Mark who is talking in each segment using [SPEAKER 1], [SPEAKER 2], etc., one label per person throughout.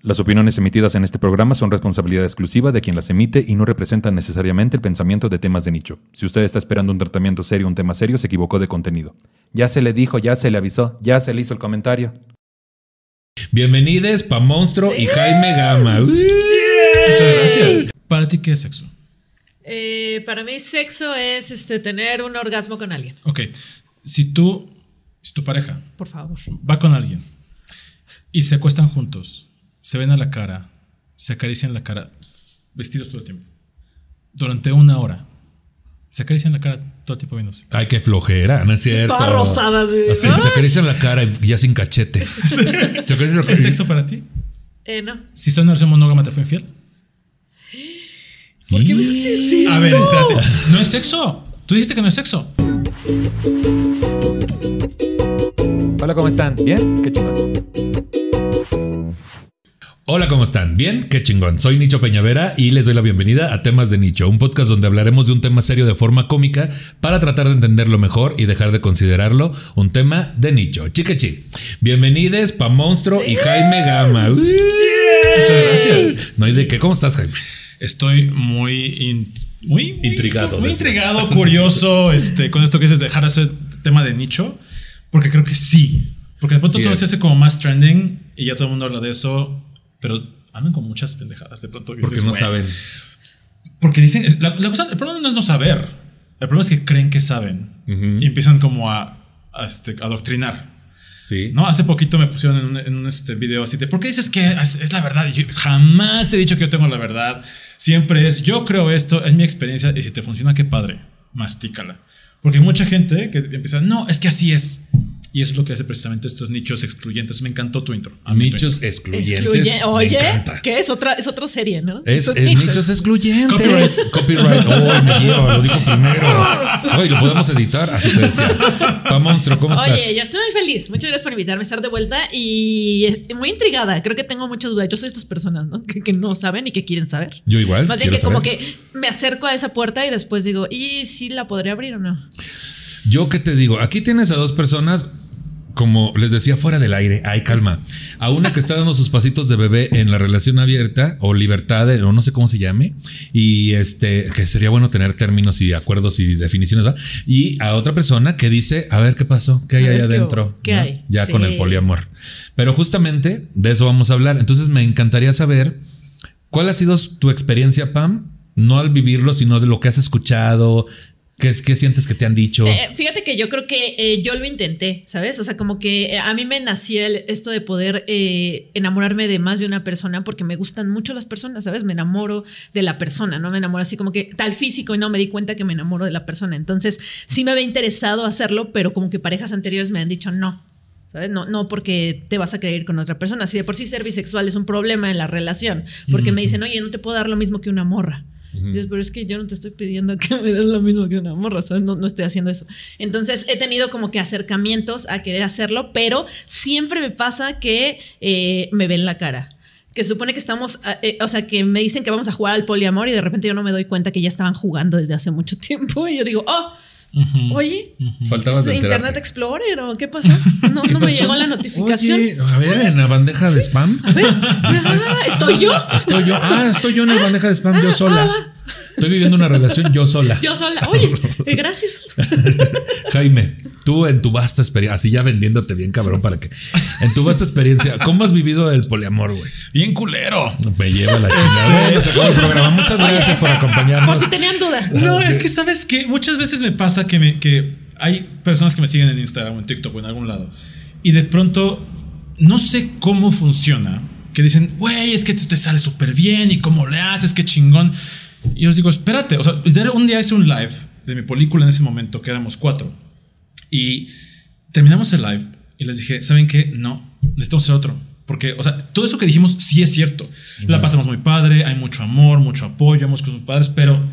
[SPEAKER 1] Las opiniones emitidas en este programa son responsabilidad exclusiva de quien las emite y no representan necesariamente el pensamiento de temas de nicho. Si usted está esperando un tratamiento serio un tema serio, se equivocó de contenido. Ya se le dijo, ya se le avisó, ya se le hizo el comentario.
[SPEAKER 2] Bienvenidos pa Monstruo y Jaime Gama.
[SPEAKER 3] Muchas gracias. ¿Para ti qué es sexo?
[SPEAKER 4] Eh, para mí sexo es este, tener un orgasmo con alguien.
[SPEAKER 3] Ok, si tú, si tu pareja
[SPEAKER 4] Por favor.
[SPEAKER 3] va con alguien y se acuestan juntos, se ven a la cara, se acarician la cara, vestidos todo el tiempo, durante una hora, se acarician la cara todo el tiempo viéndose.
[SPEAKER 2] Ay, qué flojera, no es cierto.
[SPEAKER 4] Toda rosada, sí.
[SPEAKER 2] Así,
[SPEAKER 4] ¿no?
[SPEAKER 2] se acarician la cara y ya sin cachete.
[SPEAKER 3] ¿Es sexo para ti?
[SPEAKER 4] Eh, no.
[SPEAKER 3] Si estás en una relación monógama, ¿te fue infiel?
[SPEAKER 4] ¿Por qué me haces eso?
[SPEAKER 3] A ver, espérate. No es sexo. Tú dijiste que no es sexo.
[SPEAKER 1] Hola, ¿cómo están? ¿Bien? Qué chingón.
[SPEAKER 2] Hola, ¿cómo están? ¿Bien? Qué chingón. Soy Nicho Peñavera y les doy la bienvenida a Temas de Nicho, un podcast donde hablaremos de un tema serio de forma cómica para tratar de entenderlo mejor y dejar de considerarlo un tema de nicho. Chiquechi. Bienvenidos pa Monstruo y Jaime Gama.
[SPEAKER 3] Muchas gracias.
[SPEAKER 2] No hay de qué. ¿Cómo estás, Jaime?
[SPEAKER 3] Estoy muy, in- muy, muy-
[SPEAKER 2] Intrigado,
[SPEAKER 3] Muy
[SPEAKER 2] decías.
[SPEAKER 3] intrigado, curioso este, con esto que dices dejar ese tema de nicho. Porque creo que sí. Porque de pronto
[SPEAKER 2] Sí
[SPEAKER 3] todo
[SPEAKER 2] es.
[SPEAKER 3] se hace como más trending y ya todo el mundo habla de eso. Pero hablan con muchas pendejadas de pronto. que
[SPEAKER 2] Porque
[SPEAKER 3] dices,
[SPEAKER 2] no saben.
[SPEAKER 3] Porque dicen. La, la cosa, el problema no es no saber. El problema es que creen que saben.
[SPEAKER 2] Ujú.
[SPEAKER 3] Y empiezan como a, a, este, adoctrinar.
[SPEAKER 2] Sí.
[SPEAKER 3] ¿No? Hace poquito me pusieron en un, en un, este video así de ¿por qué dices que es, es la verdad? Y yo jamás he dicho que yo tengo la verdad. Siempre es yo creo esto, es mi experiencia y si te funciona, qué padre. Mastícala. Porque hay mucha gente que empieza, no, es que así es. Y eso es lo que hace precisamente estos nichos excluyentes. Me encantó tu intro. A tu
[SPEAKER 2] Nichos
[SPEAKER 3] intro.
[SPEAKER 2] excluyentes.
[SPEAKER 4] Excluye-
[SPEAKER 2] Me
[SPEAKER 4] Oye,
[SPEAKER 2] encanta.
[SPEAKER 4] que es otra, es otra serie, ¿no?
[SPEAKER 2] Es,
[SPEAKER 4] nichos.
[SPEAKER 2] nichos excluyentes.
[SPEAKER 3] Copyright.
[SPEAKER 2] Copyright. Oh, me lleva, lo dijo primero. Ay, lo podemos editar. Así te decía. Pa monstruo, ¿cómo
[SPEAKER 4] Oye,
[SPEAKER 2] estás?
[SPEAKER 4] yo estoy muy feliz. Muchas gracias por invitarme a estar de vuelta y muy intrigada. Creo que tengo muchas dudas. Yo soy estas personas, ¿no? Que, que no saben y que quieren saber.
[SPEAKER 2] Yo igual.
[SPEAKER 4] Más bien que como que me acerco a esa puerta y después digo, ¿y si la podría abrir o no?
[SPEAKER 2] Yo qué te digo, aquí tienes a dos personas. Como les decía fuera del aire, ay calma. A una que está dando sus pasitos de bebé en la relación abierta o libertad, o no sé cómo se llame, y este, que sería bueno tener términos y acuerdos y definiciones, ¿verdad? Y a otra persona que dice, a ver qué pasó, qué hay
[SPEAKER 4] A ver
[SPEAKER 2] ahí
[SPEAKER 4] qué
[SPEAKER 2] adentro,
[SPEAKER 4] qué
[SPEAKER 2] ¿no?
[SPEAKER 4] hay.
[SPEAKER 2] ya
[SPEAKER 4] Sí.
[SPEAKER 2] con el poliamor. Pero justamente de eso vamos a hablar. Entonces me encantaría saber cuál ha sido tu experiencia, Pam, no al vivirlo, sino de lo que has escuchado, qué, es, qué sientes que te han dicho.
[SPEAKER 4] Eh, fíjate que yo creo que eh, yo lo intenté, ¿sabes? O sea, como que eh, a mí me nacía el- esto de poder eh, enamorarme de más de una persona porque me gustan mucho las personas, ¿sabes? Me enamoro de la persona, no me enamoro así como que tal físico y no me di cuenta que me enamoro de la persona. Entonces, sí me había interesado hacerlo, pero como que parejas anteriores me han dicho no. ¿Sabes? No, no porque te vas a querer ir con otra persona. Si de por sí ser bisexual es un problema en la relación, porque me dicen, oye, no te puedo dar lo mismo que una morra. Pero es que yo no te estoy pidiendo que me des lo mismo que una morra. No, no estoy haciendo eso. Entonces he tenido como que acercamientos a querer hacerlo, pero siempre me pasa que eh, me ven la cara. Que supone que estamos, ah, eh, o sea, que me dicen que vamos a jugar al poliamor y de repente yo no me doy cuenta que ya estaban jugando desde hace mucho tiempo y yo digo, oh,
[SPEAKER 3] Ujú.
[SPEAKER 4] oye,
[SPEAKER 2] Faltabas
[SPEAKER 4] ¿es
[SPEAKER 2] de
[SPEAKER 4] de
[SPEAKER 2] enterarte.
[SPEAKER 4] Internet Explorer o qué pasó? No,
[SPEAKER 2] ¿Qué
[SPEAKER 4] no me
[SPEAKER 2] pasó?
[SPEAKER 4] llegó la notificación.
[SPEAKER 2] Oye, a ver, en la bandeja de spam.
[SPEAKER 4] Ah, ¿Estoy yo?
[SPEAKER 2] Estoy yo. Ah, estoy yo en la bandeja de spam, yo sola. Estoy viviendo una relación yo sola.
[SPEAKER 4] Yo sola. Oye, eh, gracias.
[SPEAKER 2] Jaime, tú en tu vasta experiencia, así ya vendiéndote bien cabrón para que. En tu vasta experiencia, ¿cómo has vivido el poliamor, güey?
[SPEAKER 3] Bien culero.
[SPEAKER 2] Me lleva la chingada. Bueno, se acabó el programa. Muchas
[SPEAKER 4] Oye,
[SPEAKER 2] gracias por acompañarnos.
[SPEAKER 4] Por si tenían duda.
[SPEAKER 3] No, es que sabes que muchas veces me pasa que, me, que hay personas que me siguen en Instagram o en TikTok o en algún lado y de pronto no sé cómo funciona. Que dicen, güey, es que te sale súper bien y cómo le haces, qué chingón. Y yo les digo, espérate. O sea, un día hice un live de mi película en ese momento, que éramos cuatro. Y terminamos el live y les dije, ¿saben qué? No, necesitamos hacer otro. Porque, o sea, todo eso que dijimos sí es cierto. La pasamos muy padre, hay mucho amor, mucho apoyo, hemos cosas muy padres, pero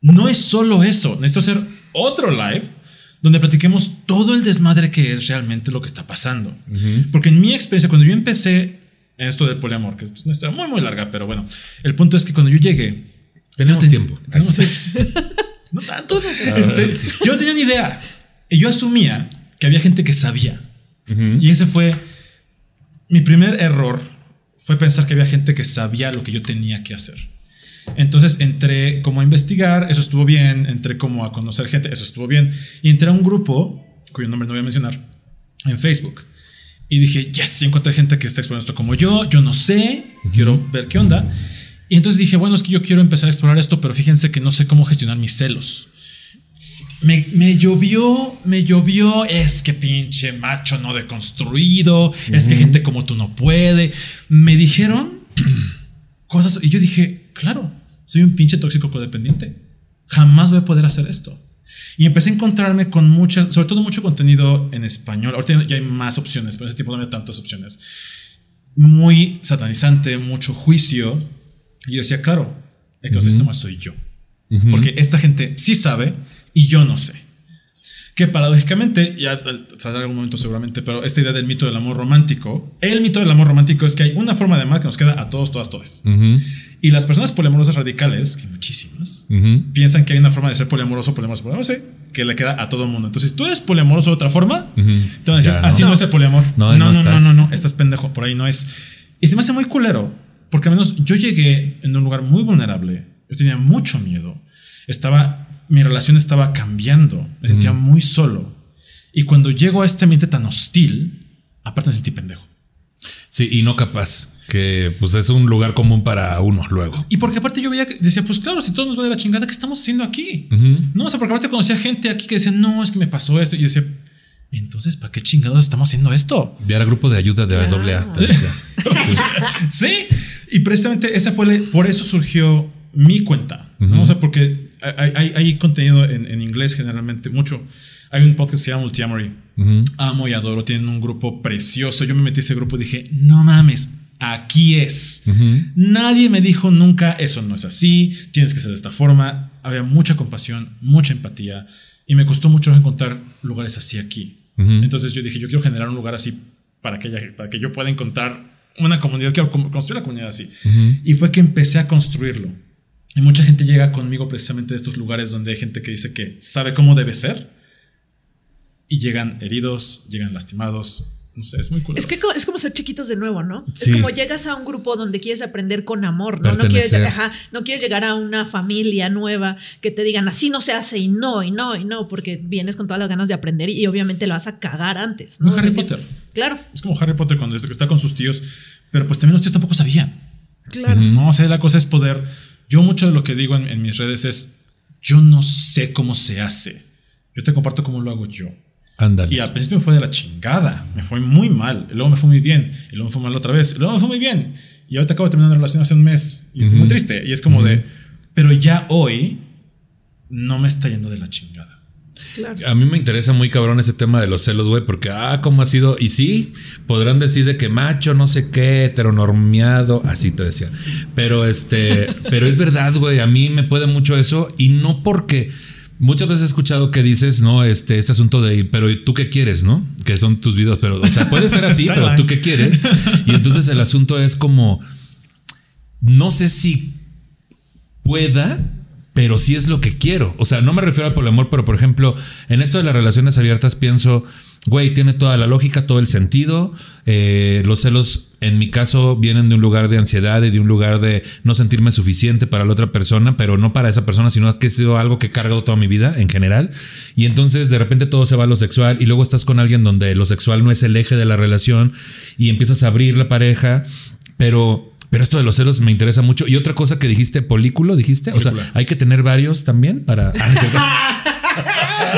[SPEAKER 3] no es solo eso. Necesito hacer otro live donde platiquemos todo el desmadre que es realmente lo que está pasando. Porque en mi experiencia, cuando yo empecé en esto del poliamor, que es una historia muy, muy larga, pero bueno, el punto es que cuando yo llegué...
[SPEAKER 2] Tenemos
[SPEAKER 3] ten-
[SPEAKER 2] tiempo.
[SPEAKER 3] tenemos tiempo. no tanto. Este, yo tenía ni idea. Y yo asumía que había gente que sabía. Y ese fue mi primer error. Fue pensar que había gente que sabía lo que yo tenía que hacer. Entonces entré como a investigar, eso estuvo bien. Entré como a conocer gente, eso estuvo bien. Y entré a un grupo, cuyo nombre no voy a mencionar, en Facebook. Y dije, yes, encontré gente que está exponiendo esto como yo. Yo no sé, quiero ver qué onda. Y entonces dije, bueno, es que yo quiero empezar a explorar esto, pero fíjense que no sé cómo gestionar mis celos. Me, me llovió, me llovió. Es que pinche macho no deconstruido. Es que gente como tú no puede. Me dijeron cosas y yo dije, claro, soy un pinche tóxico codependiente. Jamás voy a poder hacer esto. Y empecé a encontrarme con muchas, sobre todo mucho contenido en español. Ahorita ya hay más opciones, pero en ese tiempo no había tantas opciones. Muy satanizante, mucho juicio. Y yo decía, claro, el que uh -huh. soy yo. Porque esta gente sí sabe y yo no sé. Que paradójicamente, ya saldrá algún momento seguramente, pero esta idea del mito del amor romántico, el mito del amor romántico es que hay una forma de amar que nos queda a todos, todas, todas. Uh -huh. Y las personas poliamorosas radicales, que hay muchísimas, uh -huh. piensan que hay una forma de ser poliamoroso, poliamoroso, poliamoroso, que le queda a todo el mundo. Entonces, si tú eres poliamoroso de otra forma, uh -huh. te van a decir, así no. no es el poliamor.
[SPEAKER 2] No,
[SPEAKER 3] no,
[SPEAKER 2] no,
[SPEAKER 3] no, no, no, no, estás pendejo, por ahí no es. Y se me hace muy culero, porque al menos yo llegué en un lugar muy vulnerable, yo tenía mucho miedo, estaba mi relación estaba cambiando, me sentía mm. muy solo. Y cuando llego a este ambiente tan hostil, aparte me sentí pendejo.
[SPEAKER 2] Sí, y no capaz, que pues es un lugar común para uno luego.
[SPEAKER 3] Y porque aparte yo veía, decía, pues claro, si todo nos va de la chingada, ¿qué estamos haciendo aquí? Uh -huh. No, o sea, porque aparte conocía gente aquí que decía, no, es que me pasó esto. Y yo decía, entonces, ¿para qué chingados estamos haciendo esto?
[SPEAKER 2] Era grupo de ayuda de AA.
[SPEAKER 3] sí, y precisamente esa fue, por eso surgió mi cuenta, uh -huh. ¿no? O sea, porque hay, hay, hay contenido en, en, inglés generalmente, mucho. Hay un podcast que se llama Multiamory. Uh -huh. Amo y adoro. Tienen un grupo precioso. Yo me metí a ese grupo y dije, no mames, aquí es. Uh -huh. Nadie me dijo nunca, eso no es así, tienes que ser de esta forma. Había mucha compasión, mucha empatía. Y me costó mucho encontrar lugares así aquí. Entonces yo dije, yo quiero generar un lugar así para que, para que yo pueda encontrar una comunidad, quiero construir la comunidad así. Y fue que empecé a construirlo. Y mucha gente llega conmigo precisamente de estos lugares donde hay gente que dice que sabe cómo debe ser y llegan heridos, llegan lastimados. No sé, es muy cool.
[SPEAKER 4] Es que es como ser chiquitos de nuevo, ¿no? Sí. Es como llegas a un grupo donde quieres aprender con amor, ¿no? No quieres, ajá, no quieres llegar a una familia nueva que te digan así no se hace y no, y no, y no, porque vienes con todas las ganas de aprender y, obviamente lo vas a cagar antes, ¿no?
[SPEAKER 3] Harry Potter.
[SPEAKER 4] Claro.
[SPEAKER 3] Es como Harry Potter cuando está con sus tíos, pero pues también los tíos tampoco sabían.
[SPEAKER 4] Claro.
[SPEAKER 3] No, o sea, la cosa es poder. Yo mucho de lo que digo en, en mis redes es, yo no sé cómo se hace. Yo te comparto cómo lo hago yo.
[SPEAKER 2] Ándale.
[SPEAKER 3] Y al principio me fue de la chingada. Me fue muy mal. Y luego me fue muy bien. Y luego me fue mal otra vez. Y luego me fue muy bien. Y ahorita acabo de terminar una relación hace un mes. Y estoy uh -huh. muy triste. Y es como uh -huh. de. Pero ya hoy no me está yendo de la chingada.
[SPEAKER 2] Claro. A mí me interesa muy cabrón ese tema de los celos, güey, porque, ah, cómo ha sido. Y sí, podrán decir de que macho, no sé qué, heteronormiado, así te decía. Pero este, pero es verdad, güey, a mí me puede mucho eso y no porque. Muchas veces he escuchado que dices, no, este, este asunto de, pero tú qué quieres, ¿no? Que son tus videos, pero, o sea, puede ser así, pero tú qué quieres. Y entonces el asunto es como, no sé si pueda, pero sí es lo que quiero. O sea, no me refiero al poliamor, pero por ejemplo, en esto de las relaciones abiertas pienso, güey, tiene toda la lógica, todo el sentido. Eh, los celos, en mi caso, vienen de un lugar de ansiedad y de un lugar de no sentirme suficiente para la otra persona, pero no para esa persona, sino que ha sido algo que he cargado toda mi vida en general. Y entonces de repente todo se va a lo sexual y luego estás con alguien donde lo sexual no es el eje de la relación y empiezas a abrir la pareja, pero... Pero esto de los celos me interesa mucho. Y otra cosa que dijiste, polículo, dijiste. O sea, hay que tener varios también para.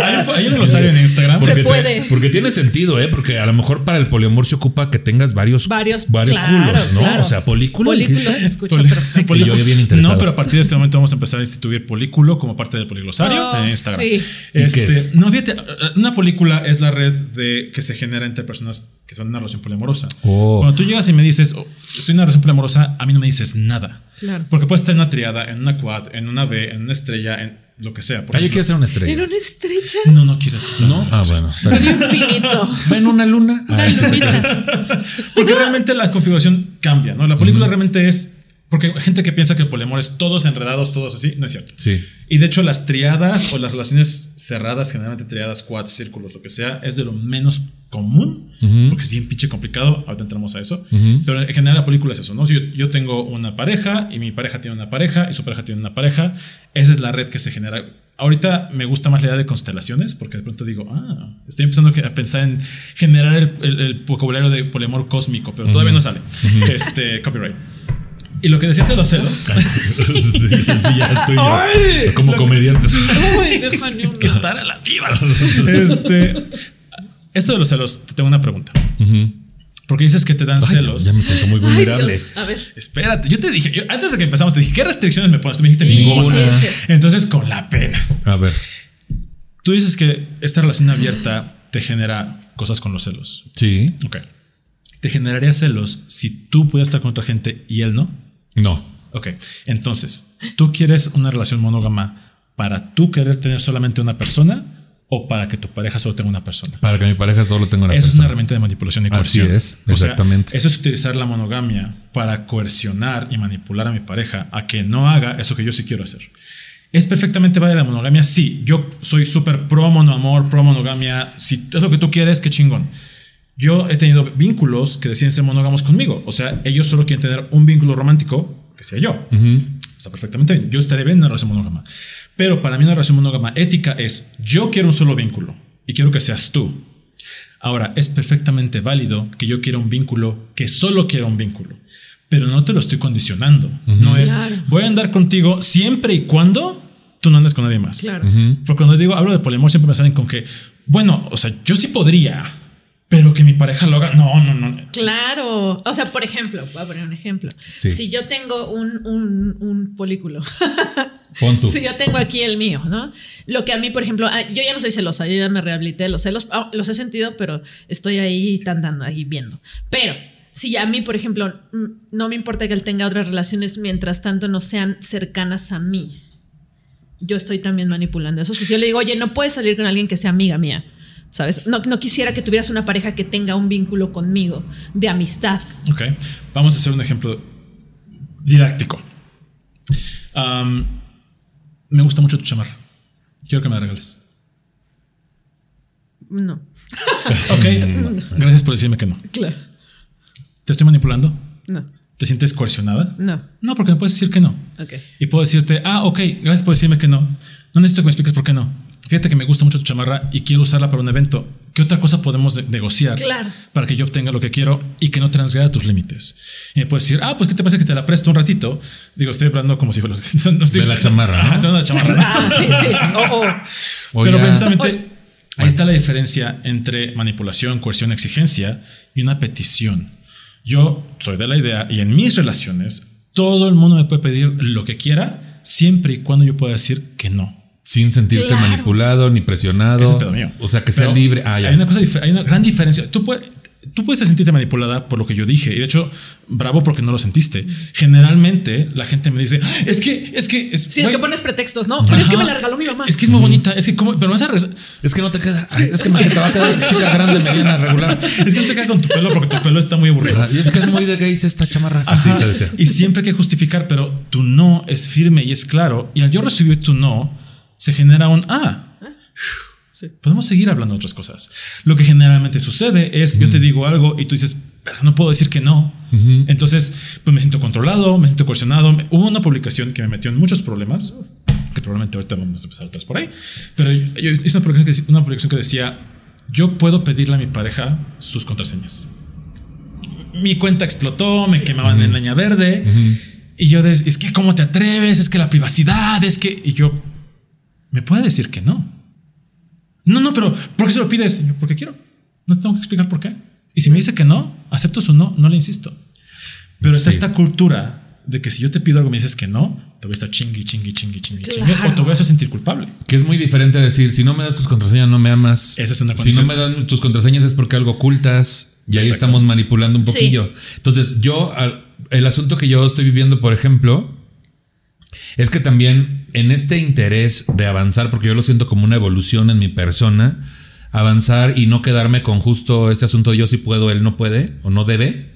[SPEAKER 3] Hay un, hay un glosario en Instagram.
[SPEAKER 4] Se
[SPEAKER 2] Porque, te-
[SPEAKER 4] puede.
[SPEAKER 2] porque tiene sentido, ¿eh? Porque a lo mejor para el poliamor se ocupa que tengas varios,
[SPEAKER 4] Varios,
[SPEAKER 2] varios
[SPEAKER 4] claro,
[SPEAKER 2] culos, ¿no?
[SPEAKER 4] claro.
[SPEAKER 2] O sea, polículo.
[SPEAKER 4] Polículo se escucha
[SPEAKER 3] Poli-
[SPEAKER 4] perfecto.
[SPEAKER 3] polículo.
[SPEAKER 2] Y yo bien interesado.
[SPEAKER 3] No, pero a partir de este momento vamos a empezar a instituir polículo como parte del poliglosario
[SPEAKER 4] Oh,
[SPEAKER 3] en Instagram.
[SPEAKER 4] sí.
[SPEAKER 2] ¿Y qué
[SPEAKER 3] Este,
[SPEAKER 2] es?
[SPEAKER 3] No, fíjate, una película es la red de que se genera entre personas que son en una relación poliamorosa.
[SPEAKER 2] Oh.
[SPEAKER 3] Cuando tú llegas y me dices, oh, estoy en una relación poliamorosa, a mí no me dices nada.
[SPEAKER 4] Claro.
[SPEAKER 3] Porque puedes estar en una triada, en una quad, en una B, en una estrella, en lo que sea. Por
[SPEAKER 2] Ah, yo quiero ser una
[SPEAKER 4] En
[SPEAKER 2] estrella.
[SPEAKER 4] una estrella.
[SPEAKER 3] No, no quieres estar.
[SPEAKER 2] ¿No?
[SPEAKER 3] en
[SPEAKER 2] Ah, bueno. bien.
[SPEAKER 4] Infinito.
[SPEAKER 2] ¿Va en una luna?
[SPEAKER 4] Una
[SPEAKER 2] Ah, sí.
[SPEAKER 4] lunita.
[SPEAKER 3] Porque realmente la configuración cambia, ¿no? La película realmente es. Porque hay gente que piensa que el poliamor es todos enredados, todos así. No es cierto.
[SPEAKER 2] Sí.
[SPEAKER 3] Y de hecho, las triadas o las relaciones cerradas, generalmente triadas, quads, círculos, lo que sea, es de lo menos común, porque es bien pinche complicado. Ahorita entramos a eso. Pero en general, la película es eso, ¿no? Si yo, yo tengo una pareja y mi pareja tiene una pareja y su pareja tiene una pareja. Esa es la red que se genera. Ahorita me gusta más la idea de constelaciones, porque de pronto digo, ah, estoy empezando a pensar en generar el, el- el vocabulario de poliamor cósmico, pero todavía no sale. Este, copyright. Y lo que decías de los celos.
[SPEAKER 2] Sí, sí, ya tú y yo. Como
[SPEAKER 3] que estar a las vivas. Este, esto de los celos, te tengo una pregunta. Porque dices que te dan
[SPEAKER 2] Ay,
[SPEAKER 3] celos.
[SPEAKER 2] Ya me siento muy
[SPEAKER 4] Ay,
[SPEAKER 2] vulnerable.
[SPEAKER 4] A ver.
[SPEAKER 3] Espérate, yo te dije, yo- antes de que empezamos, te dije, ¿qué restricciones me pones? Tú me dijiste ninguna.
[SPEAKER 4] sí,
[SPEAKER 3] Entonces, con la pena.
[SPEAKER 2] A ver.
[SPEAKER 3] Tú dices que esta relación abierta te genera cosas con los celos.
[SPEAKER 2] Sí.
[SPEAKER 3] Ok. ¿Te generaría celos si tú pudieras estar con otra gente y él no?
[SPEAKER 2] No.
[SPEAKER 3] Ok. Entonces, ¿tú quieres una relación monógama para tú querer tener solamente una persona o para que tu pareja solo tenga una persona?
[SPEAKER 2] Para que mi pareja solo tenga una
[SPEAKER 3] Eso es una
[SPEAKER 2] persona.
[SPEAKER 3] herramienta de manipulación y
[SPEAKER 2] Así
[SPEAKER 3] coerción.
[SPEAKER 2] es,
[SPEAKER 3] O sea,
[SPEAKER 2] exactamente.
[SPEAKER 3] eso es utilizar la monogamia para coercionar y manipular a mi pareja a que no haga eso que yo sí quiero hacer. ¿Es perfectamente válida la monogamia? Sí, yo soy súper pro monoamor, pro monogamia. Si es lo que tú quieres, qué chingón. Yo he tenido vínculos que deciden ser monógamos conmigo. O sea, ellos solo quieren tener un vínculo romántico que sea yo.
[SPEAKER 2] Ujú.
[SPEAKER 3] Está perfectamente bien. Yo estaré bien en una relación monógama. Pero para mí una relación monógama ética es yo quiero un solo vínculo y quiero que seas tú. Ahora, es perfectamente válido que yo quiera un vínculo que solo quiera un vínculo, pero no te lo estoy condicionando. No es
[SPEAKER 4] Claro.
[SPEAKER 3] voy a andar contigo siempre y cuando tú no andes con nadie más.
[SPEAKER 4] Claro.
[SPEAKER 3] Porque cuando digo hablo de poliamor siempre me salen con que, bueno, o sea, yo sí podría, pero que mi pareja lo haga. No, no, no.
[SPEAKER 4] Claro. O sea, por ejemplo, voy a poner un ejemplo.
[SPEAKER 2] Sí.
[SPEAKER 4] Si yo tengo un, un, un polículo.
[SPEAKER 2] Pon tú.
[SPEAKER 4] Si yo tengo aquí el mío, ¿no? Lo que a mí, por ejemplo, ah, yo ya no soy celosa, yo ya me rehabilité los celos, ah, los he sentido, pero estoy ahí andando, ahí viendo. Pero si a mí, por ejemplo, no me importa que él tenga otras relaciones mientras tanto no sean cercanas a mí, yo estoy también manipulando eso. Si yo le digo, oye, no puedes salir con alguien que sea amiga mía, ¿sabes? No, no quisiera que tuvieras una pareja que tenga un vínculo conmigo de amistad.
[SPEAKER 3] Ok, vamos a hacer un ejemplo didáctico. Me gusta mucho tu chamarra. Quiero que me la regales.
[SPEAKER 4] No,
[SPEAKER 3] Ok, gracias por decirme que no.
[SPEAKER 4] claro,
[SPEAKER 3] ¿Te estoy manipulando?
[SPEAKER 4] no,
[SPEAKER 3] ¿Te sientes coercionada?
[SPEAKER 4] no,
[SPEAKER 3] No, porque me puedes decir que no.
[SPEAKER 4] ok.
[SPEAKER 3] Y puedo decirte, ah, ok, gracias por decirme que no. No necesito que me expliques por qué no. Fíjate que me gusta mucho tu chamarra y quiero usarla para un evento. ¿Qué otra cosa podemos de- negociar
[SPEAKER 4] Claro.
[SPEAKER 3] para que yo obtenga lo que quiero y que no transgreda tus límites? Y me puedes decir, ah, pues ¿qué te parece que te la presto un ratito? Digo, estoy hablando como si fuera... No estoy,
[SPEAKER 2] De la chamarra, ¿no?
[SPEAKER 3] Ajá, estoy hablando de la chamarra.
[SPEAKER 4] Ah, sí, sí. Oh, oh.
[SPEAKER 3] Pero
[SPEAKER 2] ya-
[SPEAKER 3] precisamente ahí está la diferencia entre manipulación, coerción, exigencia y una petición. Yo soy de la idea y en mis relaciones todo el mundo me puede pedir lo que quiera siempre y cuando yo pueda decir que no.
[SPEAKER 2] Sin sentirte
[SPEAKER 4] Claro.
[SPEAKER 2] manipulado ni presionado.
[SPEAKER 3] Ese es pedo mío.
[SPEAKER 2] O sea, que sea
[SPEAKER 3] Pero
[SPEAKER 2] libre. Ah, ya.
[SPEAKER 3] Hay una, cosa hay una gran diferencia. Tú puedes, tú puedes sentirte manipulada por lo que yo dije. Y de hecho, bravo porque no lo sentiste. Generalmente la gente me dice, "Ah, es que, es que... Es,
[SPEAKER 4] Sí, es
[SPEAKER 3] güey,
[SPEAKER 4] que pones pretextos, ¿no? Pero es que me la regaló mi mamá.
[SPEAKER 3] Es que es muy bonita. Es que, ¿cómo? Pero vas a...
[SPEAKER 2] Es que no te queda. Ay, es que me te va a quedar chica grande, mediana, regular.
[SPEAKER 3] Es que no te queda con tu pelo porque tu pelo está muy aburrido.
[SPEAKER 2] Ah, Y es que es muy de gays esta chamarra. Así te decía.
[SPEAKER 3] Y siempre hay que justificar, pero tu no es firme y es claro. Y al yo recibir tu no, se genera un ah. Podemos seguir hablando de otras cosas. Lo que generalmente sucede es yo te digo algo y tú dices, pero no puedo decir que no.
[SPEAKER 2] Ujú.
[SPEAKER 3] Entonces, pues me siento controlado, me siento coercionado. Hubo una publicación que me metió en muchos problemas, que probablemente ahorita vamos a empezar otras por ahí. Pero yo, yo hice una publicación, que, decía- una publicación que decía, yo puedo pedirle a mi pareja sus contraseñas. Mi cuenta explotó, me quemaban en leña verde. Y yo, es que, ¿cómo te atreves? Es que la privacidad, es que... Y yo, ¿me puede decir que no? No, no, pero ¿por qué se lo pides? Porque quiero. No te tengo que explicar por qué. Y si me dice que no, acepto su no, no le insisto. Pero está
[SPEAKER 2] Sí.
[SPEAKER 3] esta cultura de que si yo te pido algo y me dices que no, te voy a estar chingui, chingui, chingui, chingui, chingui,
[SPEAKER 4] Claro.
[SPEAKER 3] o te voy a hacer sentir culpable.
[SPEAKER 2] Que es muy diferente a decir, si no me das tus contraseñas, no me amas.
[SPEAKER 3] Esa es una
[SPEAKER 2] Si no me dan tus contraseñas es porque algo ocultas. Y ahí
[SPEAKER 3] Exacto.
[SPEAKER 2] estamos manipulando un
[SPEAKER 4] Sí.
[SPEAKER 2] poquillo. Entonces, yo, el asunto que yo estoy viviendo, por ejemplo, es que también en este interés de avanzar, porque yo lo siento como una evolución en mi persona, avanzar y no quedarme con justo este asunto de yo sí puedo, él no puede o no debe,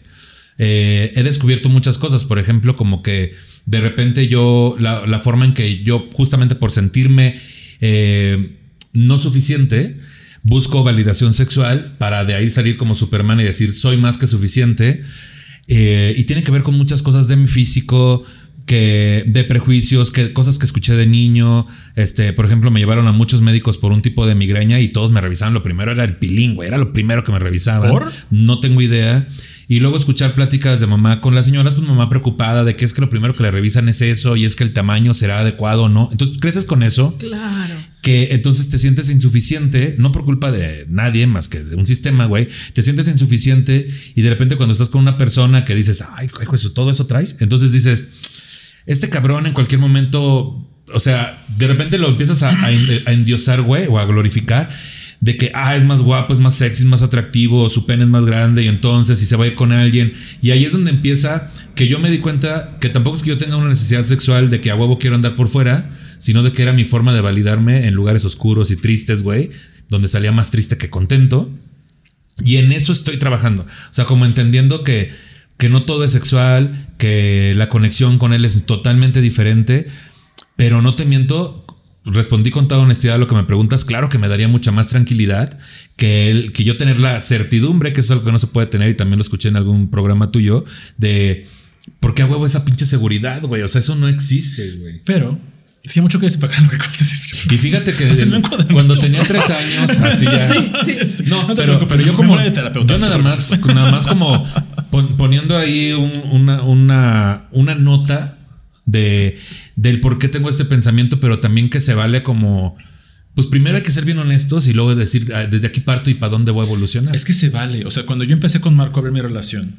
[SPEAKER 2] eh, he descubierto muchas cosas. Por ejemplo, como que de repente yo, la, la forma en que yo, justamente por sentirme eh, no suficiente, busco validación sexual para de ahí salir como Superman y decir soy más que suficiente. Eh, y tiene que ver con muchas cosas de mi físico, que de prejuicios, que cosas que escuché de niño. Este, por ejemplo, me llevaron a muchos médicos por un tipo de migraña y todos me revisaban. Lo primero era el pilingüe, era lo primero que me revisaban.
[SPEAKER 3] ¿Por?
[SPEAKER 2] No tengo idea. Y luego escuchar pláticas de mamá con las señoras, pues mamá preocupada de que es que lo primero que le revisan es eso y es que el tamaño será adecuado o no. Entonces creces con eso
[SPEAKER 4] Claro.
[SPEAKER 2] que entonces te sientes insuficiente, no por culpa de nadie más que de un sistema, güey, te sientes insuficiente y de repente cuando estás con una persona que dices, ay, hijo, eso, todo eso traes, entonces dices, este cabrón en cualquier momento, o sea, de repente lo empiezas a, endiosar, güey, o a glorificar. De que, ah, es más guapo, es más sexy, es más atractivo, su pene es más grande y entonces si se va a ir con alguien. Y ahí es donde empieza que yo me di cuenta que tampoco es que yo tenga una necesidad sexual de que a huevo quiero andar por fuera, sino de que era mi forma de validarme en lugares oscuros y tristes, güey, donde salía más triste que contento. Y en eso estoy trabajando. O sea, como entendiendo que, que no todo es sexual, que la conexión con él es totalmente diferente, pero no te miento. Respondí con toda honestidad a lo que me preguntas. Claro que me daría mucha más tranquilidad que, que yo tener la certidumbre, que es algo que no se puede tener, y también lo escuché en algún programa tuyo, de por qué huevo esa pinche seguridad, güey. O sea, eso no existe, güey.
[SPEAKER 3] Pero es que hay mucho que decir para acá lo que de decir.
[SPEAKER 2] Y fíjate que
[SPEAKER 3] cuadernito.
[SPEAKER 2] cuando tenía tres años, así ya.
[SPEAKER 3] Sí,
[SPEAKER 2] No, pero, pero yo como yo nada más, nada más como pon- poniendo ahí un- una, una, una nota de del por qué tengo este pensamiento, pero también que se vale como pues primero hay que ser bien honestos y luego decir ah, desde aquí parto y para dónde voy a evolucionar.
[SPEAKER 3] Es que se vale. O sea, cuando yo empecé con Marco a ver mi relación,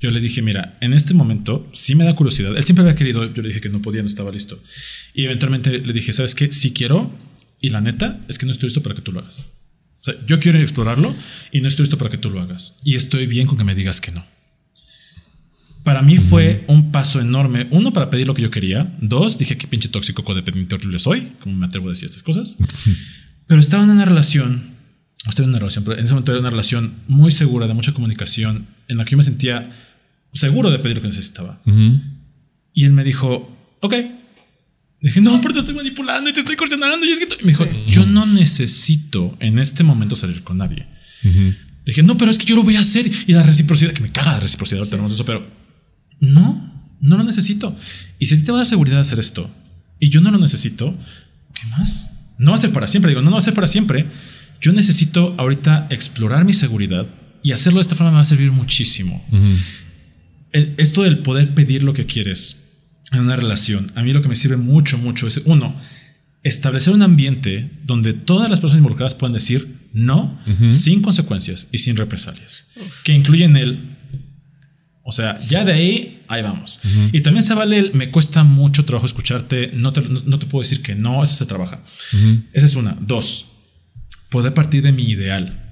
[SPEAKER 3] yo le dije, mira, en este momento sí me da curiosidad. Él siempre había querido, yo le dije que no podía, no estaba listo. Y eventualmente le dije, ¿sabes qué? Sí quiero. Y la neta es que no estoy listo para que tú lo hagas. O sea, yo quiero explorarlo y no estoy listo para que tú lo hagas. Y estoy bien con que me digas que no. Para mí fue un paso enorme. Uno, para pedir lo que yo quería. Dos, dije, qué pinche tóxico codependiente horrible soy. ¿Cómo me atrevo a decir estas cosas? Pero estaba en una relación, estoy en una relación, pero en ese momento era una relación muy segura, de mucha comunicación, en la que yo me sentía seguro de pedir lo que necesitaba.
[SPEAKER 2] Ujú.
[SPEAKER 3] Y él me dijo, ok. Dije, no, pero te estoy manipulando y te estoy coordinando. Y es que tú-". me dijo, yo no necesito en este momento salir con nadie.
[SPEAKER 2] Ujú.
[SPEAKER 3] Dije, no, pero es que yo lo voy a hacer. Y la reciprocidad, que me caga la reciprocidad, ahorita tenemos eso, pero no, no lo necesito. Y si a ti te va a dar seguridad hacer esto y yo no lo necesito, ¿qué más? No va a ser para siempre. Digo, no, no va a ser para siempre. Yo necesito ahorita explorar mi seguridad y hacerlo de esta forma me va a servir muchísimo.
[SPEAKER 2] Ujú.
[SPEAKER 3] El- esto del poder pedir lo que quieres en una relación, a mí lo que me sirve mucho, mucho es, uno, establecer un ambiente donde todas las personas involucradas puedan decir no sin consecuencias y sin represalias, que incluyen el, o sea, ya de ahí, ahí vamos. Y también se vale el, me cuesta mucho trabajo escucharte, no te, no, no te puedo decir que no, eso se trabaja.
[SPEAKER 2] Ujú.
[SPEAKER 3] Esa es una. Dos, poder partir de mi ideal.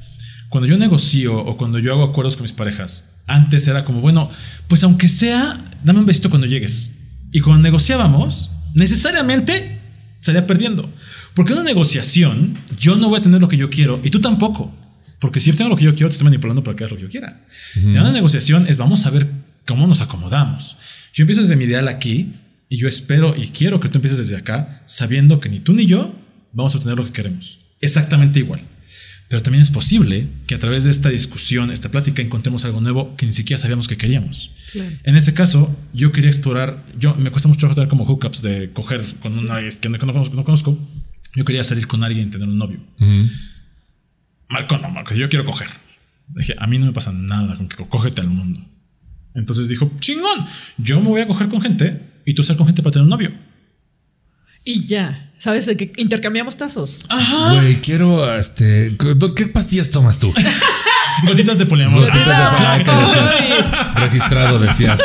[SPEAKER 3] Cuando yo negocio o cuando yo hago acuerdos con mis parejas, antes era como, bueno, pues aunque sea, dame un besito cuando llegues. Y cuando negociábamos, necesariamente salía perdiendo. Porque en una negociación, yo no voy a tener lo que yo quiero y tú tampoco. Porque si yo tengo lo que yo quiero, te estoy manipulando para que hagas lo que yo quiera. En una negociación es vamos a ver cómo nos acomodamos. Yo empiezo desde mi ideal aquí y yo espero y quiero que tú empieces desde acá, sabiendo que ni tú ni yo vamos a obtener lo que queremos. Exactamente igual. Pero también es posible que a través de esta discusión, esta plática, encontremos algo nuevo que ni siquiera sabíamos que queríamos.
[SPEAKER 4] Claro.
[SPEAKER 3] En este caso, yo quería explorar, yo me cuesta mucho trabajo tener como hookups de coger con una que no, no conozco, no conozco. Yo quería salir con alguien y tener un novio.
[SPEAKER 2] Ujú.
[SPEAKER 3] Marco, no, Marco, yo quiero coger. Dije, a mí no me pasa nada con que co- cógete al mundo. Entonces dijo, chingón, yo me voy a coger con gente y tú estar con gente para tener un novio.
[SPEAKER 4] Y ya. ¿Sabes? De que intercambiamos tazos.
[SPEAKER 2] Güey, quiero, este, ¿qué pastillas tomas tú?
[SPEAKER 3] Gotitas de poliamor.
[SPEAKER 2] Gotitas de
[SPEAKER 4] Ah,
[SPEAKER 2] decías. Registrado, decías.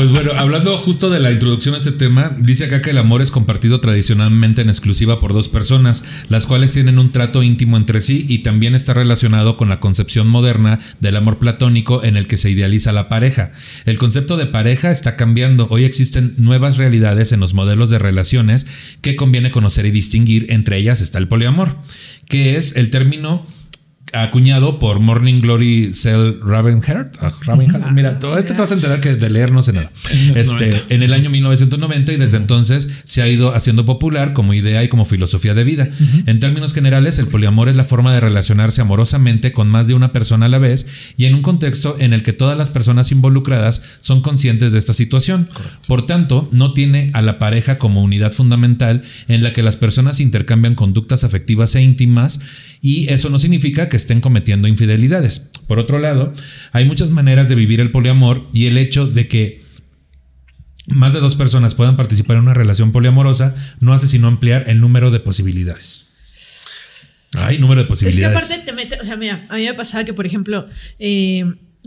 [SPEAKER 2] Pues bueno, hablando justo de la introducción a este tema, dice acá que el amor es compartido tradicionalmente en exclusiva por dos personas, las cuales tienen un trato íntimo entre sí y también está relacionado con la concepción moderna del amor platónico en el que se idealiza la pareja. El concepto de pareja está cambiando. Hoy existen nuevas realidades en los modelos de relaciones que conviene conocer y distinguir. Entre ellas está el poliamor, que es el término acuñado por Morning Glory Cell Ravenheart. Ah, Ravenheart. Mira, todo esto te vas a enterar que de leer no sé nada. Este, en el año 1990 y desde entonces se ha ido haciendo popular como idea y como filosofía de vida. En términos generales, el poliamor es la forma de relacionarse amorosamente con más de una persona a la vez y en un contexto en el que todas las personas involucradas son conscientes de esta situación. Por tanto, no tiene a la pareja como unidad fundamental en la que las personas intercambian conductas afectivas e íntimas y eso no significa que estén cometiendo infidelidades. Por otro lado, hay muchas maneras de vivir el poliamor y el hecho de que más de dos personas puedan participar en una relación poliamorosa no hace sino ampliar el número de posibilidades. Hay número de
[SPEAKER 4] Es que
[SPEAKER 2] posibilidades.
[SPEAKER 4] aparte te mete, o sea, mira, a mí me pasaba que, por ejemplo, eh,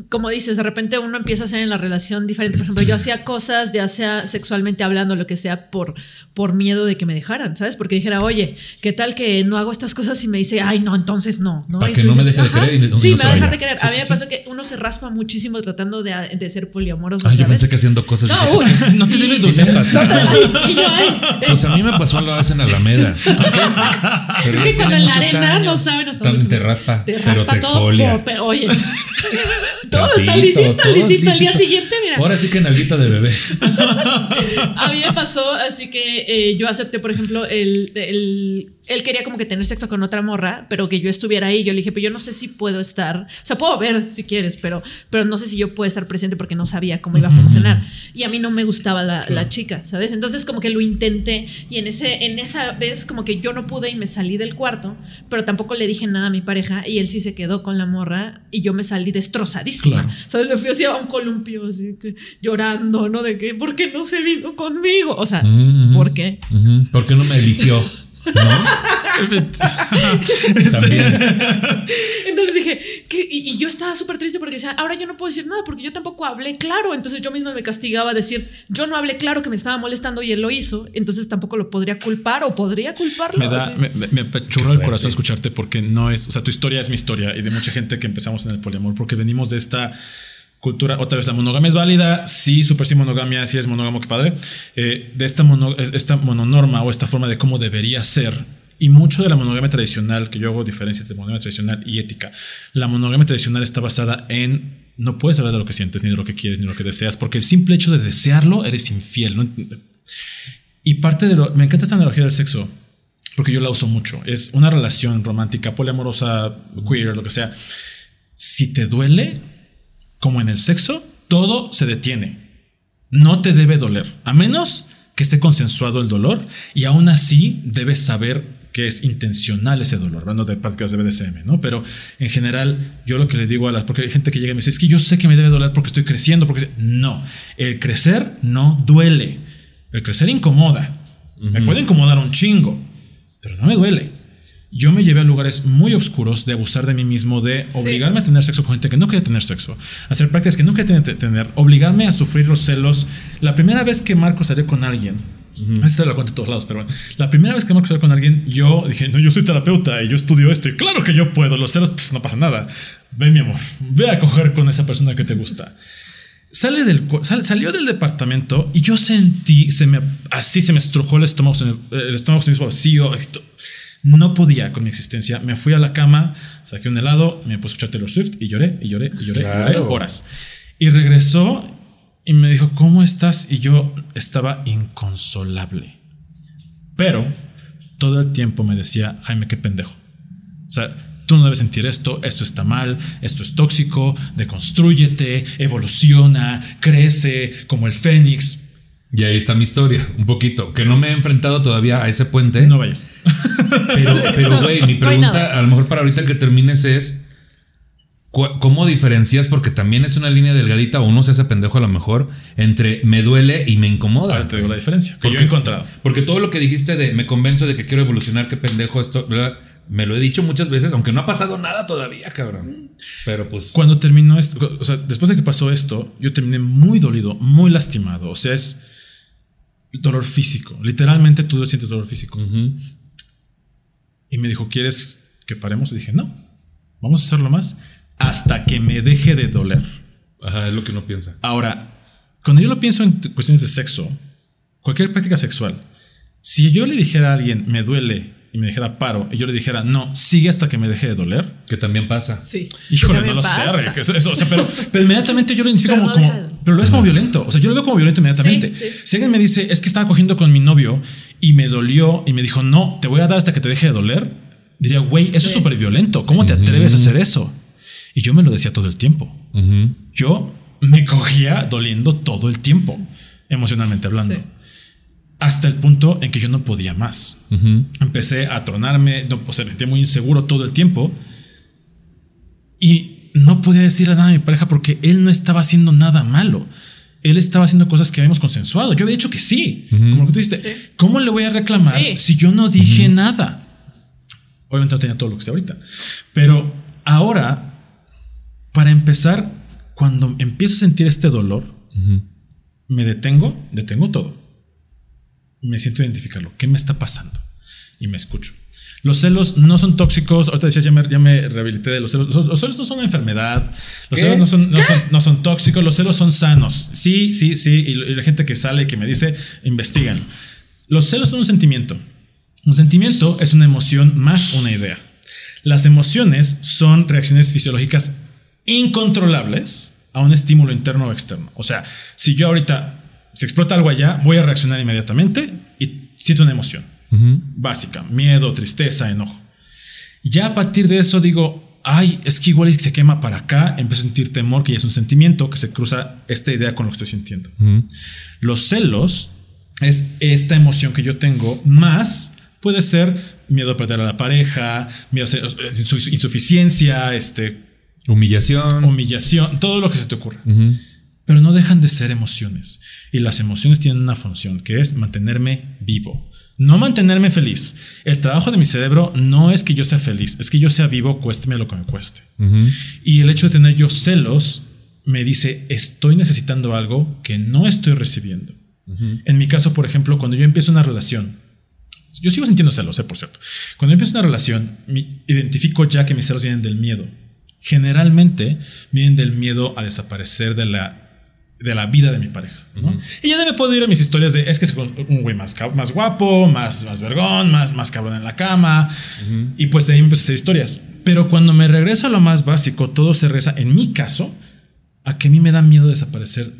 [SPEAKER 4] como dices, de repente uno empieza a hacer en la relación diferente. Por ejemplo, yo hacía cosas, ya sea sexualmente hablando, lo que sea, por, por miedo de que me dejaran, ¿sabes? Porque dijera, oye, ¿qué tal que no hago estas cosas y me dice, ay, no, entonces no? ¿no?
[SPEAKER 2] Para
[SPEAKER 4] Y
[SPEAKER 2] que no me deje de
[SPEAKER 4] "Ajá,
[SPEAKER 2] querer y no-
[SPEAKER 4] Sí,
[SPEAKER 2] no
[SPEAKER 4] me va a dejar
[SPEAKER 2] vaya".
[SPEAKER 4] de querer.
[SPEAKER 2] Sí,
[SPEAKER 4] a mí
[SPEAKER 2] sí,
[SPEAKER 4] me
[SPEAKER 2] sí.
[SPEAKER 4] pasó que uno se raspa muchísimo tratando de, de ser poliamoroso.
[SPEAKER 2] Ay, yo pensé que haciendo cosas.
[SPEAKER 4] No,
[SPEAKER 2] dije,
[SPEAKER 4] uy,
[SPEAKER 2] es que
[SPEAKER 3] No te debe
[SPEAKER 2] sí me
[SPEAKER 3] doler.
[SPEAKER 2] Pues a mí me pasó lo hacen a la Alameda. Pero
[SPEAKER 4] Es que cuando en la arena no
[SPEAKER 2] años.
[SPEAKER 4] saben hasta
[SPEAKER 2] te raspa,
[SPEAKER 4] te
[SPEAKER 2] pero
[SPEAKER 4] raspa
[SPEAKER 2] te
[SPEAKER 4] todo,
[SPEAKER 2] exfolia.
[SPEAKER 4] pero, oye, todo está lisito,
[SPEAKER 2] todo
[SPEAKER 4] lisito. Al día siguiente, mira.
[SPEAKER 2] Ahora sí que en alguita de bebé.
[SPEAKER 4] A mí me pasó, así que eh, yo acepté, por ejemplo, el, el- Él quería como que tener sexo con otra morra, pero que yo estuviera ahí. Yo le dije, pero yo no sé si puedo estar. O sea, puedo ver si quieres, pero, pero no sé si yo puedo estar presente porque no sabía cómo iba a funcionar. Y a mí no me gustaba la, la chica, ¿sabes? Entonces, como que lo intenté y en, ese, en esa vez, como que yo no pude y me salí del cuarto, pero tampoco le dije nada a mi pareja y él sí se quedó con la morra y yo me salí destrozadísima.
[SPEAKER 3] Claro.
[SPEAKER 4] ¿Sabes? Me fui así a un columpio, así que llorando, ¿no? De que, ¿por qué no se vino conmigo? O sea,
[SPEAKER 2] Ujú.
[SPEAKER 4] ¿por qué?
[SPEAKER 2] Ujú. ¿Por qué no me eligió? ¿No? También.
[SPEAKER 4] Entonces dije, ¿qué? Y, y yo estaba súper triste porque decía, ahora yo no puedo decir nada porque yo tampoco hablé claro. Entonces yo misma me castigaba a decir, yo no hablé claro que me estaba molestando y él lo hizo. Entonces tampoco lo podría culpar o podría culparlo.
[SPEAKER 3] Me da, me, me- el corazón escucharte porque no es, o sea, tu historia es mi historia y de mucha gente que empezamos en el poliamor porque venimos de esta cultura, otra vez la monogamia es válida, sí, super sí monogamia, sí es monógamo, que padre, eh, de esta, mono- esta mononorma o esta forma de cómo debería ser y mucho de la monogamia tradicional, que yo hago diferencia entre monogamia tradicional y ética, la monogamia tradicional está basada en no puedes hablar de lo que sientes, ni de lo que quieres, ni de lo que deseas, porque el simple hecho de desearlo eres infiel. ¿no? Y parte de lo. Me encanta esta analogía del sexo, porque yo la uso mucho. Es una relación romántica, poliamorosa, queer, lo que sea. Si te duele, como en el sexo, todo se detiene. No te debe doler, a menos que esté consensuado el dolor, y aún así debes saber que es intencional ese dolor, hablando de prácticas de BDSM, ¿no? Pero en general, yo lo que le digo a las, porque hay gente que llega y me dice, es que yo sé que me debe doler porque estoy creciendo, porque no, el crecer no duele, el crecer incomoda, me puede incomodar un chingo, pero no me duele. Yo me llevé a lugares muy oscuros de abusar de mí mismo, de
[SPEAKER 4] Sí.
[SPEAKER 3] obligarme a tener sexo con gente que no quería tener sexo, hacer prácticas que no quería tener, obligarme a sufrir los celos. La primera vez que Marco salió con alguien, esto lo cuento en todos lados, pero bueno, la primera vez que Marco salió con alguien, yo dije, no, yo soy terapeuta y yo estudio esto y claro que yo puedo, los celos, pf, no pasa nada. Ve mi amor, ve a coger con esa persona que te gusta. Sale del, sal- salió del departamento y yo sentí, se me, así se me estrujó el estómago, se me- el estómago se me hizo vacío. esto- no podía con mi existencia. Me fui a la cama, saqué un helado, me puse a escuchar Taylor Swift y lloré, y lloré, y lloré, y lloré horas. Y regresó y me dijo, ¿cómo estás? Y yo estaba inconsolable. Pero todo el tiempo me decía, Jaime, qué pendejo. O sea, tú no debes sentir esto, esto está mal, esto es tóxico, deconstrúyete, evoluciona, crece como el fénix.
[SPEAKER 2] Y ahí está mi historia, un poquito. Que no me he enfrentado todavía a ese puente.
[SPEAKER 3] No vayas.
[SPEAKER 2] Pero, pero, güey, mi pregunta, a lo mejor para ahorita que termines es: ¿cómo diferencias? Porque también es una línea delgadita, o uno se hace pendejo a lo mejor, entre me duele y me incomoda.
[SPEAKER 3] Ahora te digo la diferencia que
[SPEAKER 2] Porque-
[SPEAKER 3] yo he encontrado.
[SPEAKER 2] Porque todo lo que dijiste de me convenzo de que quiero evolucionar, qué pendejo esto, ¿verdad? me lo he dicho muchas veces, aunque no ha pasado nada todavía, cabrón. Pero pues.
[SPEAKER 3] Cuando terminó esto, o sea, después de que pasó esto, yo terminé muy dolido, muy lastimado. O sea, es dolor físico. Literalmente tú sientes dolor físico. Y me dijo, ¿quieres que paremos? Y dije, no, vamos a hacerlo más hasta que me deje de doler.
[SPEAKER 2] Ajá, es lo que uno piensa.
[SPEAKER 3] Ahora, cuando yo lo pienso en cuestiones de sexo, cualquier práctica sexual, si yo le dijera a alguien, me duele, y me dijera paro, y yo le dijera, no, sigue hasta que me deje de doler,
[SPEAKER 2] Que también pasa.
[SPEAKER 4] Sí.
[SPEAKER 3] Híjole, no lo
[SPEAKER 4] pasa.
[SPEAKER 3] sé, Rick, eso- eso, o sea, pero, pero inmediatamente yo lo identifico
[SPEAKER 4] Pero
[SPEAKER 3] como,
[SPEAKER 4] no
[SPEAKER 3] como-
[SPEAKER 4] deja-
[SPEAKER 3] Pero lo ves como violento. O sea, yo lo veo como violento inmediatamente.
[SPEAKER 4] Sí, sí.
[SPEAKER 3] Si alguien me dice, es que estaba cogiendo con mi novio y me dolió y me dijo, no, te voy a dar hasta que te deje de doler, diría, güey, eso es súper violento. ¿Cómo te atreves a hacer eso? Y yo me lo decía todo el tiempo. Yo me cogía doliendo todo el tiempo, emocionalmente hablando. Hasta el punto en que yo no podía más empecé a tronarme, no, o sea, me sentía muy inseguro todo el tiempo. Y no podía decirle nada a mi pareja porque él no estaba haciendo nada malo. Él estaba haciendo cosas que habíamos consensuado. Yo había dicho que sí, como lo que tú dijiste.
[SPEAKER 4] Sí.
[SPEAKER 3] ¿Cómo le voy a reclamar
[SPEAKER 4] Sí.
[SPEAKER 3] si yo no dije nada? Obviamente no tenía todo lo que sé ahorita. Pero ahora, para empezar, cuando empiezo a sentir este dolor, me detengo, detengo todo. Me siento a identificarlo. ¿Qué me está pasando? Y me escucho. Los celos no son tóxicos. Ahorita decías, ya me, ya me rehabilité de los celos. Los, los celos no son una enfermedad. Los
[SPEAKER 2] ¿Qué?
[SPEAKER 3] celos no son, no, son, no son tóxicos. Los celos son sanos. Sí, sí, sí. Y, y la gente que sale y que me dice, investigan. Los celos son un sentimiento. Un sentimiento es una emoción más una idea. Las emociones son reacciones fisiológicas incontrolables a un estímulo interno o externo. O sea, si yo ahorita se explota algo allá, voy a reaccionar inmediatamente y siento una emoción
[SPEAKER 2] Ujú.
[SPEAKER 3] básica, miedo, tristeza, enojo. Ya a partir de eso digo, ay, es que igual se quema para acá, empiezo a sentir temor, que ya es un sentimiento que se cruza esta idea con lo que estoy sintiendo. Los celos es esta emoción que yo tengo, más puede ser miedo a perder a la pareja, miedo a ser- insu- insuficiencia, este,
[SPEAKER 2] Humillación.
[SPEAKER 3] humillación, todo lo que se te ocurra. Pero no dejan de ser emociones. Y las emociones tienen una función, que es mantenerme vivo. No mantenerme feliz. El trabajo de mi cerebro no es que yo sea feliz, es que yo sea vivo, cuésteme lo que me cueste. Y el hecho de tener yo celos me dice, estoy necesitando algo que no estoy recibiendo. En mi caso, por ejemplo, cuando yo empiezo una relación, yo sigo sintiendo celos, eh, por cierto. Cuando yo empiezo una relación, mi- identifico ya que mis celos vienen del miedo. Generalmente vienen del miedo a desaparecer de la, de la vida de mi pareja. ¿no? Y ya me puedo ir a mis historias de es que es un güey más, más guapo, más, más vergón, más, más cabrón en la cama. Y pues de ahí me empiezo a hacer historias. Pero cuando me regreso a lo más básico, todo se regresa, en mi caso, a que a mí me da miedo desaparecer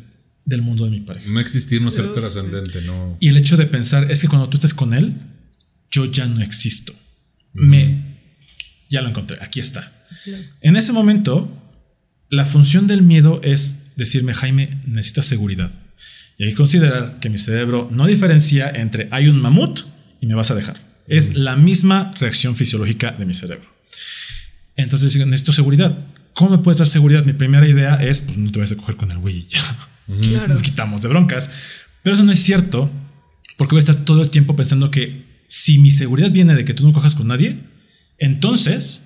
[SPEAKER 3] del mundo de mi pareja.
[SPEAKER 2] No existir, no ser trascendente, no.
[SPEAKER 3] Y el hecho de pensar es que cuando tú estés con él, yo ya no existo. Me. Ya lo encontré, aquí está. En ese momento, la función del miedo es decirme, Jaime, necesitas seguridad. Y hay que considerar que mi cerebro no diferencia entre hay un mamut y me vas a dejar. Es la misma reacción fisiológica de mi cerebro. Entonces necesito seguridad. ¿Cómo me puedes dar seguridad? Mi primera idea es, pues no te vas a coger con el güey y ya
[SPEAKER 4] Claro.
[SPEAKER 3] nos quitamos de broncas. Pero eso no es cierto, porque voy a estar todo el tiempo pensando que si mi seguridad viene de que tú no cojas con nadie, entonces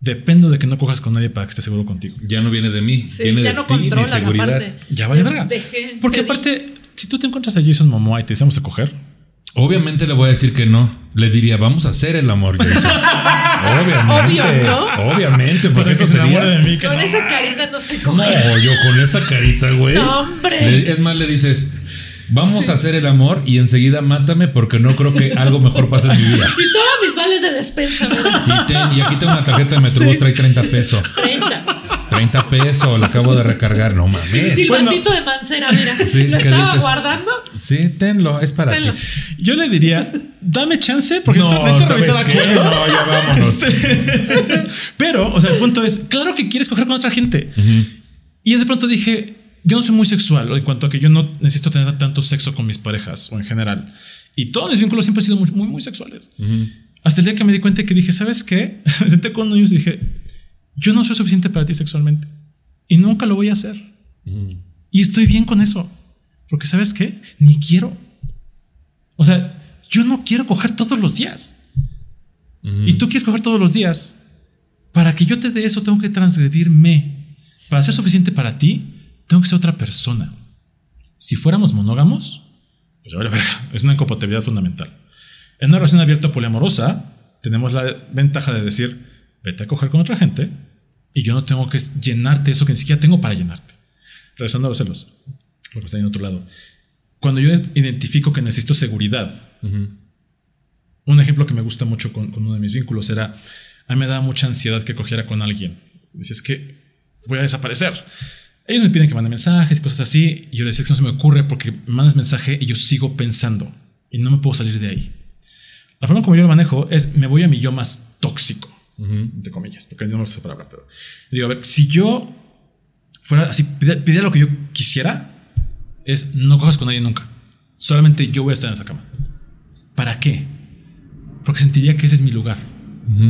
[SPEAKER 3] dependo de que no cojas con nadie para que estés seguro contigo.
[SPEAKER 2] Ya no viene de mí,
[SPEAKER 4] Sí,
[SPEAKER 2] viene
[SPEAKER 4] ya
[SPEAKER 2] de
[SPEAKER 4] no
[SPEAKER 2] ti, mi seguridad.
[SPEAKER 4] aparte.
[SPEAKER 3] Ya
[SPEAKER 4] Les
[SPEAKER 3] verga. Porque aparte, si tú te encuentras a Jason Momoa y te decimos a coger,
[SPEAKER 2] Obviamente le voy a decir que no. Le diría, vamos a hacer el amor, Jason. Obviamente.
[SPEAKER 4] Obvio, ¿no?
[SPEAKER 2] Obviamente, porque eso
[SPEAKER 3] se enamore de
[SPEAKER 2] sería.
[SPEAKER 3] mí. que
[SPEAKER 4] Con
[SPEAKER 3] no.
[SPEAKER 4] esa carita no sé cómo.
[SPEAKER 2] No, yo con esa carita, güey.
[SPEAKER 4] No, hombre.
[SPEAKER 2] Le- es más, le dices, vamos a hacer el amor y enseguida mátame porque no creo que algo mejor pase en mi vida.
[SPEAKER 4] Y todos mis vales de despensa, ¿verdad?
[SPEAKER 2] Y, ten- y aquí tengo una tarjeta de Metrobús, trae 30 pesos.
[SPEAKER 4] 30.
[SPEAKER 2] 30 pesos, la acabo de recargar. No mames.
[SPEAKER 4] Silbantito de mancera, mira.
[SPEAKER 2] Sí,
[SPEAKER 4] lo
[SPEAKER 2] ¿qué
[SPEAKER 4] estaba
[SPEAKER 2] dices?
[SPEAKER 4] guardando.
[SPEAKER 2] Sí, tenlo, es para
[SPEAKER 4] Tenlo.
[SPEAKER 2] ti.
[SPEAKER 3] Yo le diría, dame chance porque
[SPEAKER 2] No,
[SPEAKER 3] esto necesito
[SPEAKER 2] ¿sabes
[SPEAKER 3] revisar
[SPEAKER 2] qué?
[SPEAKER 3] acuerdos.
[SPEAKER 2] No, ya vámonos.
[SPEAKER 3] Pero, o sea, el punto es, claro que quieres coger con otra gente. Y de pronto dije, yo no soy muy sexual en cuanto a que yo no necesito tener tanto sexo con mis parejas o en general. Y todos mis vínculos siempre han sido muy, muy, muy sexuales. Hasta el día que me di cuenta que dije, ¿sabes qué? Me senté con ellos y dije, yo no soy suficiente para ti sexualmente. Y nunca lo voy a hacer. Y estoy bien con eso. Porque sabes qué? Ni quiero. O sea, yo no quiero coger todos los días. Y tú quieres coger todos los días. Para que yo te dé eso, tengo que transgredirme. Para ser suficiente para ti, tengo que ser otra persona. Si fuéramos monógamos, pues a ver, a ver, es una incompatibilidad fundamental. En una relación abierta poliamorosa, tenemos la ventaja de decir, vete a coger con otra gente y yo no tengo que llenarte eso que ni siquiera tengo para llenarte. Regresando a los celos, porque está en otro lado. Cuando yo identifico que necesito seguridad, un ejemplo que me gusta mucho con, uno de mis vínculos era, a mí me daba mucha ansiedad que cogiera con alguien. Dice, es que voy a desaparecer. Ellos me piden que mande mensajes y cosas así. Y yo les decía que no se me ocurre porque mandas mensaje y yo sigo pensando y no me puedo salir de ahí. La forma como yo lo manejo es me voy a mi yo más tóxico, entre comillas, porque no me gusta esa palabra, pero digo, a ver, si yo fuera así, pidiera lo que yo quisiera, es no cojas con nadie nunca. Solamente yo voy a estar en esa cama. ¿Para qué? Porque sentiría que ese es mi lugar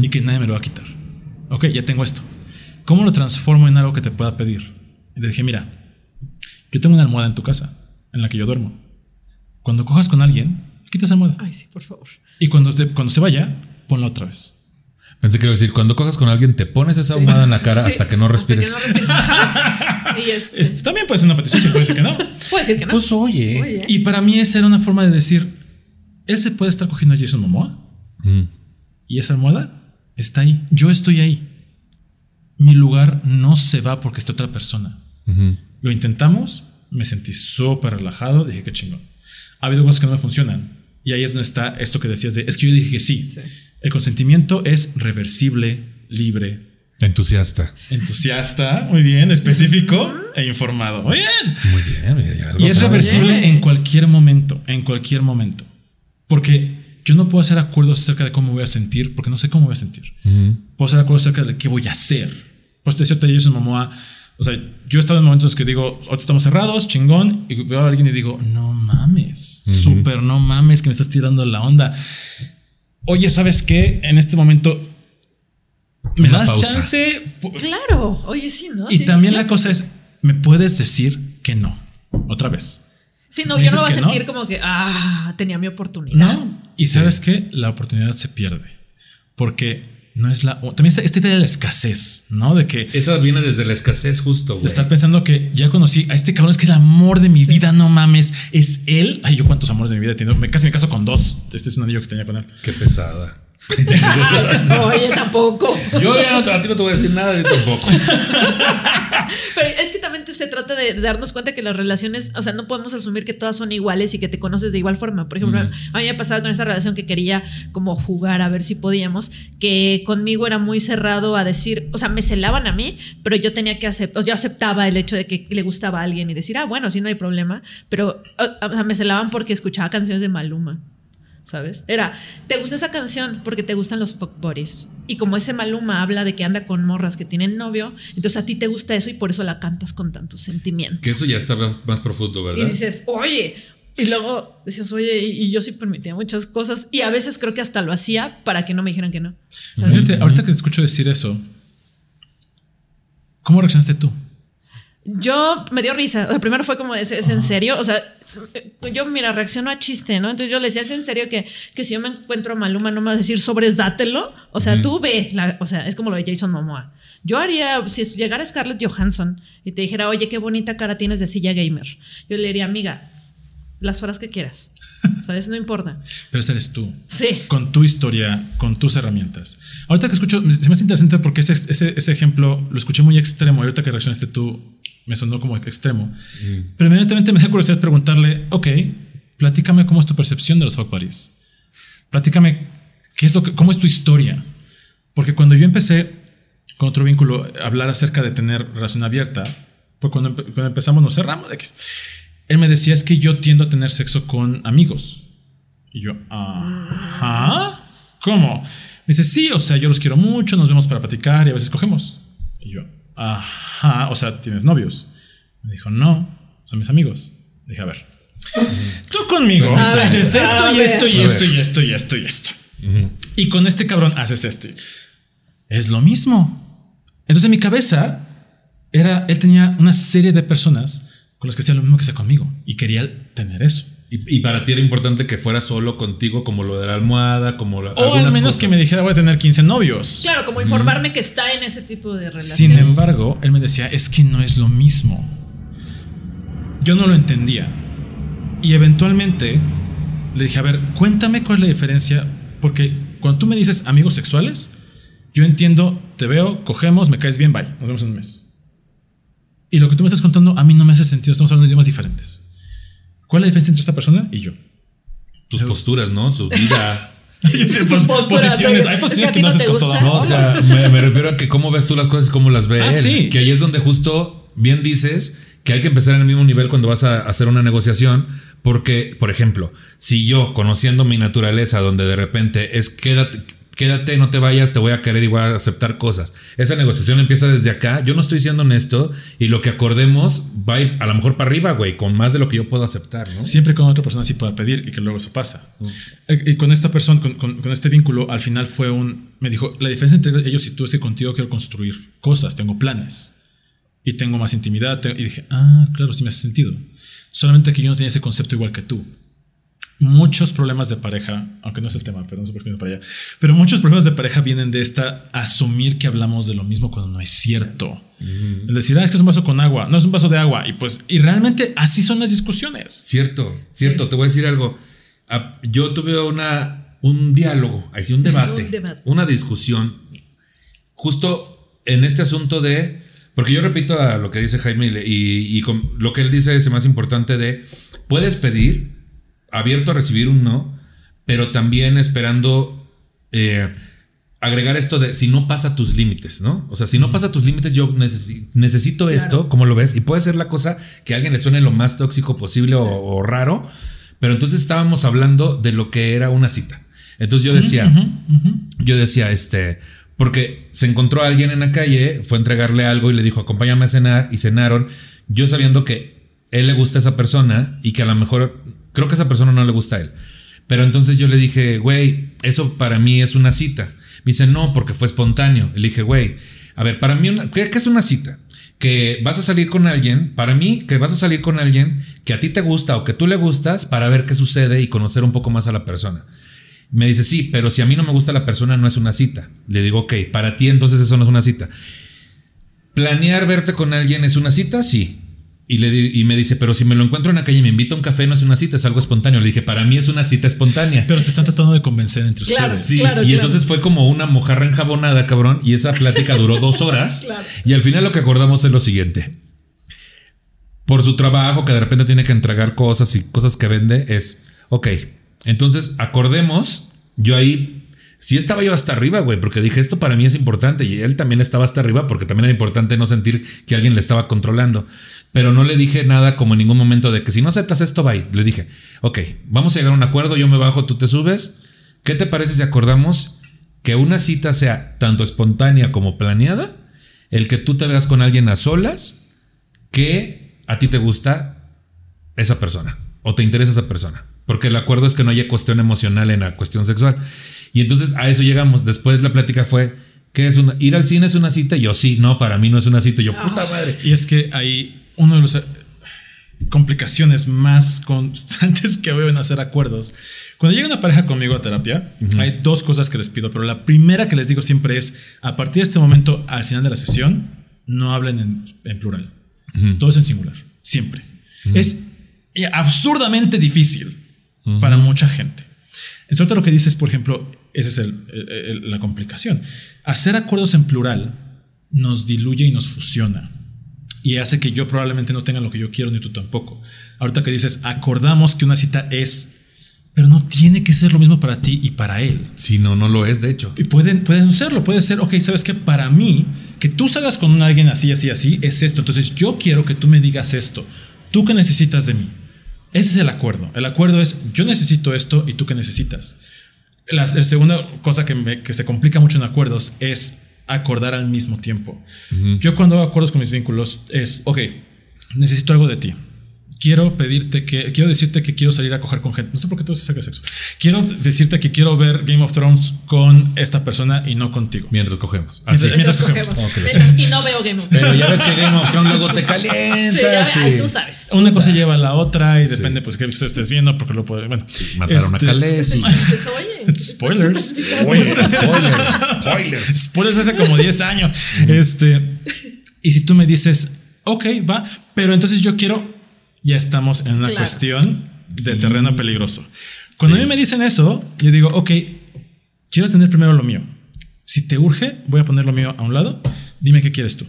[SPEAKER 3] y que nadie me lo va a quitar. Ok, ya tengo esto. ¿Cómo lo transformo en algo que te pueda pedir? Y le dije, mira, yo tengo una almohada en tu casa en la que yo duermo. Cuando cojas con alguien, quitas la almohada.
[SPEAKER 4] Ay, sí, por favor.
[SPEAKER 3] Y cuando, cuando se vaya, ponla otra vez.
[SPEAKER 2] Pensé que iba a decir, cuando cojas con alguien, te pones esa almohada en la cara hasta que no respires.
[SPEAKER 3] y este... también puede ser una petición, puede decir que no.
[SPEAKER 4] Puede decir que no.
[SPEAKER 2] Pues oye.
[SPEAKER 3] Y para mí esa era una forma de decir, él se puede estar cogiendo a Jason Momoa. Mm. Y esa almohada está ahí. Yo estoy ahí. Mi lugar no se va porque está otra persona. Lo intentamos, me sentí súper relajado, dije que chingón. Ha habido cosas que no me funcionan. Y ahí es donde está esto que decías de, es que yo dije que sí. El consentimiento es reversible, libre.
[SPEAKER 2] Entusiasta.
[SPEAKER 3] Entusiasta, muy bien, específico e informado. Muy bien.
[SPEAKER 2] Muy bien.
[SPEAKER 3] Y es reversible en cualquier momento, en cualquier momento. Porque yo no puedo hacer acuerdos acerca de cómo voy a sentir, porque no sé cómo voy a sentir. Puedo hacer acuerdos acerca de qué voy a hacer. Pues te decía Jason Momoa, o sea, yo he estado en momentos que digo, ahorita estamos cerrados, chingón, y veo a alguien y digo, no mames, súper no mames que me estás tirando la onda. Oye, ¿sabes qué? En este momento me das chance.
[SPEAKER 4] Claro, oye, sí, ¿no?
[SPEAKER 3] Y también la cosa es, me puedes decir que no, otra vez.
[SPEAKER 4] Sí, no, yo no voy a sentir como que, ah, tenía mi oportunidad.
[SPEAKER 3] No, y sabes qué? La oportunidad se pierde. Porque no es la. También esta, idea de la escasez, ¿no? De que.
[SPEAKER 2] Esa viene desde la escasez, justo.
[SPEAKER 3] De estar pensando que ya conocí a este cabrón, es que el amor de mi vida, no mames, es él. Ay, yo cuántos amores de mi vida he tenido. Me casi me caso con dos. Este es un anillo que tenía con él.
[SPEAKER 2] Qué pesada.
[SPEAKER 4] Oye, tampoco.
[SPEAKER 2] Yo ya no, a ti no te voy a decir nada, yo tampoco.
[SPEAKER 4] Pero es que se trata de darnos cuenta que las relaciones, o sea, no podemos asumir que todas son iguales y que te conoces de igual forma. Por ejemplo, a mí me ha pasado con esta relación que quería como jugar a ver si podíamos, que conmigo era muy cerrado a decir, o sea, me celaban a mí, pero yo tenía que aceptar, yo aceptaba el hecho de que le gustaba a alguien y decir, ah, bueno, sí, no hay problema, pero o sea, me celaban porque escuchaba canciones de Maluma. ¿Sabes? Era, ¿te gusta esa canción? Porque te gustan los fuck buddies. Y como ese Maluma habla de que anda con morras que tienen novio, entonces a ti te gusta eso y por eso la cantas con tantos sentimientos.
[SPEAKER 2] Que eso ya está más, profundo, ¿verdad?
[SPEAKER 4] Y dices, oye, y luego decías, oye, y, yo sí permitía muchas cosas. Y a veces creo que hasta lo hacía para que no me dijeran que no.
[SPEAKER 3] ahorita que te escucho decir eso, ¿cómo reaccionaste tú?
[SPEAKER 4] Yo me dio risa. O sea, primero fue como, ¿es, en serio? O sea, yo, mira, reacciono a chiste, ¿no? Entonces yo le decía, ¿es en serio que, que si yo me encuentro a Maluma no me vas a decir sobres dátelo? O sea, tú ve, o sea, es como lo de Jason Momoa. Yo haría, si llegara Scarlett Johansson y te dijera, oye, qué bonita cara tienes de silla gamer, yo le diría, amiga, las horas que quieras. ¿Sabes? No importa.
[SPEAKER 3] Pero ese eres tú.
[SPEAKER 4] Sí.
[SPEAKER 3] Con tu historia, con tus herramientas. Ahorita que escucho, se me hace interesante porque ese, ese, ese ejemplo lo escuché muy extremo. Ahorita que reaccionaste tú, me sonó como extremo. Mm. Pero inmediatamente me da curiosidad preguntarle, ok, platícame cómo es tu percepción de los fuck buddies. Platícame qué es lo que, cómo es tu historia. Porque cuando yo empecé con otro vínculo a hablar acerca de tener relación abierta, pues cuando, cuando empezamos nos cerramos. Él me decía es que yo tiendo a tener sexo con amigos. Y yo, ajá, ¿cómo? Me dice, sí, o sea, yo los quiero mucho, nos vemos para platicar y a veces cogemos. Y yo, ajá, o sea, ¿tienes novios? Me dijo, no, son mis amigos. dije, a ver, tú conmigo haces esto y esto y esto y esto y esto y esto. Y con este cabrón haces esto. Es lo mismo. Entonces en mi cabeza era, él tenía una serie de personas con las que hacía lo mismo que hacía conmigo y quería tener eso.
[SPEAKER 2] Y, y para ti era importante que fuera solo contigo, como lo de la almohada, como la,
[SPEAKER 3] O al menos
[SPEAKER 2] cosas.
[SPEAKER 3] que me dijera voy a tener 15 novios.
[SPEAKER 4] Claro, como informarme que está en ese tipo de relaciones.
[SPEAKER 3] Sin embargo, él me decía, es que no es lo mismo. Yo no lo entendía. Y eventualmente le dije, a ver, cuéntame cuál es la diferencia, porque cuando tú me dices amigos sexuales, yo entiendo, te veo, cogemos, me caes bien, bye, nos vemos en un mes. Y lo que tú me estás contando a mí no me hace sentido, estamos hablando de idiomas diferentes. ¿Cuál es la diferencia entre esta persona y yo?
[SPEAKER 2] Tus posturas, ¿no? Su vida.
[SPEAKER 3] Yo sé, posiciones,
[SPEAKER 4] de-
[SPEAKER 3] hay
[SPEAKER 4] es
[SPEAKER 3] posiciones
[SPEAKER 4] que
[SPEAKER 3] no haces con
[SPEAKER 4] gusta.
[SPEAKER 3] toda
[SPEAKER 2] No, o sea, me, me refiero a que cómo ves tú las cosas y cómo las ve
[SPEAKER 3] Ah,
[SPEAKER 2] él.
[SPEAKER 3] sí.
[SPEAKER 2] Que ahí es donde justo bien dices que hay que empezar en el mismo nivel cuando vas a hacer una negociación. Porque, por ejemplo, si yo, conociendo mi naturaleza, donde de repente es quédate, quédate, no te vayas, te voy a querer y voy a aceptar cosas. Esa negociación empieza desde acá. Yo no estoy siendo honesto y lo que acordemos va a ir a lo mejor para arriba, güey, con más de lo que yo puedo aceptar, ¿no?
[SPEAKER 3] Siempre con otra persona sí pueda pedir y que luego eso pasa. Eh, Y con esta persona, con, con- con este vínculo, al final fue un. Me dijo: La diferencia entre ellos y tú es que contigo quiero construir cosas, tengo planes y tengo más intimidad. Y dije: Ah, claro, sí me hace sentido. Solamente que yo no tenía ese concepto igual que tú. Muchos problemas de pareja, aunque no es el tema, pero no sé por qué estoy para allá. Pero muchos problemas de pareja vienen de esta asumir que hablamos de lo mismo cuando no es cierto. Es decir, ah, es que es un vaso con agua, no es un vaso de agua. Y pues, y realmente así son las discusiones.
[SPEAKER 2] Cierto, cierto. Te voy a decir algo. Ah, Yo tuve una, un diálogo, así un debate,
[SPEAKER 4] Un debate.
[SPEAKER 2] una discusión, justo en este asunto de, porque yo repito a lo que dice Jaime y, y- y con lo que él dice es el más importante de, puedes pedir, abierto a recibir un no, pero también esperando eh, agregar esto de si no pasa tus límites, ¿no? O sea, si no pasa tus límites, yo necesi- necesito esto, ¿cómo lo ves? Y puede ser la cosa que a alguien le suene lo más tóxico posible o, o raro, pero entonces estábamos hablando de lo que era una cita. Entonces yo decía, yo decía, este, porque se encontró a alguien en la calle, fue a entregarle algo y le dijo, acompáñame a cenar, y cenaron, yo sabiendo que él le gusta a esa persona y que a lo mejor, creo que a esa persona no le gusta a él. Pero entonces yo le dije, güey, eso para mí es una cita. Me dice, no, porque fue espontáneo. Le dije, güey, a ver, para mí, una- ¿qué, qué es una cita? Que vas a salir con alguien, para mí, que vas a salir con alguien que a ti te gusta o que tú le gustas para ver qué sucede y conocer un poco más a la persona. Me dice, sí, pero si a mí no me gusta la persona, no es una cita. Le digo, ok, para ti entonces eso no es una cita. ¿Planear verte con alguien es una cita? Sí. Y, le di- y me dice, pero si me lo encuentro en la calle y me invita a un café, no es una cita, es algo espontáneo. Le dije, para mí es una cita espontánea.
[SPEAKER 3] Pero se están tratando de convencer entre
[SPEAKER 4] Claro.
[SPEAKER 3] ustedes.
[SPEAKER 2] Sí,
[SPEAKER 4] Claro,
[SPEAKER 2] y
[SPEAKER 4] claro.
[SPEAKER 2] entonces fue como una mojarra enjabonada, cabrón, y esa plática duró dos horas.
[SPEAKER 4] Claro.
[SPEAKER 2] Y al final lo que acordamos es lo siguiente. Por su trabajo, que de repente tiene que entregar cosas y cosas que vende, es, ok, entonces acordemos, yo ahí, sí estaba yo hasta arriba, güey, porque dije, esto para mí es importante, y él también estaba hasta arriba, porque también era importante no sentir que alguien le estaba controlando. Pero no le dije nada como en ningún momento de que si no aceptas esto, bye. Le dije, ok, vamos a llegar a un acuerdo, yo me bajo, tú te subes. ¿Qué te parece si acordamos que una cita sea tanto espontánea como planeada? El que tú te veas con alguien a solas que a ti te gusta esa persona o te interesa esa persona. Porque el acuerdo es que no haya cuestión emocional en la cuestión sexual. Y entonces a eso llegamos. Después la plática fue, ¿qué es una? ¿Ir al cine es una cita? Yo sí, no, para mí no es una cita. Yo, puta madre.
[SPEAKER 3] Y es que hay uno de los eh, complicaciones más constantes que veo en hacer acuerdos. Cuando llega una pareja conmigo a terapia, hay dos cosas que les pido, pero la primera que les digo siempre es, a partir de este momento, al final de la sesión, no hablen en, en plural. Todo es en singular, siempre. Es eh, absurdamente difícil para mucha gente. Entonces, lo que dices, por ejemplo, esa es el- el- el- la complicación. Hacer acuerdos en plural nos diluye y nos fusiona. Y hace que yo probablemente no tenga lo que yo quiero ni tú tampoco. Ahorita que dices, acordamos que una cita es, pero no tiene que ser lo mismo para ti y para él.
[SPEAKER 2] Si no, no lo es, de hecho.
[SPEAKER 3] Y pueden, pueden serlo, puede ser, ok, sabes que para mí, que tú salgas con alguien así, así, así, es esto. Entonces yo quiero que tú me digas esto. ¿Tú qué necesitas de mí? Ese es el acuerdo. El acuerdo es, yo necesito esto y tú qué necesitas. La, la segunda cosa que, me- que se complica mucho en acuerdos es acordar al mismo tiempo. Yo cuando hago acuerdos con mis vínculos es, ok, necesito algo de ti. Quiero pedirte que, quiero decirte que quiero salir a coger con gente. No sé por qué tú sacas sexo. Quiero decirte que quiero ver Game of Thrones con esta persona y no contigo.
[SPEAKER 2] Mientras cogemos. Así.
[SPEAKER 3] Mientras-
[SPEAKER 4] Mientras
[SPEAKER 3] cogemos.
[SPEAKER 4] cogemos.
[SPEAKER 2] Ok.
[SPEAKER 4] Mientras- y no veo Game of Thrones.
[SPEAKER 2] Pero ya ves que Game of Thrones luego te
[SPEAKER 4] Sí,
[SPEAKER 2] calienta.
[SPEAKER 4] ya-
[SPEAKER 2] sí.
[SPEAKER 4] ay, tú sabes.
[SPEAKER 3] Una cosa lleva a la otra y depende, pues, qué episodio estés viendo, porque lo puede. Bueno,
[SPEAKER 2] Mataron
[SPEAKER 3] Este-
[SPEAKER 2] a Khaleesi.
[SPEAKER 4] Dices, oye,
[SPEAKER 3] Spoilers.
[SPEAKER 2] Spoiler. Spoilers.
[SPEAKER 3] Spoilers hace como 10 años. Este. Y si tú me dices, ok, va, pero entonces yo quiero, ya estamos en una
[SPEAKER 4] Claro.
[SPEAKER 3] cuestión de terreno peligroso. Cuando
[SPEAKER 2] Sí.
[SPEAKER 3] a mí me dicen eso, yo digo, ok, quiero tener primero lo mío. Si te urge, voy a poner lo mío a un lado. Dime qué quieres tú.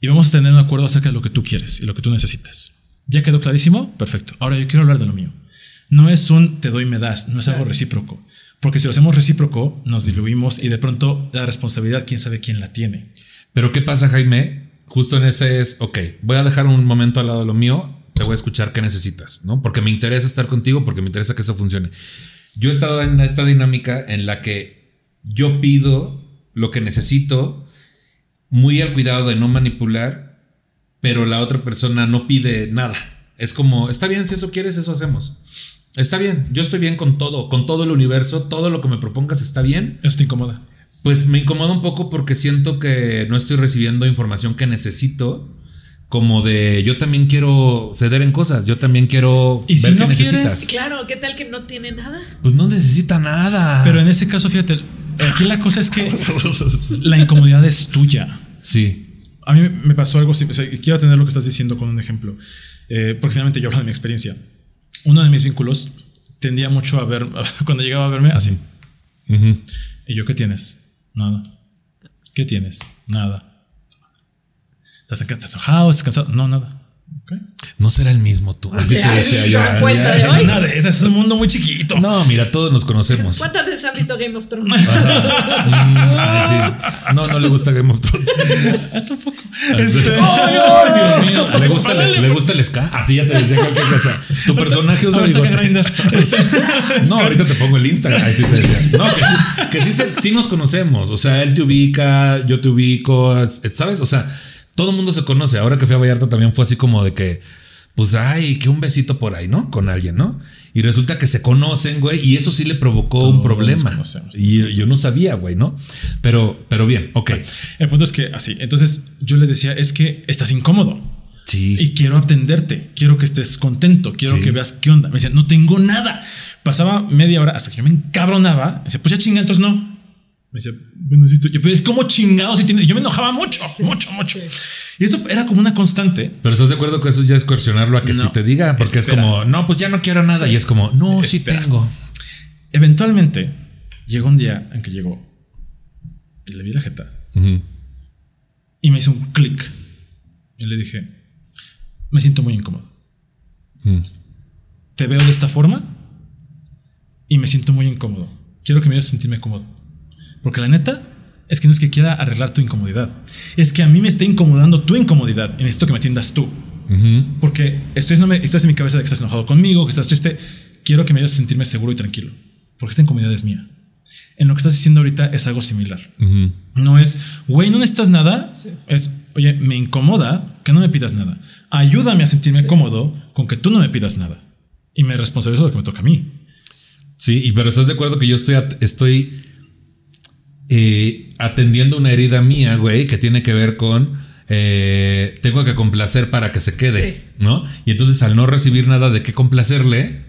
[SPEAKER 3] Y vamos a tener un acuerdo acerca de lo que tú quieres y lo que tú necesitas. ¿Ya quedó clarísimo? Perfecto. Ahora yo quiero hablar de lo mío. No es un te doy, me das, no es algo recíproco. Porque si lo hacemos recíproco, nos diluimos y de pronto la responsabilidad, quién sabe quién la tiene.
[SPEAKER 2] Pero ¿qué pasa, Jaime? Justo en ese es, ok, voy a dejar un momento al lado de lo mío, te voy a escuchar qué necesitas, ¿no? Porque me interesa estar contigo, porque me interesa que eso funcione. Yo he estado en esta dinámica en la que yo pido lo que necesito, muy al cuidado de no manipular, pero la otra persona no pide nada. Es como, está bien, si eso quieres, eso hacemos. Está bien, yo estoy bien con todo, con todo el universo, todo lo que me propongas está bien.
[SPEAKER 3] Eso te incomoda.
[SPEAKER 2] Pues me incomoda un poco porque siento que no estoy recibiendo información que necesito. Como de yo también quiero ceder en cosas, yo también quiero
[SPEAKER 3] ¿Y si
[SPEAKER 2] ver qué
[SPEAKER 3] no quiere?
[SPEAKER 2] necesitas.
[SPEAKER 4] Claro, ¿qué tal que no tiene nada?
[SPEAKER 2] Pues no necesita nada.
[SPEAKER 3] Pero en ese caso, fíjate, aquí la cosa es que la incomodidad es tuya.
[SPEAKER 2] Sí.
[SPEAKER 3] A mí me pasó algo, o sea, quiero tener lo que estás diciendo con un ejemplo, eh, porque finalmente yo hablo de mi experiencia. Uno de mis vínculos tendía mucho a ver, cuando llegaba a verme, así. ¿Y yo qué tienes? Nada. ¿Qué tienes? Nada. ¿Estás enojado? ¿Estás cansado? No, nada.
[SPEAKER 2] No será el mismo tú. Así te
[SPEAKER 4] Ay,
[SPEAKER 2] decía yo.
[SPEAKER 4] cuenta de hoy.
[SPEAKER 3] Nada es un mundo muy chiquito.
[SPEAKER 2] No, mira, todos nos conocemos.
[SPEAKER 4] ¿Cuántas veces han visto Game of Thrones?
[SPEAKER 2] Mm, sí. No, no le gusta Game of Thrones.
[SPEAKER 3] Ah, tampoco.
[SPEAKER 2] Este- Dios mío. ¿Le gusta, le, le gusta el ska? Así ya te decía cualquier cosa. Tu personaje usa.
[SPEAKER 3] Este-
[SPEAKER 2] No, ahorita te pongo el Instagram. Ahí sí te decía. No, que sí, que sí, se- sí nos conocemos. O sea, él te ubica, yo te ubico, ¿sabes? O sea, todo el mundo se conoce. Ahora que fui a Vallarta también fue así como de que, pues, ay, que un besito por ahí, ¿no? Con alguien, ¿no? Y resulta que se conocen, güey, y eso sí le provocó
[SPEAKER 3] Todos
[SPEAKER 2] un problema. y yo no sabía, güey, ¿no? Pero, pero bien, ok.
[SPEAKER 3] El punto es que así. Entonces yo le decía, es que estás incómodo.
[SPEAKER 2] Sí.
[SPEAKER 3] Y quiero atenderte, quiero que estés contento, quiero
[SPEAKER 2] Sí.
[SPEAKER 3] que veas qué onda. Me decía, no tengo nada. Pasaba media hora hasta que yo me encabronaba. Me decía, pues ya chinga, entonces no. Me decía, bueno, sí, tú- yo, pues, ¿cómo chingados? si tiene? Yo me enojaba mucho, mucho, mucho. Y esto era como una constante.
[SPEAKER 2] Pero estás de acuerdo que eso ya es coercionarlo a que
[SPEAKER 3] No.
[SPEAKER 2] sí te diga, porque
[SPEAKER 3] Espera.
[SPEAKER 2] es como, no, pues ya no quiero nada. Y es como, no, sí
[SPEAKER 3] Espera.
[SPEAKER 2] tengo.
[SPEAKER 3] Eventualmente llegó un día en que llegó y le vi la jeta y me hizo un clic. Y le dije, me siento muy incómodo.
[SPEAKER 2] Mm.
[SPEAKER 3] Te veo de esta forma y me siento muy incómodo. Quiero que me ayudes a sentirme cómodo. Porque la neta es que no es que quiera arreglar tu incomodidad. Es que a mí me está incomodando tu incomodidad y necesito que me atiendas tú.
[SPEAKER 2] Ujú.
[SPEAKER 3] Porque estoy, no me, estás en mi cabeza de que estás enojado conmigo, que estás triste. Quiero que me ayudes a sentirme seguro y tranquilo. Porque esta incomodidad es mía. En lo que estás diciendo ahorita es algo similar.
[SPEAKER 2] Ujú.
[SPEAKER 3] No es, güey, no necesitas nada. Es, oye, me incomoda que no me pidas nada. Ayúdame a sentirme cómodo con que tú no me pidas nada. Y me responsabilizo de lo que me toca a mí.
[SPEAKER 2] Sí, y pero estás de acuerdo que yo estoy, estoy eh, atendiendo una herida mía, güey, que tiene que ver con eh, tengo que complacer para que se quede,
[SPEAKER 4] Sí.
[SPEAKER 2] ¿no? Y entonces al no recibir nada de qué complacerle,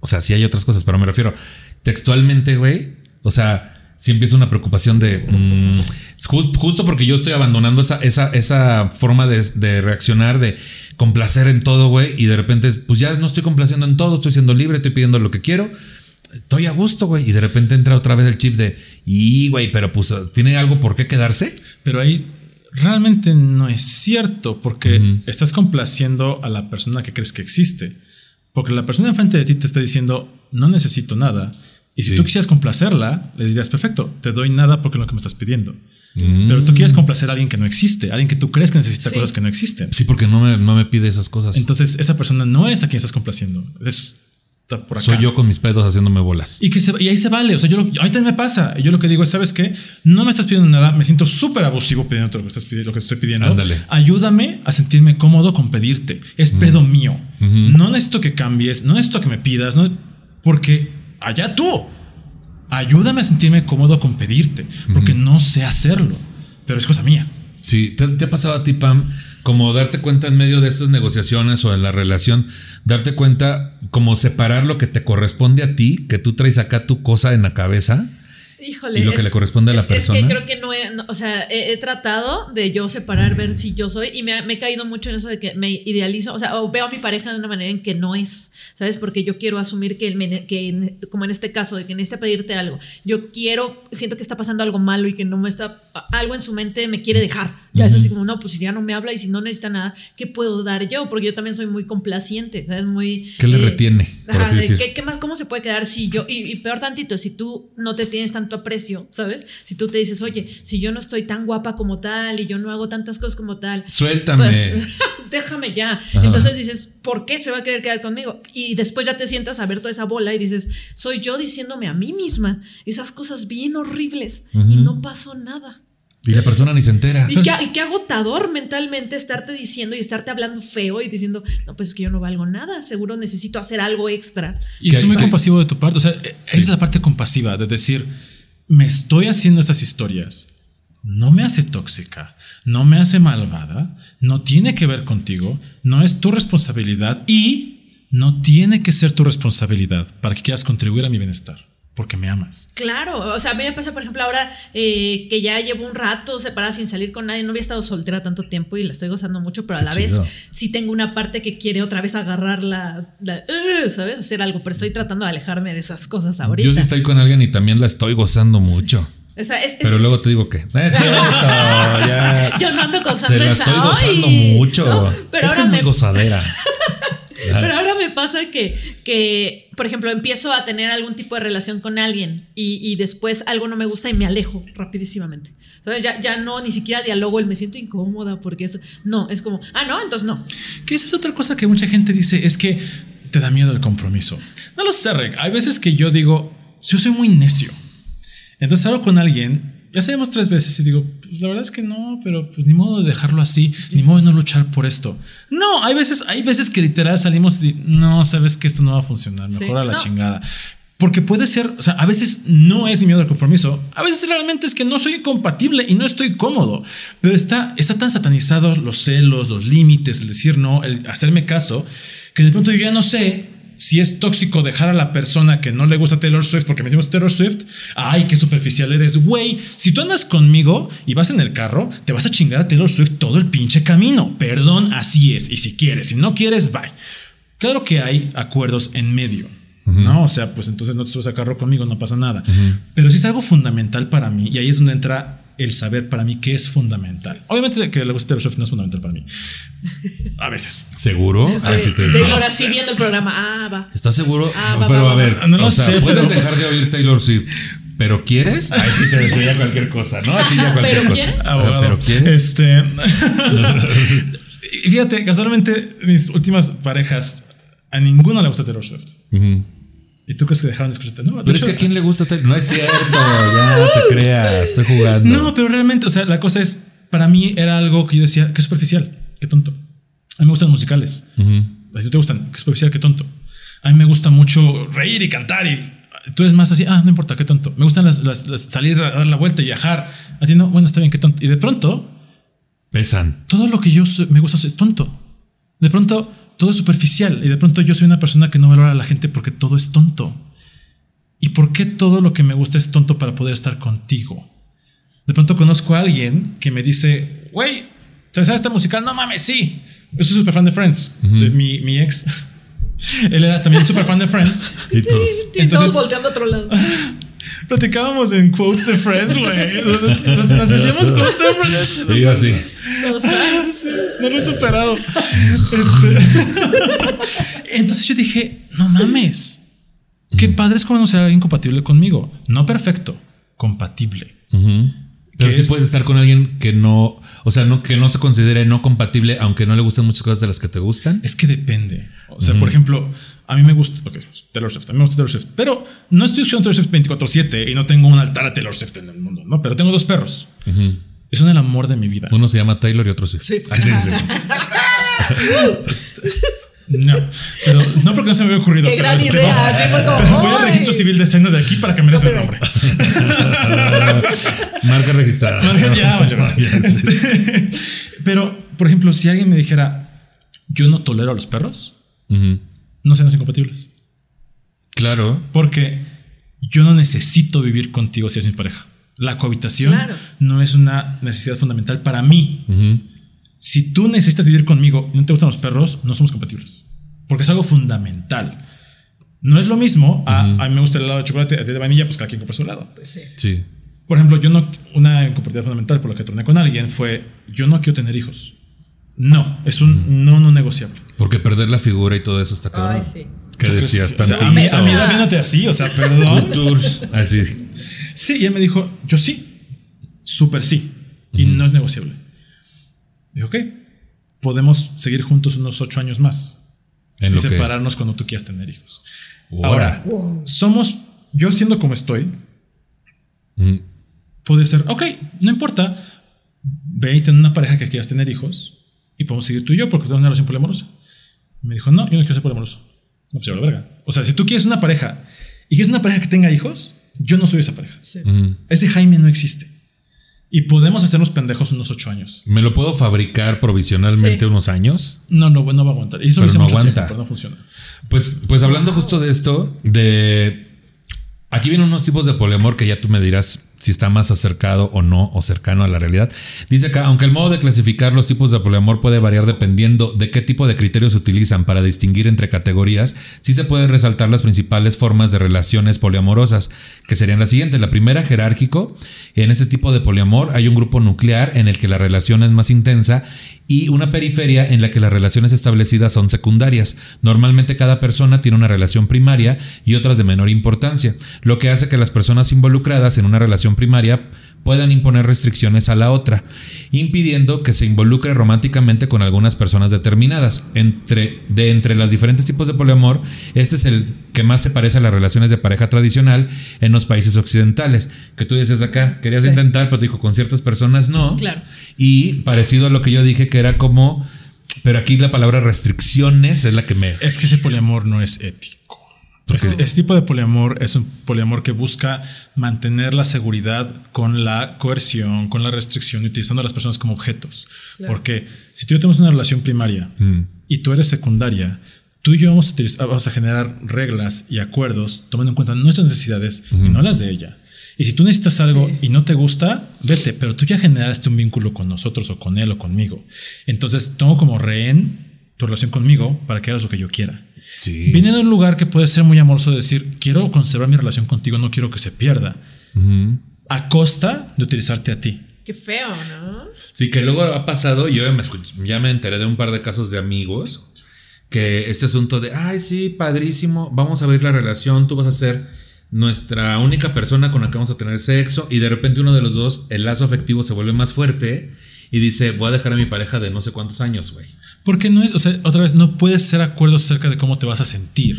[SPEAKER 2] o sea, sí hay otras cosas, pero me refiero textualmente, güey, o sea, si empieza una preocupación de mm, ju- justo porque yo estoy abandonando esa, esa, esa forma de, de reaccionar, de complacer en todo, güey, y de repente, pues ya no estoy complaciendo en todo, estoy siendo libre, estoy pidiendo lo que quiero estoy a gusto, güey. Y de repente entra otra vez el chip de, y güey, pero pues tiene algo por qué quedarse.
[SPEAKER 3] Pero ahí realmente no es cierto porque estás complaciendo a la persona que crees que existe. Porque la persona enfrente de ti te está diciendo, no necesito nada. Y si
[SPEAKER 2] Sí.
[SPEAKER 3] tú quisieras complacerla, le dirías, perfecto, te doy nada porque es lo que me estás pidiendo.
[SPEAKER 2] Mm.
[SPEAKER 3] Pero tú quieres complacer a alguien que no existe, alguien que tú crees que necesita
[SPEAKER 4] Sí.
[SPEAKER 3] cosas que no existen.
[SPEAKER 2] Sí, porque no me, no me pide esas cosas.
[SPEAKER 3] Entonces, esa persona no es a quien estás complaciendo. Es por acá.
[SPEAKER 2] Soy yo con mis pedos haciéndome bolas.
[SPEAKER 3] Y, que se- y ahí se vale. O sea, yo lo, a mí también me pasa. Y yo lo que digo es, ¿sabes qué? No me estás pidiendo nada. Me siento súper abusivo pidiendo lo que estás pidiendo, lo que estoy pidiendo.
[SPEAKER 2] Ándale.
[SPEAKER 3] Ayúdame a sentirme cómodo con pedirte. Es pedo mío. No necesito que cambies, no necesito que me pidas, no, porque allá tú. Ayúdame a sentirme cómodo con pedirte, porque no sé hacerlo. Pero es cosa mía.
[SPEAKER 2] Sí, ¿te, te ha pasado a ti, Pam, como darte cuenta en medio de estas negociaciones o de la relación, darte cuenta como separar lo que te corresponde a ti, que tú traes acá tu cosa en la cabeza?
[SPEAKER 4] Híjole.
[SPEAKER 2] Y lo que
[SPEAKER 4] es-
[SPEAKER 2] le corresponde a la
[SPEAKER 4] es-
[SPEAKER 2] persona.
[SPEAKER 4] Es que creo que no he, no, o sea, he, he tratado de yo separar, ver si yo soy, y me, ha- me he caído mucho en eso de que me idealizo, o sea, o veo a mi pareja de una manera en que no es, ¿sabes? Porque yo quiero asumir que, él me- que en- como en este caso, de que necesita pedirte algo, yo quiero, siento que está pasando algo malo y que no me está, algo en su mente me quiere dejar. Ya es así como, no, pues si ya no me habla y si no necesita nada, ¿qué puedo dar yo? Porque yo también soy muy complaciente, ¿sabes? Muy...
[SPEAKER 2] ¿Qué le
[SPEAKER 4] eh,
[SPEAKER 2] retiene, por
[SPEAKER 4] Ajá,
[SPEAKER 2] así?
[SPEAKER 4] ¿qué, qué más, ¿Cómo se puede quedar si yo, y, y peor tantito, si tú no te tienes tanto aprecio, ¿sabes? Si tú te dices, oye, si yo no estoy tan guapa como tal y yo no hago tantas cosas como tal,
[SPEAKER 2] Suéltame.
[SPEAKER 4] pues déjame ya.
[SPEAKER 2] Ajá.
[SPEAKER 4] Entonces dices, ¿por qué se va a querer quedar conmigo? Y después ya te sientas a ver toda esa bola y dices, soy yo diciéndome a mí misma esas cosas bien horribles y no pasó nada.
[SPEAKER 2] Y la persona ni se entera.
[SPEAKER 4] Y qué, y qué agotador mentalmente estarte diciendo y estarte hablando feo y diciendo, no, pues es que yo no valgo nada, seguro necesito hacer algo extra.
[SPEAKER 3] Y soy muy compasivo de tu parte. O sea, eh, esa es la parte compasiva de decir, me estoy haciendo estas historias. No me hace tóxica, no me hace malvada, no tiene que ver contigo, no es tu responsabilidad y no tiene que ser tu responsabilidad para que quieras contribuir a mi bienestar, porque me amas.
[SPEAKER 4] Claro, o sea, a mí me pasa, por ejemplo, ahora eh, que ya llevo un rato separada sin salir con nadie, no había estado soltera tanto tiempo y la estoy gozando mucho, pero a la vez sí tengo una parte que quiere otra vez agarrar la, la- "Ugh", ¿sabes? Hacer algo, pero estoy tratando de alejarme de esas cosas ahorita.
[SPEAKER 2] Yo sí estoy con alguien y también la estoy gozando mucho.
[SPEAKER 4] O sea, es- es-
[SPEAKER 2] Pero luego te digo que. No es cierto, ya.
[SPEAKER 4] yo no ando gozando
[SPEAKER 2] Se la estoy gozando mucho.
[SPEAKER 4] No, pero
[SPEAKER 2] es que es muy
[SPEAKER 4] me- Pero ahora me pasa que, que, por ejemplo, empiezo a tener algún tipo de relación con alguien y, y después algo no me gusta y me alejo rapidísimamente. ¿Sabes? Ya, ya no, ni siquiera dialogo, el me siento incómoda porque es... No, es como, ah, no, entonces no.
[SPEAKER 3] Que esa es otra cosa que mucha gente dice, es que te da miedo el compromiso. No lo sé, Rick. Hay veces que yo digo, yo soy muy necio. Entonces hablo con alguien, ya sabemos tres veces y digo, pues la verdad es que no, pero pues ni modo de dejarlo así, ni modo de no luchar por esto. No, hay veces, hay veces que literal salimos y no, sabes que esto no va a funcionar, mejor
[SPEAKER 4] Sí.
[SPEAKER 3] a la
[SPEAKER 4] No.
[SPEAKER 3] chingada. Porque puede ser, o sea, a veces no es mi miedo al compromiso, a veces realmente es que no soy compatible y no estoy cómodo, pero está, está tan satanizado los celos, los límites, el decir no, el hacerme caso, que de pronto yo ya no sé si es tóxico dejar a la persona que no le gusta Taylor Swift porque me decimos Taylor Swift, ay, qué superficial eres, güey. Si tú andas conmigo y vas en el carro, te vas a chingar a Taylor Swift todo el pinche camino. Perdón, así es. Y si quieres, si no quieres, bye. Claro que hay acuerdos en medio, ¿no? O sea, pues entonces no te subes al carro conmigo, no pasa nada. Pero sí es algo fundamental para mí y ahí es donde entra el saber para mí qué es fundamental. Obviamente que le guste Taylor Swift no es fundamental para mí. A veces.
[SPEAKER 2] ¿Seguro? A ver si te
[SPEAKER 4] Sí,
[SPEAKER 2] decía.
[SPEAKER 4] ahora sí viendo el programa, ah, va.
[SPEAKER 2] ¿Estás seguro?
[SPEAKER 4] Ah, va,
[SPEAKER 2] pero
[SPEAKER 4] va,
[SPEAKER 2] a ver.
[SPEAKER 3] No lo
[SPEAKER 2] o sea,
[SPEAKER 3] sé,
[SPEAKER 2] puedes
[SPEAKER 3] pero-
[SPEAKER 2] dejar de oír Taylor Swift. ¿Pero quieres? Ahí sí te decía cualquier cosa, ¿no? Así ya cualquier
[SPEAKER 4] ¿Pero
[SPEAKER 2] cosa.
[SPEAKER 4] quieres?
[SPEAKER 2] Ah. ¿Pero quieres?
[SPEAKER 3] Este. Fíjate, casualmente mis últimas parejas a ninguno le gusta Taylor Swift.
[SPEAKER 2] Ujú.
[SPEAKER 3] ¿Y tú crees que dejaron de escucharte? No,
[SPEAKER 2] Pero es que a quién le gusta No es cierto, ya te creas, estoy jugando.
[SPEAKER 3] No, pero realmente, o sea, la cosa es, para mí era algo que yo decía, que superficial, qué tonto. A mí me gustan los musicales.
[SPEAKER 2] Ujú.
[SPEAKER 3] Si no te gustan, qué superficial, qué tonto. A mí me gusta mucho reír y cantar y tú eres más así, ah, no importa, qué tonto. Me gustan las, las- las- salir a dar la vuelta y viajar. A ti no, bueno, está bien, qué tonto. Y de pronto,
[SPEAKER 2] Pesan.
[SPEAKER 3] todo lo que yo me gusta es tonto. De pronto, todo es superficial y de pronto yo soy una persona que no valora a la gente porque todo es tonto. ¿Y por qué todo lo que me gusta es tonto para poder estar contigo? De pronto conozco a alguien que me dice, güey, ¿sabes esta musical? No mames, sí. Yo soy súper fan de Friends. mi, mi ex, él era también súper fan de Friends.
[SPEAKER 2] Y todos.
[SPEAKER 4] Y
[SPEAKER 3] Entonces-
[SPEAKER 4] todos volteando a otro lado.
[SPEAKER 3] Platicábamos en quotes de Friends, güey. Nos, nos- nos decíamos quotes de Friends.
[SPEAKER 2] Y yo así.
[SPEAKER 3] No lo he superado. Este. Entonces yo dije, no mames. Qué padre es conocer a alguien compatible conmigo. No perfecto, compatible.
[SPEAKER 2] Pero
[SPEAKER 3] que
[SPEAKER 2] sí
[SPEAKER 3] es-
[SPEAKER 2] puedes estar con alguien que no, o sea, no, que no se considere no compatible, aunque no le gusten muchas cosas de las que te gustan.
[SPEAKER 3] Es que depende. O sea, por ejemplo, a mí me gusta. Ok, Taylor Swift. A mí me gusta Taylor Swift. Pero no estoy escuchando Taylor Swift 24-7 y no tengo un altar a Taylor Swift en el mundo, ¿no? Pero tengo dos perros.
[SPEAKER 2] Ujú.
[SPEAKER 3] Son el amor de mi vida.
[SPEAKER 2] Uno se llama Taylor y otro Swift.
[SPEAKER 4] Sí.
[SPEAKER 2] Ay, sí, sí.
[SPEAKER 3] No, pero no porque no se me había ocurrido.
[SPEAKER 4] Qué
[SPEAKER 3] pero
[SPEAKER 4] gran
[SPEAKER 3] este,
[SPEAKER 4] idea, como,
[SPEAKER 3] pero voy al registro civil de escena de aquí para que me des el nombre.
[SPEAKER 2] Marca registrada.
[SPEAKER 3] Margen ya, vale, vale. Este, pero, por ejemplo, si alguien me dijera, yo no tolero a los perros, no seamos incompatibles.
[SPEAKER 2] Claro.
[SPEAKER 3] Porque yo no necesito vivir contigo si es mi pareja. La cohabitación
[SPEAKER 4] Claro.
[SPEAKER 3] no es una necesidad fundamental para mí.
[SPEAKER 2] Ujú.
[SPEAKER 3] Si tú necesitas vivir conmigo y no te gustan los perros, no somos compatibles. Porque es algo fundamental. No es lo mismo a, a mí me gusta el helado de chocolate, a ti de vainilla, pues cada quien compra su helado.
[SPEAKER 4] Pues sí.
[SPEAKER 2] Sí.
[SPEAKER 3] Por ejemplo, yo no, una incompatibilidad fundamental por la que torné con alguien fue, yo no quiero tener hijos. No, es un no no negociable.
[SPEAKER 2] Porque perder la figura y todo eso está cabrón.
[SPEAKER 4] Ay, sí.
[SPEAKER 2] ¿Qué
[SPEAKER 3] ¿Tú crees
[SPEAKER 2] decías
[SPEAKER 3] o sea, a mí, a mí así, o sea, perdón.
[SPEAKER 2] Así.
[SPEAKER 3] Sí, y él me dijo, yo sí, súper sí, y no es negociable. Dije, ok, podemos seguir juntos unos ocho años más
[SPEAKER 2] En
[SPEAKER 3] y
[SPEAKER 2] lo que.
[SPEAKER 3] separarnos cuando tú quieras tener hijos.
[SPEAKER 2] Ahora.
[SPEAKER 3] Ahora, somos, yo siendo como estoy,
[SPEAKER 2] Mm.
[SPEAKER 3] puede ser, ok, no importa, ve y ten una pareja que quieras tener hijos y podemos seguir tú y yo porque tenemos una relación poliamorosa. Y me dijo, no, yo no quiero ser poliamoroso. No, pues la verga. O sea, si tú quieres una pareja y quieres una pareja que tenga hijos, yo no soy esa pareja.
[SPEAKER 4] Sí.
[SPEAKER 2] Mm.
[SPEAKER 3] Ese Jaime no existe. Y podemos hacernos pendejos unos ocho años.
[SPEAKER 2] ¿Me lo puedo fabricar provisionalmente
[SPEAKER 4] Sí.
[SPEAKER 2] unos años?
[SPEAKER 3] No, no, no va a aguantar. Y eso
[SPEAKER 2] Pero
[SPEAKER 3] lo hice
[SPEAKER 2] no
[SPEAKER 3] mucho
[SPEAKER 2] aguanta.
[SPEAKER 3] tiempo, pero no funciona.
[SPEAKER 2] Pues, pues hablando justo de esto, de. Aquí vienen unos tipos de poliamor que ya tú me dirás si está más acercado o no, o cercano a la realidad. Dice acá, aunque el modo de clasificar los tipos de poliamor puede variar dependiendo de qué tipo de criterios se utilizan para distinguir entre categorías, sí se puede resaltar las principales formas de relaciones poliamorosas, que serían las siguientes. La primera, jerárquico. En ese tipo de poliamor hay un grupo nuclear en el que la relación es más intensa y una periferia en la que las relaciones establecidas son secundarias. Normalmente cada persona tiene una relación primaria y otras de menor importancia, lo que hace que las personas involucradas en una relación primaria puedan imponer restricciones a la otra, impidiendo que se involucre románticamente con algunas personas determinadas. Entre, de entre los diferentes tipos de poliamor, este es el que más se parece a las relaciones de pareja tradicional en los países occidentales. Que tú dices acá, querías
[SPEAKER 4] Sí.
[SPEAKER 2] intentar, pero te dijo con ciertas personas no.
[SPEAKER 4] Claro.
[SPEAKER 2] Y parecido a lo que yo dije, que era como. Pero aquí la palabra restricciones es la que me.
[SPEAKER 3] Es que ese poliamor no es ético. Este, este tipo de poliamor es un poliamor que busca mantener la seguridad con la coerción, con la restricción, y utilizando a las personas como objetos.
[SPEAKER 4] Claro.
[SPEAKER 3] Porque si tú y yo tenemos una relación primaria
[SPEAKER 2] Mm.
[SPEAKER 3] y tú eres secundaria, tú y yo vamos a, utilizar- vamos a generar reglas y acuerdos tomando en cuenta nuestras necesidades y no las de ella. Y si tú necesitas algo
[SPEAKER 4] Sí.
[SPEAKER 3] y no te gusta, vete, pero tú ya generaste un vínculo con nosotros o con él o conmigo. Entonces tomo como rehén tu relación conmigo para que hagas lo que yo quiera.
[SPEAKER 2] Sí.
[SPEAKER 3] Viene de un lugar que puede ser muy amoroso de decir, quiero conservar mi relación contigo, no quiero que se pierda, a costa de utilizarte a ti.
[SPEAKER 4] Qué feo, ¿no?
[SPEAKER 2] Sí, que luego ha pasado, yo ya me, ya me enteré de un par de casos de amigos que este asunto de, ay, sí, padrísimo, vamos a abrir la relación, tú vas a ser nuestra única persona con la que vamos a tener sexo y de repente uno de los dos, el lazo afectivo se vuelve más fuerte y dice, voy a dejar a mi pareja de no sé cuántos años, güey.
[SPEAKER 3] Porque no es, o sea, otra vez, no puedes ser acuerdos acerca de cómo te vas a sentir.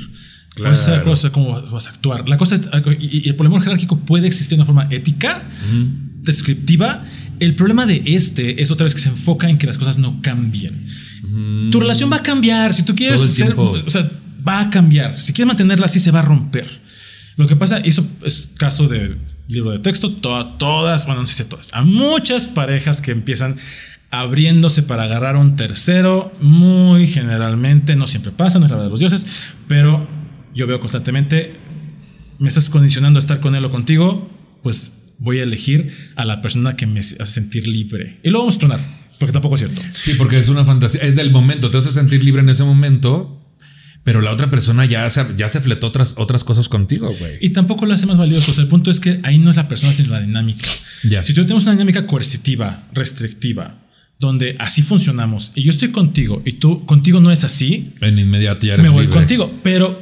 [SPEAKER 3] Puedes ser
[SPEAKER 2] Claro.
[SPEAKER 3] acuerdos acerca de cómo vas a actuar. La cosa es, y, y el poliamor jerárquico puede existir de una forma ética, descriptiva. El problema de este es otra vez que se enfoca en que las cosas no cambien. Tu relación va a cambiar. Si tú quieres ser, o sea, va a cambiar. Si quieres mantenerla así, se va a romper. Lo que pasa, y eso es caso de libro de texto, to- todas, bueno, no sé si todas, a muchas parejas que empiezan abriéndose para agarrar a un tercero, muy generalmente, no siempre pasa, no es la verdad de los dioses, pero yo veo constantemente, me estás condicionando a estar con él o contigo, pues voy a elegir a la persona que me hace sentir libre. Y luego vamos a tronar, porque tampoco es cierto.
[SPEAKER 2] Sí, porque es una fantasía, es del momento, te hace sentir libre en ese momento, pero la otra persona ya se, ya se fletó otras, otras cosas contigo, güey.
[SPEAKER 3] Y tampoco lo hace más valioso. O sea, el punto es que ahí no es la persona, sino la dinámica.
[SPEAKER 2] Ya.
[SPEAKER 3] Si tú tenemos una dinámica coercitiva, restrictiva, donde así funcionamos, y yo estoy contigo, y tú contigo no es así,
[SPEAKER 2] En inmediato ya eres
[SPEAKER 3] me voy
[SPEAKER 2] libre.
[SPEAKER 3] contigo. Pero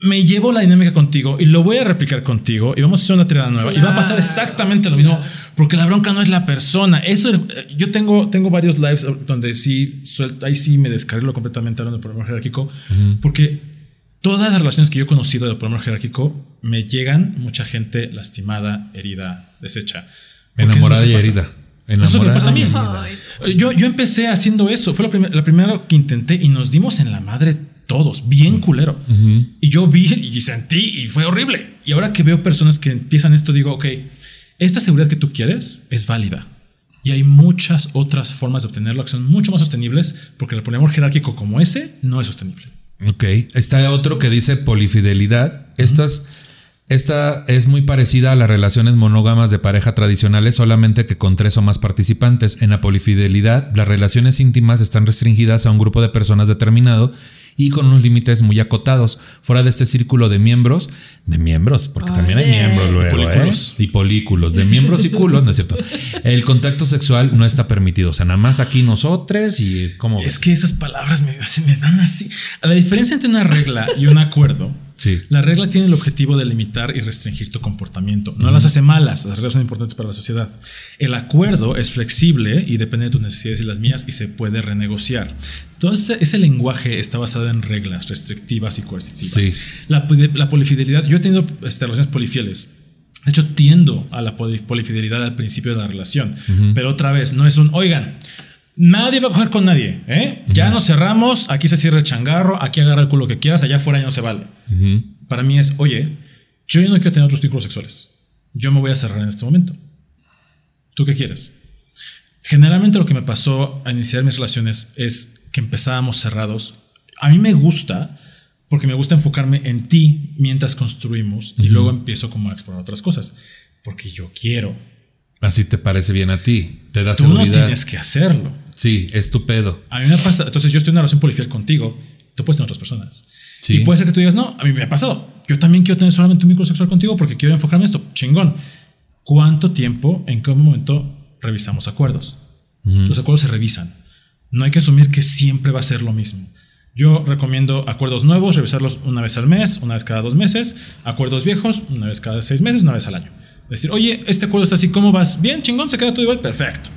[SPEAKER 3] me llevo la dinámica contigo y lo voy a replicar contigo y vamos a hacer una tirada nueva y va a pasar exactamente lo mismo porque la bronca no es la persona. Eso yo tengo tengo varios lives donde sí suelto, ahí sí me descargo completamente hablando del problema jerárquico porque todas las relaciones que yo he conocido del problema jerárquico me llegan mucha gente lastimada, herida, deshecha.
[SPEAKER 2] Enamorada y
[SPEAKER 3] lo
[SPEAKER 2] herida.
[SPEAKER 3] Es lo que me
[SPEAKER 2] Enamorada
[SPEAKER 3] pasa a mí. Yo, yo empecé haciendo eso. Fue la, primer- la primera que intenté y nos dimos en la madre todos, bien culero. Y yo vi y sentí y fue horrible. Y ahora que veo personas que empiezan esto, digo, ok, esta seguridad que tú quieres es válida. Y hay muchas otras formas de obtenerlo que son mucho más sostenibles porque el poliamor jerárquico como ese no es sostenible.
[SPEAKER 2] Ok. Está otro que dice polifidelidad. Estas, esta es muy parecida a las relaciones monógamas de pareja tradicionales, solamente que con tres o más participantes. En la polifidelidad, las relaciones íntimas están restringidas a un grupo de personas determinado y con unos límites muy acotados. Fuera de este círculo de miembros, de miembros, porque también hay miembros luego,
[SPEAKER 3] polículos.
[SPEAKER 2] ¿eh? Y polículos, de miembros y culos, ¿no es cierto? El contacto sexual no está permitido. O sea, nada más aquí nosotros y cómo
[SPEAKER 3] Es que esas palabras me, dan así. La diferencia entre una regla y un acuerdo.
[SPEAKER 2] Sí.
[SPEAKER 3] La regla tiene el objetivo de limitar y restringir tu comportamiento. No las hace malas, las reglas son importantes para la sociedad. El acuerdo es flexible y depende de tus necesidades y las mías y se puede renegociar. Todo ese, ese lenguaje está basado en reglas restrictivas y coercitivas.
[SPEAKER 2] Sí.
[SPEAKER 3] La, poli- la polifidelidad, yo he tenido este, relaciones polifieles. De hecho, tiendo a la poli- polifidelidad al principio de la relación. Pero otra vez, no es un, oigan, nadie va a coger con nadie. ¿eh? Ya nos cerramos, aquí se cierra el changarro, aquí agarra el culo que quieras, allá afuera ya no se vale. Para mí es, oye, yo no quiero tener otros vínculos sexuales. Yo me voy a cerrar en este momento. ¿Tú qué quieres? Generalmente lo que me pasó al iniciar mis relaciones es que empezábamos cerrados. A mí me gusta porque me gusta enfocarme en ti mientras construimos y luego empiezo como a explorar otras cosas. Porque yo quiero.
[SPEAKER 2] Así te parece bien a ti. Te da
[SPEAKER 3] Tú no tienes que hacerlo.
[SPEAKER 2] Sí, es tu pedo.
[SPEAKER 3] A mí me pasa, entonces yo estoy en una relación polifiel contigo, tú puedes tener otras personas.
[SPEAKER 2] Sí.
[SPEAKER 3] Y puede ser que tú digas, no, a mí me ha pasado. Yo también quiero tener solamente un vínculo sexual contigo porque quiero enfocarme en esto. Chingón. ¿Cuánto tiempo, en qué momento revisamos acuerdos? Los acuerdos se revisan. No hay que asumir que siempre va a ser lo mismo. Yo recomiendo acuerdos nuevos, revisarlos una vez al mes, una vez cada dos meses. Acuerdos viejos, una vez cada seis meses, una vez al año. Decir, oye, este acuerdo está así, ¿cómo vas? Bien, chingón, se queda todo igual, perfecto.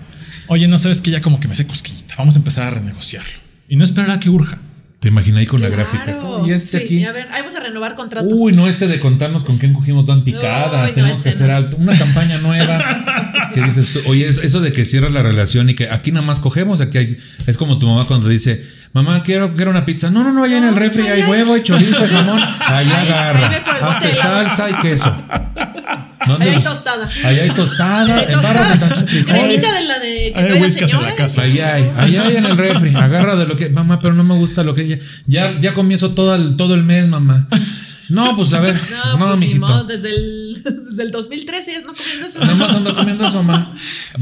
[SPEAKER 3] Oye, no sabes que ya como que me sé cosquillita, vamos a empezar a renegociarlo. Y no esperar a que urja.
[SPEAKER 2] Te imaginé ahí con la gráfica. Y este
[SPEAKER 4] Sí,
[SPEAKER 2] aquí.
[SPEAKER 4] A ver, ahí vamos a renovar contrato.
[SPEAKER 2] Uy, no, este de contarnos con quién cogimos tan picada.
[SPEAKER 4] No,
[SPEAKER 2] Tenemos que hacer
[SPEAKER 4] no.
[SPEAKER 2] alto. Una campaña nueva. que dices tú, oye, es- eso de que cierras la relación y que aquí nada más cogemos, aquí hay. Es como tu mamá cuando dice, mamá, quiero, quiero una pizza. No, no, no, allá en el refri
[SPEAKER 4] allá
[SPEAKER 2] hay huevo, hay chorizo, jamón. Allá agarra.
[SPEAKER 4] helado.
[SPEAKER 2] salsa y queso. ¿Dónde
[SPEAKER 4] Ahí hay
[SPEAKER 2] los-
[SPEAKER 4] tostada.
[SPEAKER 2] Allá hay tostada.
[SPEAKER 4] Ahí
[SPEAKER 2] embárrate
[SPEAKER 4] tostada. Cremita de la de que
[SPEAKER 3] Hay whiskas en la casa.
[SPEAKER 2] Ahí hay, ahí hay en el refri. Agarra de lo que. Mamá, pero no me gusta lo que ya. Ya, ya comí eso todo el, todo el mes, mamá. No, pues a ver.
[SPEAKER 4] No,
[SPEAKER 2] No,
[SPEAKER 4] pues ni
[SPEAKER 2] mijito.
[SPEAKER 4] modo, desde el, desde el 2013 ya no comiendo eso.
[SPEAKER 2] Nada más ando comiendo eso, mamá.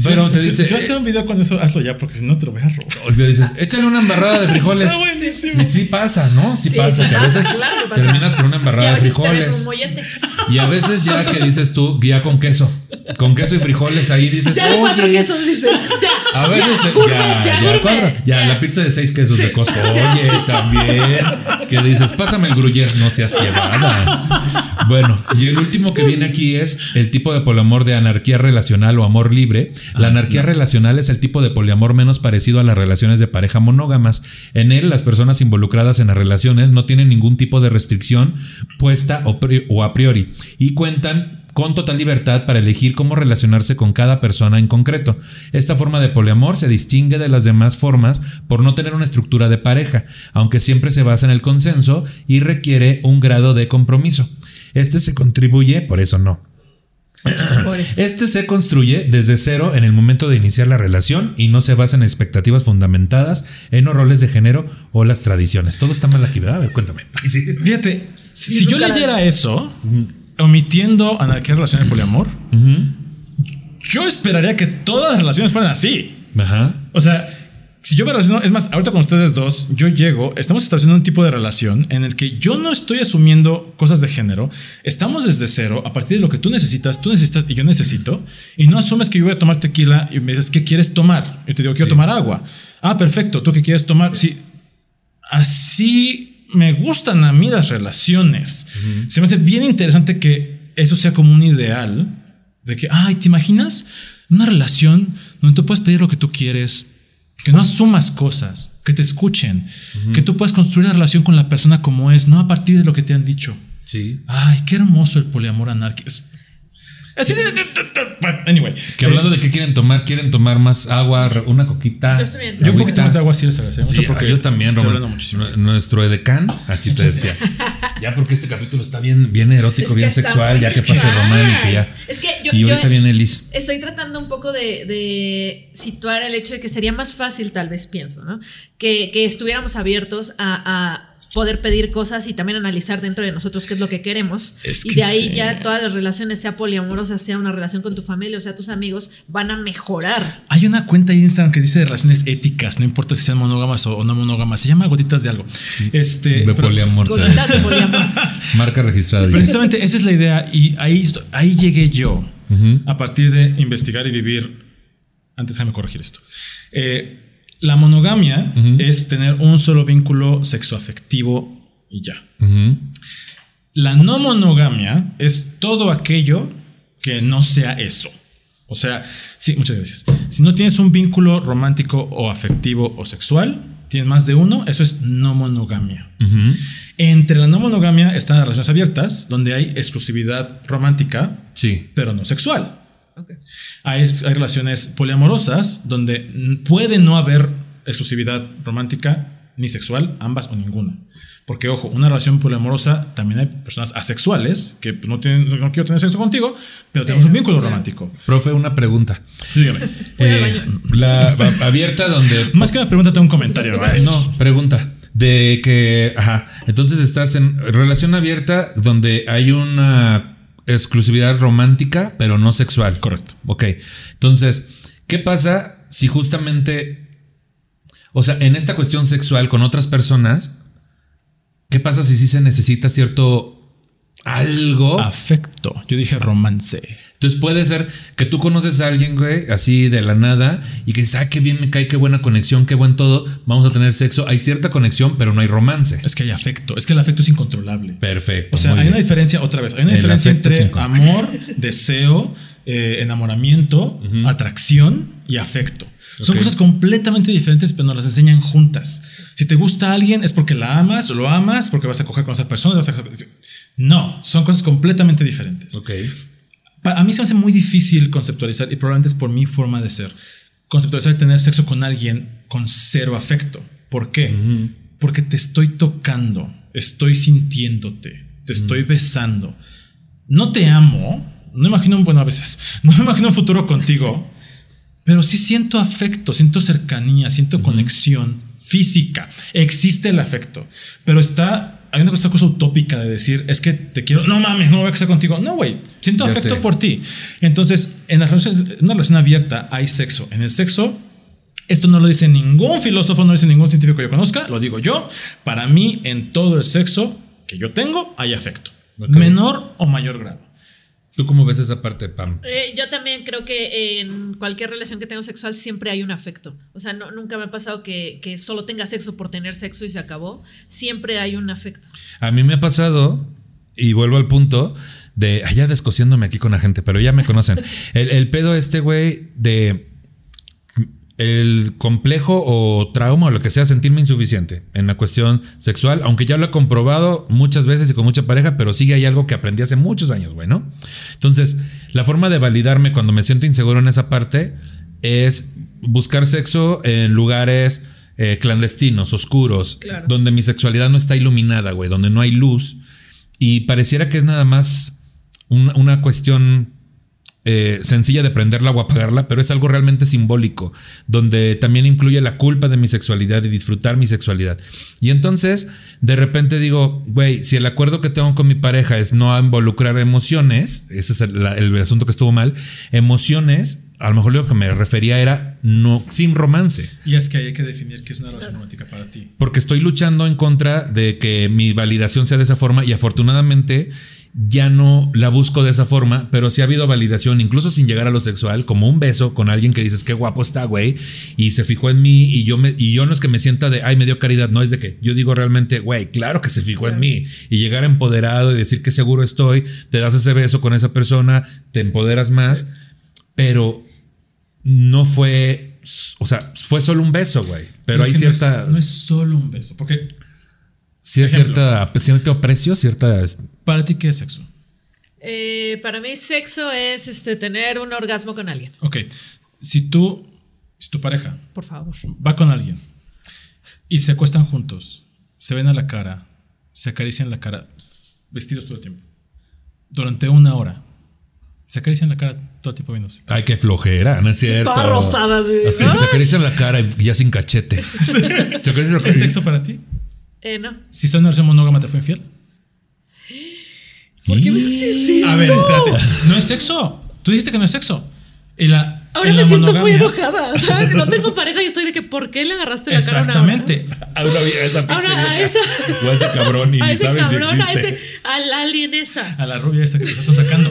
[SPEAKER 2] Pero te
[SPEAKER 3] si-
[SPEAKER 2] dice.
[SPEAKER 3] Si vas a hacer un video con eso, hazlo ya, porque si no te lo voy a robar.
[SPEAKER 2] o te dices, échale una embarrada de frijoles.
[SPEAKER 3] Está buenísimo.
[SPEAKER 2] Y sí pasa, ¿no? Sí,
[SPEAKER 4] Sí,
[SPEAKER 2] pasa,
[SPEAKER 4] sí
[SPEAKER 2] que a veces
[SPEAKER 4] claro,
[SPEAKER 2] terminas con una
[SPEAKER 4] Y
[SPEAKER 2] embarrada
[SPEAKER 4] a
[SPEAKER 2] de
[SPEAKER 4] veces te ves
[SPEAKER 2] frijoles.
[SPEAKER 4] un mollete.
[SPEAKER 2] Y a veces ya que dices tú, guía con queso. Con queso y frijoles, ahí dices,
[SPEAKER 4] Ya cuatro
[SPEAKER 2] oye.
[SPEAKER 4] quesos dices. Ya.
[SPEAKER 2] A veces
[SPEAKER 4] Ya,
[SPEAKER 2] ya, ya,
[SPEAKER 4] ya,
[SPEAKER 2] ya,
[SPEAKER 4] gourmet,
[SPEAKER 2] cuadra. ya,
[SPEAKER 4] ya.
[SPEAKER 2] la pizza de seis quesos de Costco. Oye, también. Que dices, pásame el gruyère, no seas llevada. Bueno, y el último que viene aquí es el tipo de poliamor de anarquía relacional o amor libre. La anarquía relacional es el tipo de poliamor menos parecido a las relaciones de pareja monógamas. En él, las personas involucradas en las relaciones no tienen ningún tipo de restricción puesta o pri- o a priori y cuentan con total libertad para elegir cómo relacionarse con cada persona en concreto. Esta forma de poliamor se distingue de las demás formas por no tener una estructura de pareja, aunque siempre se basa en el consenso y requiere un grado de compromiso. Este se contribuye, por eso no. Este se construye desde cero en el momento de iniciar la relación y no se basa en expectativas fundamentadas en los roles de género o las tradiciones. Todo está mal aquí, ¿verdad? A ver, cuéntame.
[SPEAKER 3] Fíjate,
[SPEAKER 4] Sí,
[SPEAKER 3] si yo
[SPEAKER 4] cara.
[SPEAKER 3] leyera eso, omitiendo anarquía relación y poliamor,
[SPEAKER 2] Ujú.
[SPEAKER 3] yo esperaría que todas las relaciones fueran así.
[SPEAKER 2] Ajá.
[SPEAKER 3] O sea, si yo me relaciono, es más, ahorita con ustedes dos, yo llego, estamos estableciendo un tipo de relación en el que yo no estoy asumiendo cosas de género, estamos desde cero, a partir de lo que tú necesitas, tú necesitas y yo necesito, y no asumes que yo voy a tomar tequila y me dices, ¿qué quieres tomar? Yo te digo, quiero
[SPEAKER 2] Sí.
[SPEAKER 3] tomar agua. Ah, perfecto, ¿tú qué quieres tomar? Sí, así me gustan a mí las relaciones. Se me hace bien interesante que eso sea como un ideal de que, ay, ¿te imaginas una relación donde tú puedes pedir lo que tú quieres, que no asumas cosas, que te escuchen, que tú puedas construir la relación con la persona como es, no a partir de lo que te han dicho?
[SPEAKER 2] Sí.
[SPEAKER 3] Ay, qué hermoso el poliamor anárquico. Es- Así de. Anyway.
[SPEAKER 2] Que hablando de qué quieren tomar, quieren tomar más agua, una coquita.
[SPEAKER 4] Yo estoy bien.
[SPEAKER 3] Yo un poquito más de agua sí les agradecería
[SPEAKER 2] Sí,
[SPEAKER 3] mucho porque
[SPEAKER 2] yo también,
[SPEAKER 3] estoy hablando muchísimo.
[SPEAKER 2] Nue- Nuestro edecán, así te decía. ya porque este capítulo está bien, bien erótico,
[SPEAKER 4] Es
[SPEAKER 2] bien sexual, ya que pase
[SPEAKER 4] sexual.
[SPEAKER 2] Román y que ya.
[SPEAKER 4] Es que yo,
[SPEAKER 2] y
[SPEAKER 4] yo
[SPEAKER 2] ahorita viene Liz.
[SPEAKER 4] estoy tratando un poco de, de situar el hecho de que sería más fácil, tal vez pienso, ¿no? Que, que estuviéramos abiertos a, a poder pedir cosas y también analizar dentro de nosotros qué es lo que queremos.
[SPEAKER 3] Es
[SPEAKER 4] y de ahí
[SPEAKER 3] sí.
[SPEAKER 4] ya todas las relaciones, sea poliamorosa, sea una relación con tu familia o sea tus amigos, van a mejorar.
[SPEAKER 3] Hay una cuenta de Instagram que dice de relaciones éticas, no importa si sean monógamas o no monógamas, se llama Gotitas de algo. Este,
[SPEAKER 2] De
[SPEAKER 3] pero
[SPEAKER 2] poliamor.
[SPEAKER 4] Gotitas de poliamor.
[SPEAKER 2] Marca registrada.
[SPEAKER 3] Precisamente esa es la idea y ahí, ahí llegué yo a partir de investigar y vivir. Antes déjame corregir esto. Eh, la monogamia es tener un solo vínculo sexoafectivo y ya. La no monogamia es todo aquello que no sea eso. O sea, sí, muchas gracias. Si no tienes un vínculo romántico o afectivo o sexual, tienes más de uno, eso es no monogamia. Entre la no monogamia están las relaciones abiertas, donde hay exclusividad romántica,
[SPEAKER 2] Sí.
[SPEAKER 3] pero no sexual.
[SPEAKER 4] Ok.
[SPEAKER 3] Hay, hay relaciones poliamorosas donde puede no haber exclusividad romántica ni sexual, ambas o ninguna. Porque, ojo, una relación poliamorosa también hay personas asexuales que no, tienen, no quiero tener sexo contigo, pero tenemos un vínculo romántico.
[SPEAKER 2] Profe, una pregunta.
[SPEAKER 3] Dígame.
[SPEAKER 2] Eh, la a- abierta donde.
[SPEAKER 3] Más que una pregunta, tengo un comentario. ¿no?
[SPEAKER 2] No, pregunta. De que, ajá, entonces estás en relación abierta donde hay una exclusividad romántica, pero no sexual.
[SPEAKER 3] Correcto.
[SPEAKER 2] Ok. Entonces, ¿qué pasa si justamente, o sea, en esta cuestión sexual con otras personas, ¿qué pasa si sí se necesita cierto algo?
[SPEAKER 3] Afecto. Yo dije romance.
[SPEAKER 2] Entonces puede ser que tú conoces a alguien, güey, así de la nada y que dices, ah, qué bien me cae, qué buena conexión, qué buen todo, vamos a tener sexo. Hay cierta conexión, pero no hay romance.
[SPEAKER 3] Es que hay afecto. Es que el afecto es incontrolable.
[SPEAKER 2] Perfecto.
[SPEAKER 3] O sea, hay una diferencia, otra vez, hay una
[SPEAKER 2] El
[SPEAKER 3] diferencia entre amor, deseo, eh, enamoramiento, atracción y afecto. Son cosas completamente diferentes, pero nos las enseñan juntas. Si te gusta alguien es porque la amas o lo amas, porque vas a coger con esa persona. vas a- No, son cosas completamente diferentes.
[SPEAKER 2] Ok.
[SPEAKER 3] A mí se me hace muy difícil conceptualizar, y probablemente es por mi forma de ser, conceptualizar tener sexo con alguien con cero afecto. ¿Por qué? Porque te estoy tocando, estoy sintiéndote, te estoy besando. No te amo, no imagino, un- bueno, a veces, no imagino un futuro contigo, pero sí siento afecto, siento cercanía, siento conexión física. Existe el afecto, pero está. Hay una cosa, cosa utópica de decir, es que te quiero, no mames, no voy a casar contigo. No, güey, siento
[SPEAKER 2] Ya
[SPEAKER 3] afecto
[SPEAKER 2] sé.
[SPEAKER 3] por ti. Entonces, en, las relaciones- en una relación abierta hay sexo. En el sexo, esto no lo dice ningún filósofo, no lo dice ningún científico que yo conozca, lo digo yo. Para mí, en todo el sexo que yo tengo, hay afecto.
[SPEAKER 2] Ok.
[SPEAKER 3] Menor o mayor grado.
[SPEAKER 2] ¿Tú cómo ves esa parte, Pam?
[SPEAKER 4] Eh, yo también creo que en cualquier relación que tengo sexual siempre hay un afecto. O sea, no, nunca me ha pasado que, que solo tenga sexo por tener sexo y se acabó. Siempre hay un afecto.
[SPEAKER 2] A mí me ha pasado, y vuelvo al punto, de allá descosiéndome aquí con la gente, pero ya me conocen. El, el pedo este, güey, de el complejo o trauma o lo que sea, sentirme insuficiente en la cuestión sexual, aunque ya lo he comprobado muchas veces y con mucha pareja, pero sigue hay algo que aprendí hace muchos años, güey, ¿no? Entonces, la forma de validarme cuando me siento inseguro en esa parte es buscar sexo en lugares eh, clandestinos, oscuros,
[SPEAKER 4] Claro.
[SPEAKER 2] donde mi sexualidad no está iluminada, güey, donde no hay luz. Y pareciera que es nada más un- una cuestión eh, sencilla de prenderla o apagarla, pero es algo realmente simbólico, donde también incluye la culpa de mi sexualidad y disfrutar mi sexualidad. Y entonces, de repente digo, güey, si el acuerdo que tengo con mi pareja es no involucrar emociones, ese es el, asunto que estuvo mal, emociones, a lo mejor lo que me refería era no sin romance.
[SPEAKER 3] Y es que hay que definir qué es una relación romántica para ti.
[SPEAKER 2] Porque estoy luchando en contra de que mi validación sea de esa forma y afortunadamente ya no la busco de esa forma, pero sí ha habido validación, incluso sin llegar a lo sexual, como un beso con alguien que dices qué guapo está, güey, y se fijó en mí y yo me y yo no es que me sienta de ay me dio caridad, no es de que yo digo realmente, güey, claro que se fijó en mí y llegar empoderado y decir que seguro estoy, te das ese beso con esa persona, te empoderas más, pero no fue, o sea, fue solo un beso, güey, pero, hay
[SPEAKER 3] que no es-
[SPEAKER 2] cierta
[SPEAKER 3] No es, solo un beso. Porque,
[SPEAKER 2] sí hay
[SPEAKER 3] ejemplo.
[SPEAKER 2] cierta cierto aprecio, cierta
[SPEAKER 3] ¿para ti qué es sexo?
[SPEAKER 4] Eh, para mí, sexo es este, tener un orgasmo con alguien.
[SPEAKER 3] Ok. Si tú, si tu pareja
[SPEAKER 4] Por favor.
[SPEAKER 3] va con alguien y se acuestan juntos, se ven a la cara, se acarician la cara, vestidos todo el tiempo, durante una hora, se acarician la cara todo el tiempo viéndose.
[SPEAKER 2] Ay, qué flojera, no es cierto.
[SPEAKER 4] Toda rosada, así.
[SPEAKER 2] Así, se acaricia la cara y ya sin cachete.
[SPEAKER 3] ¿Es sexo para ti?
[SPEAKER 4] Eh, no.
[SPEAKER 3] Si estás en una relación monógama, ¿te fue infiel?
[SPEAKER 4] ¿Por qué me haces eso?
[SPEAKER 3] A ver, espérate. No es sexo. Tú dijiste que no es sexo. Y la,
[SPEAKER 4] Ahora
[SPEAKER 3] en
[SPEAKER 4] me
[SPEAKER 3] la
[SPEAKER 4] siento muy enojada. ¿sabes? No tengo pareja y estoy de que ¿por qué le agarraste la cara a una?
[SPEAKER 3] Exactamente.
[SPEAKER 2] Ahora vi a esa pinche
[SPEAKER 4] Ahora a
[SPEAKER 2] vieja.
[SPEAKER 4] esa-
[SPEAKER 2] O a ese cabrón y
[SPEAKER 4] a
[SPEAKER 2] ni
[SPEAKER 4] ese
[SPEAKER 2] sabes
[SPEAKER 4] cabrón,
[SPEAKER 2] si
[SPEAKER 4] a
[SPEAKER 2] existe.
[SPEAKER 4] ese, al alien esa.
[SPEAKER 3] A la rubia esta que te estás sacando.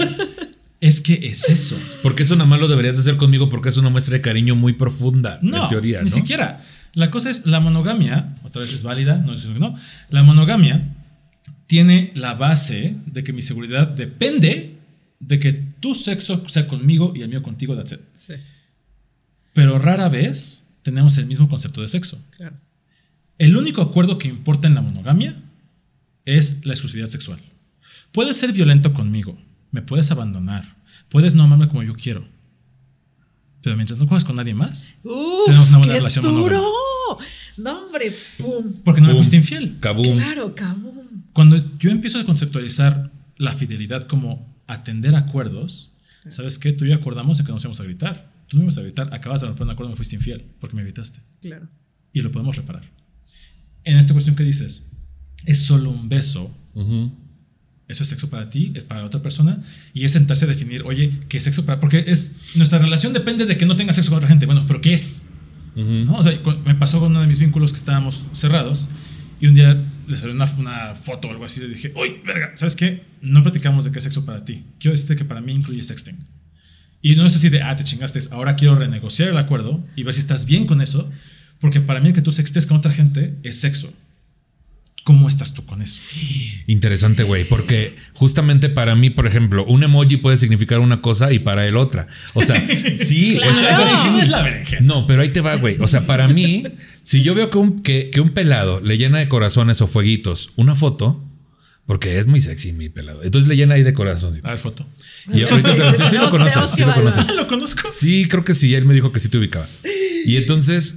[SPEAKER 3] Es que es eso.
[SPEAKER 2] Porque eso nada más lo deberías hacer conmigo porque es una muestra de cariño muy profunda,
[SPEAKER 3] No,
[SPEAKER 2] en teoría,
[SPEAKER 3] ni siquiera. La cosa es, la monogamia, otra vez es válida, no es que no. La monogamia tiene la base de que mi seguridad depende de que tu sexo sea conmigo y el mío contigo, that's it.
[SPEAKER 4] Sí,
[SPEAKER 3] Pero rara vez tenemos el mismo concepto de sexo.
[SPEAKER 4] claro.
[SPEAKER 3] El único acuerdo que importa en la monogamia es la exclusividad sexual. Puedes ser violento conmigo, me puedes abandonar, puedes no amarme como yo quiero. Pero mientras no juegas con nadie más,
[SPEAKER 4] Uf,
[SPEAKER 3] Tenemos una buena
[SPEAKER 4] qué
[SPEAKER 3] relación
[SPEAKER 4] duro. No, hombre, pum.
[SPEAKER 3] porque no me fuiste infiel.
[SPEAKER 2] Kaboom.
[SPEAKER 4] Claro, cabrón.
[SPEAKER 3] Cuando yo empiezo a conceptualizar la fidelidad como atender acuerdos, ¿sabes qué? Tú y yo acordamos en que nos íbamos a gritar. Tú no me ibas a gritar, acabas de romper un acuerdo, me fuiste infiel porque me gritaste.
[SPEAKER 4] Claro.
[SPEAKER 3] Y lo podemos reparar. En esta cuestión que dices, es solo un beso,
[SPEAKER 2] Ujú.
[SPEAKER 3] eso es sexo para ti, es para otra persona, y es sentarse a definir, oye, ¿qué es sexo para...? Porque es, nuestra relación depende de que no tengas sexo con otra gente. Bueno, pero ¿qué es?
[SPEAKER 2] Ujú.
[SPEAKER 3] ¿No? O sea, me pasó con uno de mis vínculos que estábamos cerrados y un día le salió una, una foto o algo así le dije, uy, verga, ¿sabes qué? No platicamos de qué es sexo para ti. Quiero decirte que para mí incluye sexting. Y no es así de, ah, te chingaste, ahora quiero renegociar el acuerdo y ver si estás bien con eso, porque para mí el que tú sextes con otra gente es sexo. ¿Cómo estás tú con eso?
[SPEAKER 2] Interesante, güey, porque justamente para mí, por ejemplo, un emoji puede significar una cosa y para él otra. O sea, sí,
[SPEAKER 4] Claro.
[SPEAKER 2] es-
[SPEAKER 3] La
[SPEAKER 2] es-
[SPEAKER 3] la berenjena.
[SPEAKER 2] No, pero ahí te va, güey. O sea, para mí, si yo veo que un, que, que un pelado le llena de corazones o fueguitos una foto, porque es muy sexy mi pelado, entonces le llena ahí de corazones.
[SPEAKER 3] A ver, foto.
[SPEAKER 2] Y ahorita te lo- sí, sí lo conoces, sí.
[SPEAKER 3] Ah, lo conozco.
[SPEAKER 2] Sí, creo que sí. Él me dijo que sí te ubicaba. Y entonces,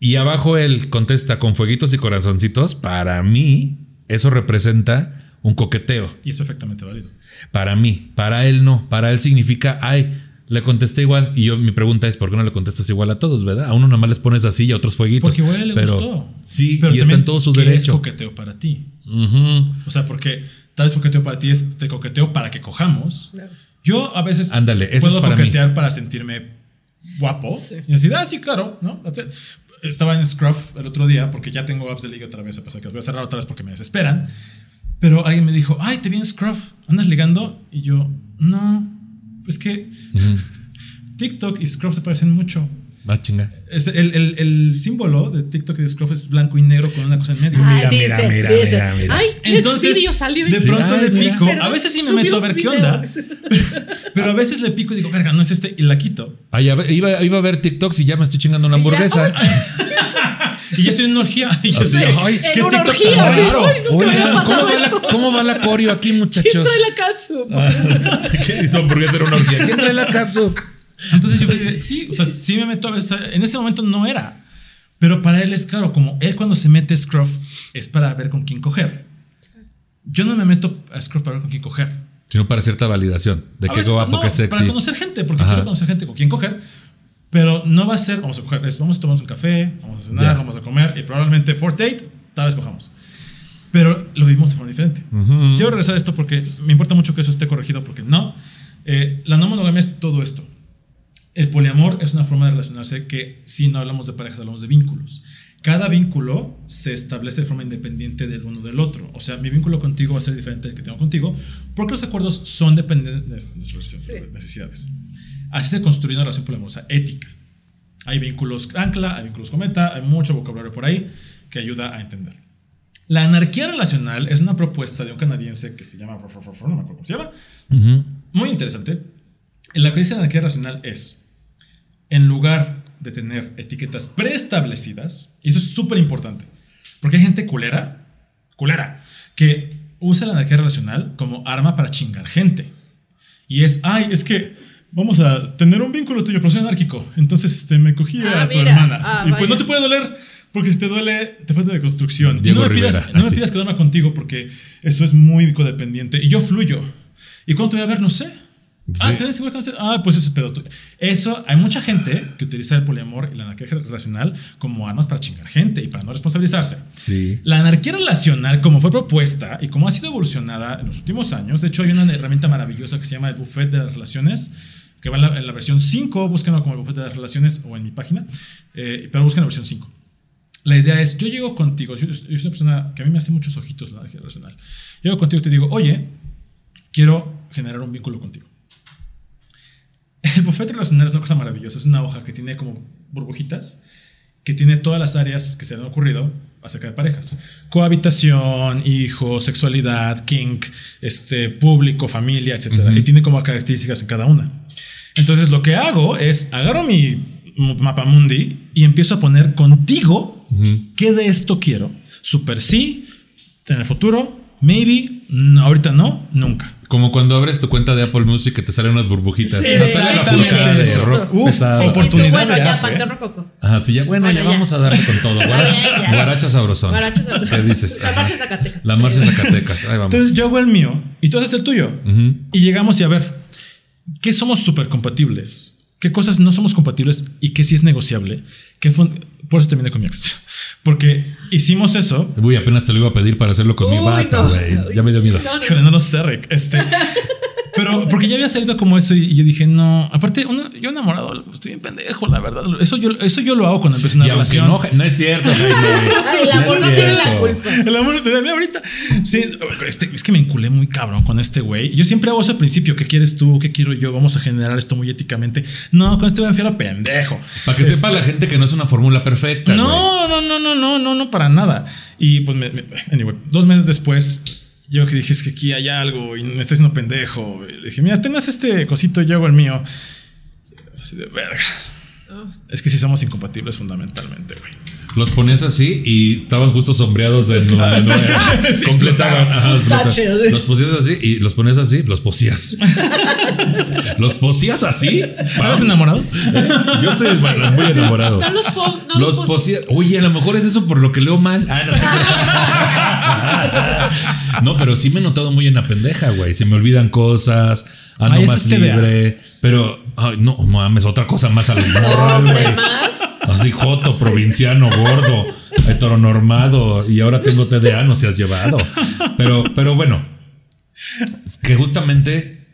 [SPEAKER 2] y abajo él contesta con fueguitos y corazoncitos. Para mí, eso representa un coqueteo.
[SPEAKER 3] Y es perfectamente válido.
[SPEAKER 2] Para mí, para él no. Para él significa, ay, le contesté igual. Y yo, mi pregunta es, ¿por qué no le contestas igual a todos, verdad? A uno nomás les pones así y a otros fueguitos.
[SPEAKER 3] Porque igual le
[SPEAKER 2] Pero,
[SPEAKER 3] gustó.
[SPEAKER 2] Sí,
[SPEAKER 3] Pero
[SPEAKER 2] y está en todo su
[SPEAKER 3] ¿qué es
[SPEAKER 2] derecho.
[SPEAKER 3] coqueteo para ti?
[SPEAKER 2] Ujú.
[SPEAKER 3] O sea, porque tal vez coqueteo para ti es te coqueteo para que cojamos. Yo a veces
[SPEAKER 2] Ándale, eso
[SPEAKER 3] puedo
[SPEAKER 2] es para
[SPEAKER 3] coquetear para sentirme guapo
[SPEAKER 4] Sí.
[SPEAKER 3] y decir, ah, sí, claro, ¿no? Estaba en Scruff el otro día porque ya tengo apps de liga otra vez, a pesar que los voy a cerrar otra vez porque me desesperan. Pero alguien me dijo, ay, te vi en Scruff, ¿andas ligando? Y yo, no, es que. TikTok y Scruff se parecen mucho.
[SPEAKER 2] Ah, chinga.
[SPEAKER 3] Es el, el- el símbolo de TikTok y de Scruff es blanco y negro con una cosa en medio.
[SPEAKER 4] Ah,
[SPEAKER 2] Mira,
[SPEAKER 4] dice,
[SPEAKER 2] mira, mira,
[SPEAKER 4] dice,
[SPEAKER 2] mira, mira.
[SPEAKER 4] Ay, qué
[SPEAKER 3] Entonces,
[SPEAKER 4] video salió.
[SPEAKER 3] de pronto
[SPEAKER 2] Ay,
[SPEAKER 3] le pico. A veces sí me meto a ver qué onda. Pero a veces le pico y digo, verga, no es este, y la quito.
[SPEAKER 2] Ay, a ver, iba, iba a ver TikToks y ya me estoy chingando una hamburguesa.
[SPEAKER 3] Y ya estoy en una orgía. Y yo sé,
[SPEAKER 2] ay,
[SPEAKER 3] ¿qué
[SPEAKER 4] en una
[SPEAKER 3] TikTok
[SPEAKER 4] orgía.
[SPEAKER 3] raro?
[SPEAKER 4] ay, nunca me había
[SPEAKER 2] Oigan, ¿cómo va, la. ¿cómo va la coreo aquí,
[SPEAKER 4] ¿Quién
[SPEAKER 2] muchachos?
[SPEAKER 4] trae la catsup?
[SPEAKER 2] ¿Qué? Tu hamburguesa era una orgía. ¿Quién trae la cápsula?
[SPEAKER 3] Entonces yo dije, sí, o sea, sí me meto a veces. En ese momento no era. Pero para él es claro, como él cuando se mete a Scruff es para ver con quién coger. Yo no me meto a Scruff para ver con quién coger.
[SPEAKER 2] Sino para cierta validación de
[SPEAKER 3] A
[SPEAKER 2] qué
[SPEAKER 3] veces,
[SPEAKER 2] guapo,
[SPEAKER 3] no,
[SPEAKER 2] qué sexy.
[SPEAKER 3] Para conocer gente, porque
[SPEAKER 2] Ajá.
[SPEAKER 3] quiero conocer gente con quien coger. Pero no va a ser, vamos a coger, es, vamos a tomarnos un café, vamos a cenar,
[SPEAKER 2] Ya.
[SPEAKER 3] vamos a comer y probablemente fourth date, tal vez cojamos. Pero lo vivimos de forma diferente.
[SPEAKER 2] Ujú.
[SPEAKER 3] Quiero regresar a esto porque me importa mucho que eso esté corregido, porque no. Eh, la no monogamia es todo esto. El poliamor es una forma de relacionarse que si no hablamos de parejas, hablamos de vínculos. cada vínculo se establece de forma independiente del uno del otro. O sea, mi vínculo contigo va a ser diferente del que tengo contigo porque los acuerdos son dependientes de nuestras necesidades. Así se construye una relación poliamorosa ética. Hay vínculos ancla, hay vínculos cometa, hay mucho vocabulario por ahí que ayuda a entender. La anarquía relacional es una propuesta de un canadiense que se llama, no me acuerdo cómo se llama, muy interesante. En la que dice la anarquía relacional es, en lugar de tener etiquetas preestablecidas, y eso es súper importante, porque hay gente culera, culera, que usa la anarquía relacional como arma para chingar gente. Y es, ay, es que vamos a tener un vínculo tuyo, pero soy anárquico. Entonces este, me cogí
[SPEAKER 4] Ah,
[SPEAKER 3] a tu
[SPEAKER 4] mira.
[SPEAKER 3] hermana.
[SPEAKER 4] Ah,
[SPEAKER 3] y pues no te puede doler, porque si te duele, te falta de construcción. Y no me, pidas, no me pidas que duerma contigo, porque eso es muy codependiente. Y yo fluyo. ¿Y cuándo te voy a ver? No sé. Ah,
[SPEAKER 2] Sí.
[SPEAKER 3] ¿te ves igual que? Ah, pues eso es pedo tuyo. Eso, hay mucha gente que utiliza el poliamor y la anarquía relacional como armas para chingar gente y para no responsabilizarse.
[SPEAKER 2] Sí.
[SPEAKER 3] La anarquía relacional, como fue propuesta y como ha sido evolucionada en los últimos años, de hecho hay una herramienta maravillosa que se llama el Buffet de las Relaciones, que va en la, en la versión 5, búsquenlo como el Buffet de las Relaciones o en mi página, eh, pero busquen la versión 5. La idea es, yo llego contigo, yo, yo soy una persona que a mí me hace muchos ojitos la anarquía relacional. Llego contigo y te digo, oye, quiero generar un vínculo contigo. El buffet relacional es una cosa maravillosa. Es una hoja que tiene como burbujitas, que tiene todas las áreas que se han ocurrido acerca de parejas. Cohabitación, hijos, sexualidad, kink, este, público, familia, etc. Y tiene como características en cada una. Entonces lo que hago es agarro mi mapa mundi y empiezo a poner contigo qué de esto quiero. Super sí, en el futuro, maybe, no, ahorita no, nunca.
[SPEAKER 2] Como cuando abres tu cuenta de Apple Music que te salen unas burbujitas.
[SPEAKER 4] Sí,
[SPEAKER 2] sale la de
[SPEAKER 4] Eso.
[SPEAKER 2] rock
[SPEAKER 3] Uf,
[SPEAKER 2] pesado.
[SPEAKER 4] Sí, y tú,
[SPEAKER 3] oportunidad
[SPEAKER 4] bueno, ya,
[SPEAKER 3] app, ¿eh?
[SPEAKER 4] Panteón Rococo.
[SPEAKER 2] Ajá, sí, ya, bueno,
[SPEAKER 4] Bueno,
[SPEAKER 2] ya,
[SPEAKER 4] ya.
[SPEAKER 2] vamos a darle con todo.
[SPEAKER 4] Está
[SPEAKER 2] Guara-
[SPEAKER 4] bien, ya.
[SPEAKER 2] Guaracha sabrosón.
[SPEAKER 4] Guaracha sabrosón.
[SPEAKER 2] ¿Qué dices?
[SPEAKER 4] La marcha Zacatecas.
[SPEAKER 2] La marcha Zacatecas. Ahí vamos.
[SPEAKER 3] Entonces yo hago el mío y tú haces el tuyo. Y llegamos y a ver, ¿qué somos súper compatibles? ¿Qué cosas no somos compatibles y qué sí es negociable? ¿Qué Por eso terminé con mi ex. Porque hicimos eso.
[SPEAKER 2] Uy, apenas te lo iba a pedir para hacerlo con mi
[SPEAKER 4] Uy,
[SPEAKER 2] bata,
[SPEAKER 4] no.
[SPEAKER 2] güey. Ya me dio miedo.
[SPEAKER 4] No, no,
[SPEAKER 3] no lo sé, Rick. Este. Pero porque ya había salido como eso y yo dije, no. Aparte, uno- yo enamorado, estoy bien pendejo, la verdad. Eso yo, eso yo lo hago cuando empiezo una
[SPEAKER 2] Y
[SPEAKER 3] relación.
[SPEAKER 2] no, no es cierto.
[SPEAKER 4] Ay, el amor no tiene la culpa.
[SPEAKER 3] El amor te da mí ahorita. Sí, este, es que me enculé muy cabrón con este güey. Yo siempre hago eso al principio. ¿Qué quieres tú? ¿Qué quiero yo? Vamos a generar esto muy éticamente. No, con este güey me fui a pendejo.
[SPEAKER 2] Para que sepa la gente que no es una fórmula perfecta. güey.
[SPEAKER 3] No, no, no, no, no, no, no, para nada. Y pues, me, me- anyway, dos meses después, yo que dije, es que aquí hay algo y me estoy haciendo pendejo. Y le dije, mira, tengas este cosito, yo hago el mío. Así de verga.
[SPEAKER 4] Oh.
[SPEAKER 3] Es que sí somos incompatibles fundamentalmente, güey.
[SPEAKER 2] Los ponías así y estaban justo sombreados de no, no,
[SPEAKER 3] Sí,
[SPEAKER 2] completaban. Ajá, los completaban.
[SPEAKER 4] así.
[SPEAKER 2] Los ponías así y los ponías así, los posías. los posías así.
[SPEAKER 3] ¿Estás enamorado?
[SPEAKER 2] Yo estoy bueno, muy enamorado.
[SPEAKER 4] No los po- no
[SPEAKER 2] los
[SPEAKER 4] los pos-
[SPEAKER 2] posías. Oye, a lo mejor es eso por lo que leo mal. Ah, no, no, pero sí me he notado muy en la pendeja, güey. Se me olvidan cosas, ando
[SPEAKER 3] Ay,
[SPEAKER 2] más libre. Pero, ay, no mames, otra cosa más a lo moral,
[SPEAKER 4] Hombre,
[SPEAKER 2] güey. Así joto, provinciano, gordo, heteronormado y ahora tengo TDA, no se has llevado. Pero, pero bueno, que justamente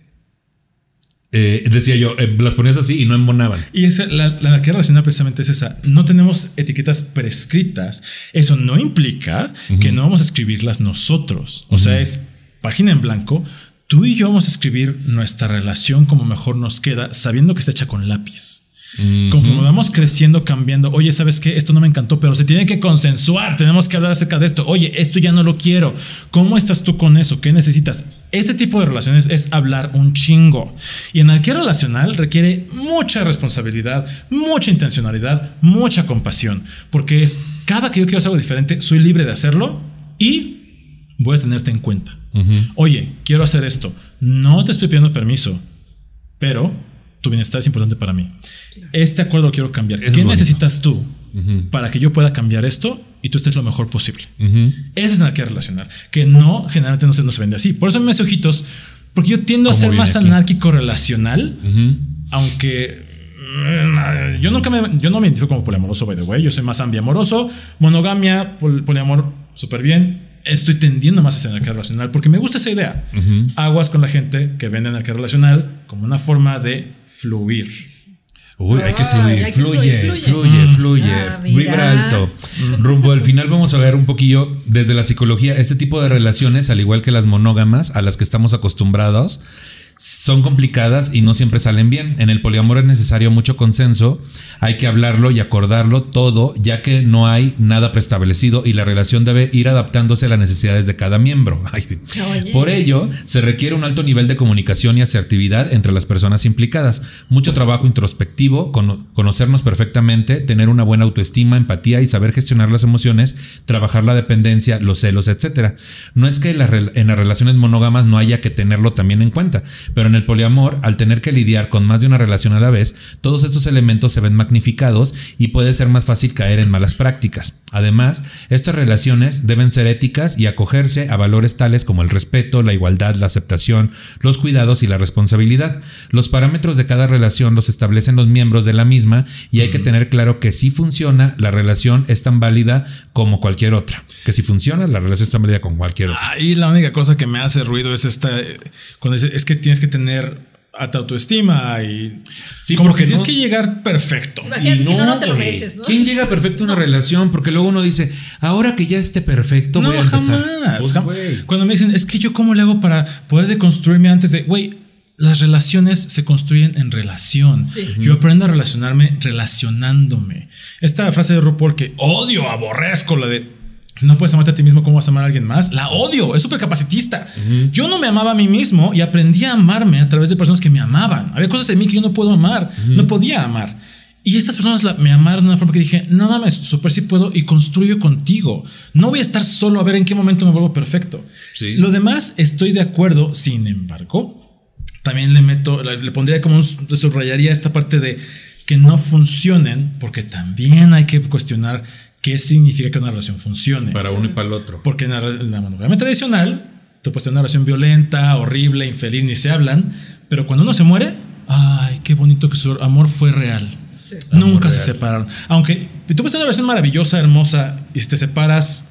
[SPEAKER 2] eh, decía yo, eh, las ponías así y no embonaban.
[SPEAKER 3] Y esa, la, la anarquía relacional precisamente es esa. No tenemos etiquetas prescritas. Eso no implica que no vamos a escribirlas nosotros. O sea, es página en blanco. Tú y yo vamos a escribir nuestra relación como mejor nos queda, sabiendo que está hecha con lápiz. Conforme vamos creciendo, cambiando, oye, ¿sabes qué? Esto no me encantó, pero se tiene que consensuar, tenemos que hablar acerca de esto. Oye, esto ya no lo quiero. ¿Cómo estás tú con eso? ¿Qué necesitas? Este tipo de relaciones es hablar un chingo. Y anarquía relacional requiere mucha responsabilidad, mucha intencionalidad, mucha compasión, porque es cada que yo quiero hacer algo diferente, soy libre de hacerlo y voy a tenerte en cuenta. Oye, quiero hacer esto. No te estoy pidiendo permiso, pero tu bienestar es importante para mí. Este acuerdo lo quiero cambiar.
[SPEAKER 2] Eso es
[SPEAKER 3] ¿Qué necesitas tú para que yo pueda cambiar esto y tú estés lo mejor posible? Esa es anarquía relacional, que no, generalmente no se, no se vende así. Por eso me hace ojitos, porque yo tiendo a
[SPEAKER 2] ¿Cómo
[SPEAKER 3] ser más
[SPEAKER 2] aquí?
[SPEAKER 3] anárquico relacional, aunque mm, yo nunca me, yo no me identifico como poliamoroso, by the way. Yo soy más ambiamoroso, monogamia, pol- poliamor, súper bien. Estoy tendiendo más hacia anarquía relacional porque me gusta esa idea. Aguas con la gente que vende anarquía relacional como una forma de fluir.
[SPEAKER 2] Uy, hay que fluir,
[SPEAKER 4] hay que
[SPEAKER 2] fluye,
[SPEAKER 4] fluir,
[SPEAKER 2] fluye,
[SPEAKER 4] fluye.
[SPEAKER 2] fluye,
[SPEAKER 4] Ah, mira.
[SPEAKER 2] vibra alto. Rumbo al final vamos a ver un poquillo desde la psicología, este tipo de relaciones, al igual que las monógamas a las que estamos acostumbrados, son complicadas y no siempre salen bien. En el poliamor es necesario mucho consenso, hay que hablarlo y acordarlo todo, ya que no hay nada preestablecido y la relación debe ir adaptándose a las necesidades de cada miembro. Ay, por ello, se requiere un alto nivel de comunicación y asertividad entre las personas implicadas, mucho trabajo introspectivo, cono- conocernos perfectamente, tener una buena autoestima, empatía y saber gestionar las emociones, trabajar la dependencia, los celos, etc. No es que en las relaciones monógamas no haya que tenerlo también en cuenta, pero en el poliamor, al tener que lidiar con más de una relación a la vez, todos estos elementos se ven magnificados y puede ser más fácil caer en malas prácticas. Además, estas relaciones deben ser éticas y acogerse a valores tales como el respeto, la igualdad, la aceptación, los cuidados y la responsabilidad. Los parámetros de cada relación los establecen los miembros de la misma y hay que tener claro que si funciona, la relación es tan válida como cualquier otra. Que si funciona, la relación es tan válida como cualquier otra.
[SPEAKER 3] Ahí la única cosa que me hace ruido es esta. eh, Cuando dice, es que tienes que tener alta autoestima y.
[SPEAKER 2] Sí,
[SPEAKER 3] como
[SPEAKER 2] porque
[SPEAKER 3] que tienes
[SPEAKER 2] no-
[SPEAKER 3] que llegar perfecto.
[SPEAKER 4] Imagínate, si no, no te lo mereces, ¿no?
[SPEAKER 2] ¿Quién llega perfecto a una relación? Porque luego uno dice, ahora que ya esté perfecto,
[SPEAKER 3] No,
[SPEAKER 2] voy a empezar.
[SPEAKER 3] jamás.
[SPEAKER 2] Pues.
[SPEAKER 3] Cuando me dicen, es que yo cómo le hago para poder deconstruirme antes de, güey, las relaciones se construyen en relación.
[SPEAKER 4] Sí.
[SPEAKER 3] Yo aprendo a relacionarme relacionándome. Esta frase de RuPaul que odio, aborrezco, la de no puedes amarte a ti mismo, ¿cómo vas a amar a alguien más? La odio, es súper capacitista. Yo no me amaba a mí mismo y aprendí a amarme a través de personas que me amaban. Había cosas en mí que yo no puedo amar, no podía amar. Y estas personas la- me amaron de una forma que dije, no mames, súper sí puedo y construyo contigo. No voy a estar solo a ver en qué momento me vuelvo perfecto.
[SPEAKER 2] Sí.
[SPEAKER 3] Lo demás estoy de acuerdo, sin embargo, también le meto, le le pondría como un, subrayaría esta parte de que no funcionen, porque también hay que cuestionar qué significa que una relación funcione.
[SPEAKER 2] Para uno y para el otro.
[SPEAKER 3] Porque en la, en la monogamia tradicional, tú puedes tener una relación violenta, horrible, infeliz, ni se hablan, pero cuando uno se muere, ay, qué bonito que su amor fue real.
[SPEAKER 4] Sí.
[SPEAKER 3] Nunca
[SPEAKER 2] Amor
[SPEAKER 3] se
[SPEAKER 2] real.
[SPEAKER 3] separaron. Aunque tú puedes tener una relación maravillosa, hermosa, y si te separas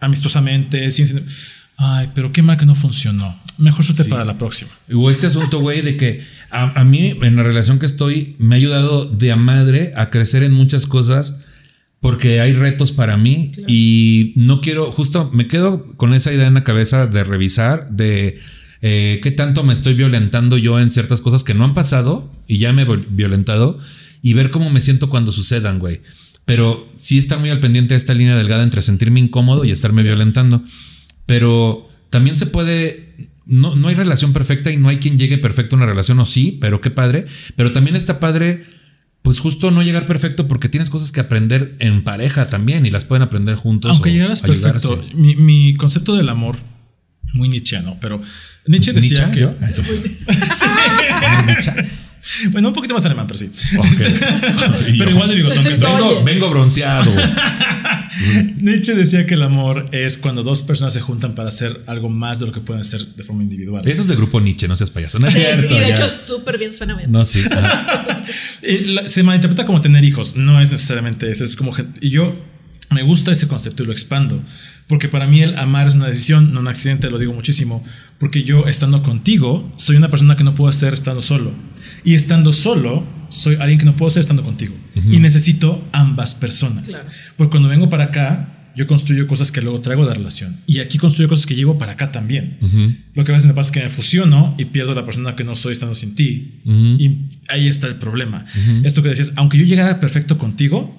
[SPEAKER 3] amistosamente, sin, sin- ay, pero qué mal que no funcionó. Mejor suerte
[SPEAKER 2] Sí.
[SPEAKER 3] para la próxima.
[SPEAKER 2] O este asunto, güey, de que a, a mí en la relación que estoy me ha ayudado de a madre a crecer en muchas cosas porque hay retos para mí y no quiero, justo me quedo con esa idea en la cabeza de revisar de eh, qué tanto me estoy violentando yo en ciertas cosas que no han pasado y ya me he viol- violentado y ver cómo me siento cuando sucedan, güey. Pero sí estar muy al pendiente de esta línea delgada entre sentirme incómodo y estarme violentando. Pero también se puede. No, no hay relación perfecta y no hay quien llegue perfecto a una relación, o sí, pero qué padre. Pero también está padre, pues justo no llegar perfecto porque tienes cosas que aprender en pareja también y las pueden aprender juntos.
[SPEAKER 3] Aunque llegaras
[SPEAKER 2] ayudarse.
[SPEAKER 3] perfecto, mi, mi concepto del amor, muy nietzscheano, pero Nietzsche decía
[SPEAKER 2] ¿Nietzsche?
[SPEAKER 3] que...
[SPEAKER 2] ¿Yo? Eso.
[SPEAKER 3] Bueno, un poquito más alemán, pero sí.
[SPEAKER 2] Y
[SPEAKER 3] pero igual de bigotón. que tú.
[SPEAKER 2] Vengo, vengo bronceado.
[SPEAKER 3] Nietzsche decía que el amor es cuando dos personas se juntan para hacer algo más de lo que pueden hacer de forma individual.
[SPEAKER 2] Eso es del grupo Nietzsche, no seas payaso. No es
[SPEAKER 4] Sí,
[SPEAKER 2] cierto.
[SPEAKER 4] y de
[SPEAKER 2] ya.
[SPEAKER 4] hecho, súper bien suena bien.
[SPEAKER 2] No, sí. Ajá.
[SPEAKER 3] Y la- se malinterpreta como tener hijos. No es necesariamente eso. Es como. Y yo me gusta ese concepto y lo expando. Porque para mí el amar es una decisión, no un accidente, lo digo muchísimo. Porque yo estando contigo, soy una persona que no puedo ser estando solo. Y estando solo, soy alguien que no puedo ser estando contigo. Y necesito ambas personas.
[SPEAKER 4] Claro.
[SPEAKER 3] Porque cuando vengo para acá, yo construyo cosas que luego traigo de la relación. Y aquí construyo cosas que llevo para acá también.
[SPEAKER 2] Ujú.
[SPEAKER 3] Lo que a veces me pasa es que me fusiono y pierdo la persona que no soy estando sin ti.
[SPEAKER 2] Ujú.
[SPEAKER 3] Y ahí está el problema. Esto que decías, aunque yo llegara perfecto contigo,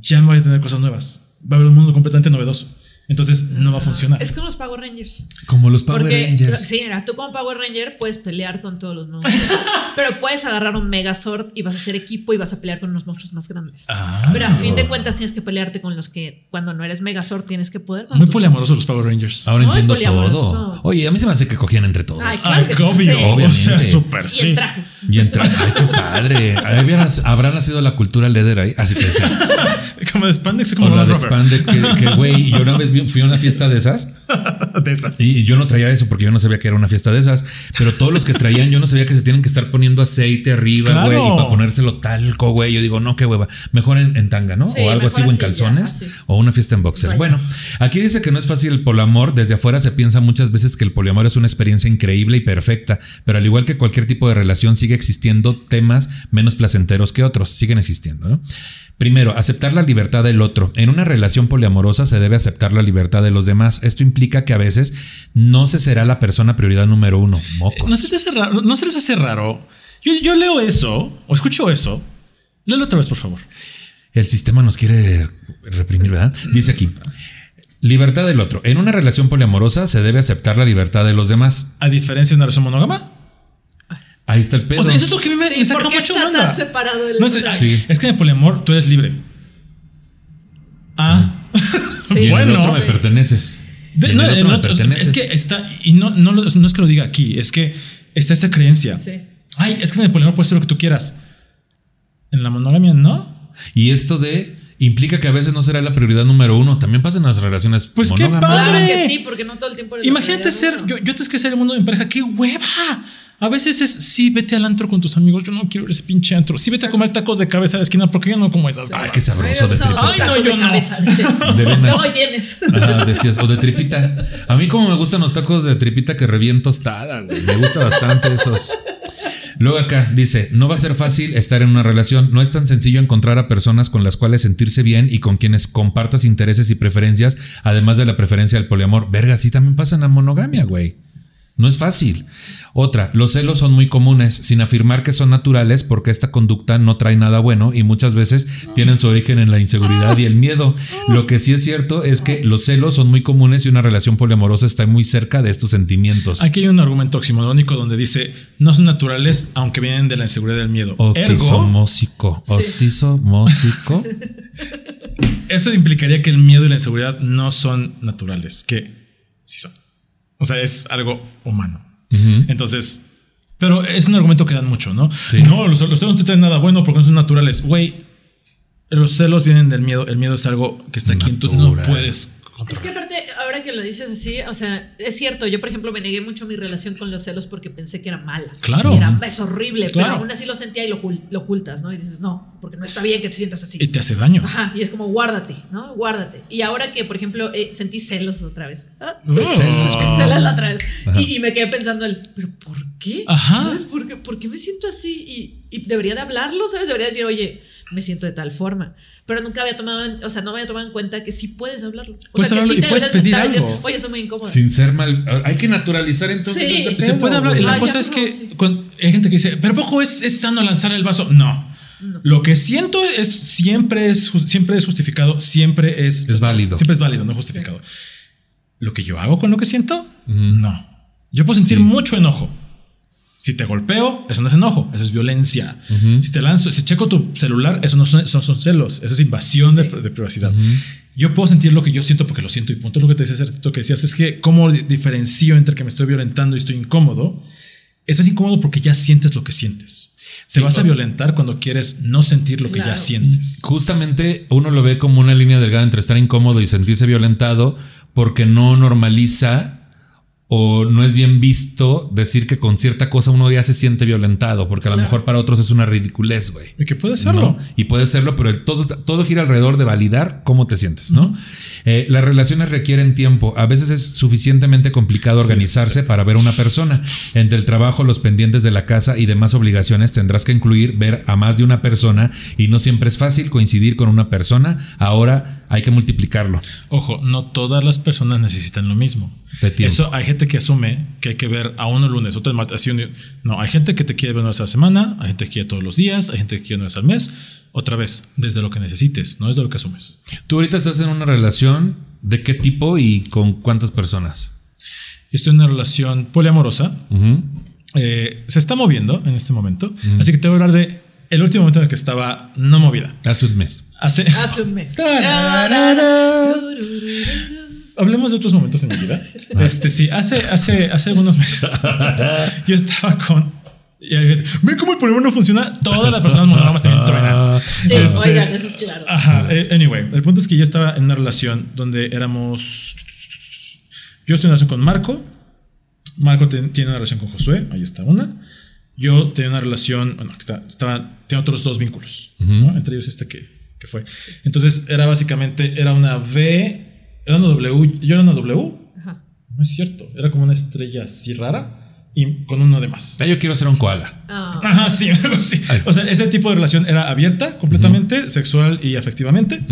[SPEAKER 3] ya no voy a tener cosas nuevas. Va a haber un mundo completamente novedoso. Entonces no va a funcionar.
[SPEAKER 4] Es como los Power Rangers.
[SPEAKER 2] Como los Power
[SPEAKER 4] Porque,
[SPEAKER 2] Rangers.
[SPEAKER 4] sí, mira, tú como Power Ranger puedes pelear con todos los monstruos. pero puedes agarrar un Megazord y vas a hacer equipo y vas a pelear con unos monstruos más grandes.
[SPEAKER 3] Ah.
[SPEAKER 4] pero a fin de cuentas tienes que pelearte con los que cuando no eres Megazord tienes que poder. con
[SPEAKER 3] Muy poliamorosos los Power Rangers.
[SPEAKER 2] Ahora
[SPEAKER 4] Muy
[SPEAKER 2] entiendo todo. Oye, a mí se me hace que cogían entre todos.
[SPEAKER 4] Ay, claro
[SPEAKER 3] Ay,
[SPEAKER 4] que
[SPEAKER 3] obvio.
[SPEAKER 4] sí.
[SPEAKER 3] O sea,
[SPEAKER 2] Obviamente.
[SPEAKER 3] súper
[SPEAKER 4] Y
[SPEAKER 3] sí.
[SPEAKER 4] en trajes.
[SPEAKER 2] Y entra, ay, qué padre. Habrá, nacido la cultura leder ahí. Así que decía.
[SPEAKER 3] Como de Spandex, como
[SPEAKER 2] O la de. Spandex, que, güey, yo una vez fui a una fiesta de esas
[SPEAKER 3] de esas.
[SPEAKER 2] y yo no traía eso porque yo no sabía que era una fiesta de esas, pero todos los que traían yo no sabía que se tienen que estar poniendo aceite arriba,
[SPEAKER 3] Claro.
[SPEAKER 2] güey, y para ponérselo talco, güey. Yo digo, no, qué hueva. Mejor en, en tanga, ¿no?
[SPEAKER 4] Sí,
[SPEAKER 2] o algo así, o en
[SPEAKER 4] ya,
[SPEAKER 2] calzones, o una fiesta en boxer.
[SPEAKER 4] Vaya.
[SPEAKER 2] Bueno, aquí dice que no es fácil el poliamor. Desde afuera se piensa muchas veces que el poliamor es una experiencia increíble y perfecta, pero al igual que cualquier tipo de relación, sigue existiendo temas menos placenteros que otros. Siguen existiendo, ¿no? Primero, aceptar la libertad del otro. En una relación poliamorosa se debe aceptar la libertad de los demás. Esto implica que a veces no se será la persona prioridad número uno. Mocos.
[SPEAKER 3] ¿No se, te hace raro, ¿No se les hace raro? Yo, yo leo eso o escucho eso. Léelo otra vez, por favor.
[SPEAKER 2] El sistema nos quiere reprimir, ¿verdad? Dice aquí. Libertad del otro. En una relación poliamorosa se debe aceptar la libertad de los demás.
[SPEAKER 3] A diferencia de una relación monógama.
[SPEAKER 2] Ahí está el pedo.
[SPEAKER 3] O sea, eso es lo que a mí me,
[SPEAKER 4] Sí,
[SPEAKER 3] me saca
[SPEAKER 4] ¿por qué
[SPEAKER 3] mucho
[SPEAKER 4] está
[SPEAKER 3] de onda.
[SPEAKER 4] tan separado el-
[SPEAKER 3] No
[SPEAKER 2] Sí.
[SPEAKER 3] Es que en el poliamor tú eres libre. Ah.
[SPEAKER 4] Sí.
[SPEAKER 2] y en el
[SPEAKER 3] bueno.
[SPEAKER 2] otro me perteneces.
[SPEAKER 3] De-
[SPEAKER 2] en
[SPEAKER 3] no,
[SPEAKER 2] el otro
[SPEAKER 3] en
[SPEAKER 2] me
[SPEAKER 3] otro-
[SPEAKER 2] perteneces.
[SPEAKER 3] es que está, y no, no, lo- no es que lo diga aquí, es que está esta creencia.
[SPEAKER 4] Sí.
[SPEAKER 3] Ay, es que en el poliamor puedes hacer lo que tú quieras. En la monogamia no.
[SPEAKER 2] Y esto de implica que a veces no será la prioridad número uno. También pasa en las relaciones
[SPEAKER 3] Pues qué padre.
[SPEAKER 4] Claro que sí, porque no todo el tiempo
[SPEAKER 3] Imagínate ser,
[SPEAKER 4] uno.
[SPEAKER 3] yo, yo antes que ser el mundo de mi pareja, qué hueva. A veces es, sí, vete al antro con tus amigos, yo no quiero ir a ese pinche antro. Sí, vete a comer tacos de cabeza a la esquina, porque yo no como esas.
[SPEAKER 2] Ay, qué sabroso de
[SPEAKER 4] los
[SPEAKER 3] Ay, no, yo
[SPEAKER 4] de
[SPEAKER 3] no.
[SPEAKER 2] De venas.
[SPEAKER 4] No llenes.
[SPEAKER 2] Ah, decías, o de tripita. A mí como me gustan los tacos de tripita que reviento tostada, güey. Me gusta bastante esos. Luego acá dice, no va a ser fácil estar en una relación, no es tan sencillo encontrar a personas con las cuales sentirse bien y con quienes compartas intereses y preferencias, además de la preferencia del poliamor. Verga, sí también pasa en la monogamia, güey. No es fácil. Otra, los celos son muy comunes, sin afirmar que son naturales, porque esta conducta no trae nada bueno y muchas veces tienen su origen en la inseguridad y el miedo. Lo que sí es cierto es que los celos son muy comunes y una relación poliamorosa está muy cerca de estos sentimientos.
[SPEAKER 3] Aquí hay un argumento oximonónico donde dice, no son naturales, aunque vienen de la inseguridad del miedo.
[SPEAKER 2] Ostizo
[SPEAKER 3] Ergo,
[SPEAKER 2] mósico. Ostizo mósico.
[SPEAKER 3] eso implicaría que el miedo y la inseguridad no son naturales, que sí son. O sea, es algo humano. Entonces, pero es un argumento que dan mucho, ¿no?
[SPEAKER 2] Sí.
[SPEAKER 3] No, los, los celos no te traen nada bueno porque no son naturales. Güey, los celos vienen del miedo. El miedo es algo que está aquí y tú no puedes
[SPEAKER 4] Es que aparte, ahora que lo dices así, o sea, es cierto, yo por ejemplo me negué mucho mi relación con los celos porque pensé que era mala.
[SPEAKER 3] Claro.
[SPEAKER 4] Era, es horrible,
[SPEAKER 3] Claro.
[SPEAKER 4] pero aún así lo sentía y lo, lo ocultas, ¿no? Y dices, no, porque no está bien que te sientas así.
[SPEAKER 3] Y te hace daño.
[SPEAKER 4] Ajá, y es como guárdate, ¿no? Guárdate. Y ahora que, por ejemplo, eh, sentí celos otra vez. Ah,
[SPEAKER 3] Oh.
[SPEAKER 4] celos, celos la otra vez. Y, y me quedé pensando el, ¿pero por qué?
[SPEAKER 3] Ajá.
[SPEAKER 4] ¿Sabes? ¿Por qué, por qué me siento así? Y, y debería de hablarlo, ¿sabes? Debería decir, oye, me siento de tal forma. Pero nunca había tomado, en- o sea, no había tomado en cuenta que sí puedes hablarlo. O
[SPEAKER 3] Puedes
[SPEAKER 4] sea, que
[SPEAKER 3] hablarlo
[SPEAKER 4] sí
[SPEAKER 3] y puedes pedir
[SPEAKER 4] sentar y decir,
[SPEAKER 3] algo.
[SPEAKER 4] oye, estoy muy incómoda.
[SPEAKER 2] Sin ser mal. Hay que naturalizar entonces
[SPEAKER 4] Sí.
[SPEAKER 2] ese
[SPEAKER 3] Se puede hablar. La
[SPEAKER 4] Ah,
[SPEAKER 3] cosa es
[SPEAKER 4] no,
[SPEAKER 3] que
[SPEAKER 4] sí.
[SPEAKER 3] cuando- hay gente que dice, pero poco es, es sano lanzar el vaso. No. Lo que siento es siempre es siempre es justificado, siempre es
[SPEAKER 2] Es válido.
[SPEAKER 3] Siempre es válido, no justificado. Lo que yo hago con lo que siento, no. Yo puedo sentir
[SPEAKER 2] Sí.
[SPEAKER 3] mucho enojo. Si te golpeo, eso no es enojo, eso es violencia. Si te lanzo, si checo tu celular, eso no son, eso son celos, eso es invasión de, de privacidad. Yo puedo sentir lo que yo siento porque lo siento y punto. Lo que te decía, ratito que decías es que cómo di- diferencio entre que me estoy violentando y estoy incómodo. Estás incómodo porque ya sientes lo que sientes.
[SPEAKER 2] Sí,
[SPEAKER 3] Te vas a violentar cuando quieres no sentir lo que ya sientes.
[SPEAKER 2] Justamente uno lo ve como una línea delgada entre estar incómodo y sentirse violentado porque no normaliza o no es bien visto decir que con cierta cosa uno ya se siente violentado, porque a lo mejor para otros es una ridiculez, güey.
[SPEAKER 3] Y que puede serlo.
[SPEAKER 2] ¿no? Y puede serlo, pero el- todo, todo gira alrededor de validar cómo te sientes, ¿no? Eh, las relaciones requieren tiempo. A veces es suficientemente complicado
[SPEAKER 3] Sí,
[SPEAKER 2] organizarse para ver a una persona. Entre el trabajo, los pendientes de la casa y demás obligaciones, tendrás que incluir ver a más de una persona y no siempre es fácil coincidir con una persona. Ahora hay que multiplicarlo.
[SPEAKER 3] Ojo, no todas las personas necesitan lo mismo.
[SPEAKER 2] De tiempo.
[SPEAKER 3] Eso hay gente que asume que hay que ver a uno el lunes, otro el martes. así un- no, hay gente que te quiere ver una vez a la semana, hay gente que quiere todos los días, hay gente que quiere una vez al mes. Otra vez, desde lo que necesites, no desde lo que asumes.
[SPEAKER 2] Tú ahorita estás en una relación de qué tipo y con cuántas personas.
[SPEAKER 3] Estoy en una relación poliamorosa. Eh, se está moviendo en este momento. Así que te voy a hablar de el último momento en el que estaba no movida.
[SPEAKER 2] Hace un mes.
[SPEAKER 3] Hace,
[SPEAKER 4] Hace un mes.
[SPEAKER 3] Hablemos de otros momentos en mi vida. Este sí, hace, hace, hace algunos meses yo estaba con Y hay gente, ¿ven cómo el poliamor no funciona? Todas las personas monógamas también truenan.
[SPEAKER 4] Sí,
[SPEAKER 3] Este-
[SPEAKER 4] oigan, eso es claro.
[SPEAKER 3] Ajá, eh, anyway, el punto es que yo estaba en una relación donde éramos. Yo estoy en una relación con Marco. Marco ten- tiene una relación con Josué, ahí está una. Yo tenía una relación, bueno, está- estaba, tenía otros dos vínculos, ¿no? entre ellos este que, que fue. Entonces era básicamente, era una V, era una W, yo era una W,
[SPEAKER 4] Ajá.
[SPEAKER 3] no es cierto, era como una estrella así rara y con uno de más.
[SPEAKER 2] Yo quiero ser un koala.
[SPEAKER 4] Ah.
[SPEAKER 3] Ajá, sí, algo así. O sea, ese tipo de relación era abierta completamente, sexual y afectivamente.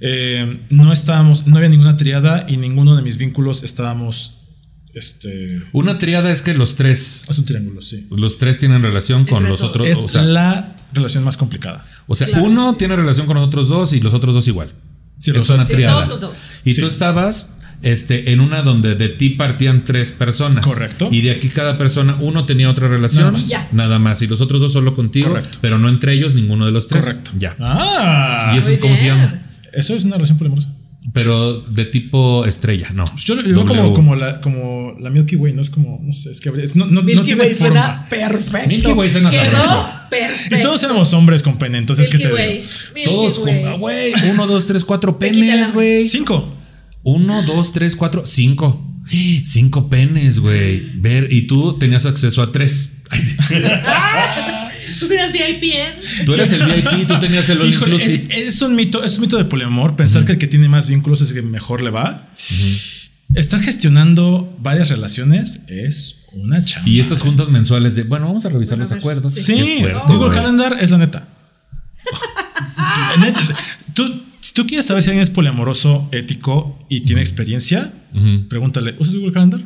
[SPEAKER 3] Eh, no estábamos, no había ninguna triada y ninguno de mis vínculos estábamos, este,
[SPEAKER 2] Una triada es que los tres,
[SPEAKER 3] es un triángulo, sí.
[SPEAKER 2] los tres tienen relación con los otros.
[SPEAKER 3] Es
[SPEAKER 2] o sea,
[SPEAKER 3] la relación más complicada.
[SPEAKER 2] o sea,
[SPEAKER 4] Claro,
[SPEAKER 2] uno
[SPEAKER 4] sí.
[SPEAKER 2] tiene relación con los otros dos y los otros dos igual.
[SPEAKER 3] Sí,
[SPEAKER 2] es una
[SPEAKER 4] Sí,
[SPEAKER 2] triada.
[SPEAKER 4] todos con todos.
[SPEAKER 2] Y
[SPEAKER 3] Sí.
[SPEAKER 2] tú estabas este, en una donde de ti partían tres personas.
[SPEAKER 3] Correcto.
[SPEAKER 2] Y de aquí cada persona, uno tenía otra relación.
[SPEAKER 3] Nada más.
[SPEAKER 4] Ya.
[SPEAKER 2] Nada más. Y los otros dos solo contigo.
[SPEAKER 3] Correcto.
[SPEAKER 2] Pero no entre ellos ninguno de los tres.
[SPEAKER 3] Correcto.
[SPEAKER 2] Ya.
[SPEAKER 3] Ah,
[SPEAKER 2] ¿Y eso es cómo se llama?
[SPEAKER 3] eso es una relación poliamorosa.
[SPEAKER 2] Pero de tipo estrella, no.
[SPEAKER 3] Pues yo lo digo como, como, la, como la Milky Way, no es como, no sé, es que es- no, no, no
[SPEAKER 4] Milky
[SPEAKER 3] tiene
[SPEAKER 4] Way
[SPEAKER 3] forma.
[SPEAKER 4] suena perfecto.
[SPEAKER 2] Milky Way suena
[SPEAKER 4] Quedó
[SPEAKER 2] sabroso.
[SPEAKER 4] perfecto.
[SPEAKER 3] Y todos éramos hombres con pene, entonces, ¿qué
[SPEAKER 4] Milky
[SPEAKER 3] te
[SPEAKER 4] Way.
[SPEAKER 3] digo?
[SPEAKER 4] Milky
[SPEAKER 2] Todos con. Ah, güey. Uno, dos, tres, cuatro penes, güey.
[SPEAKER 3] Cinco.
[SPEAKER 2] Uno, dos, tres, cuatro, cinco. Cinco penes, güey. Ver, y tú tenías acceso a tres.
[SPEAKER 4] Tú tenías VIP, ¿eh?
[SPEAKER 2] Tú eres el VIP, tú tenías el
[SPEAKER 3] Híjole, es, es un mito, es un mito de poliamor pensar que el que tiene más vínculos es el que mejor le va. Estar gestionando varias relaciones es una chamba.
[SPEAKER 2] Y estas juntas mensuales de, bueno, vamos a revisar
[SPEAKER 4] Bueno,
[SPEAKER 2] los
[SPEAKER 4] a ver,
[SPEAKER 2] acuerdos.
[SPEAKER 4] sí.
[SPEAKER 3] Sí,
[SPEAKER 2] Qué fuerte,
[SPEAKER 3] Google. Calendar es la neta. Tú, si tú quieres saber si alguien es poliamoroso, ético y tiene experiencia, pregúntale, ¿usas Google Calendar?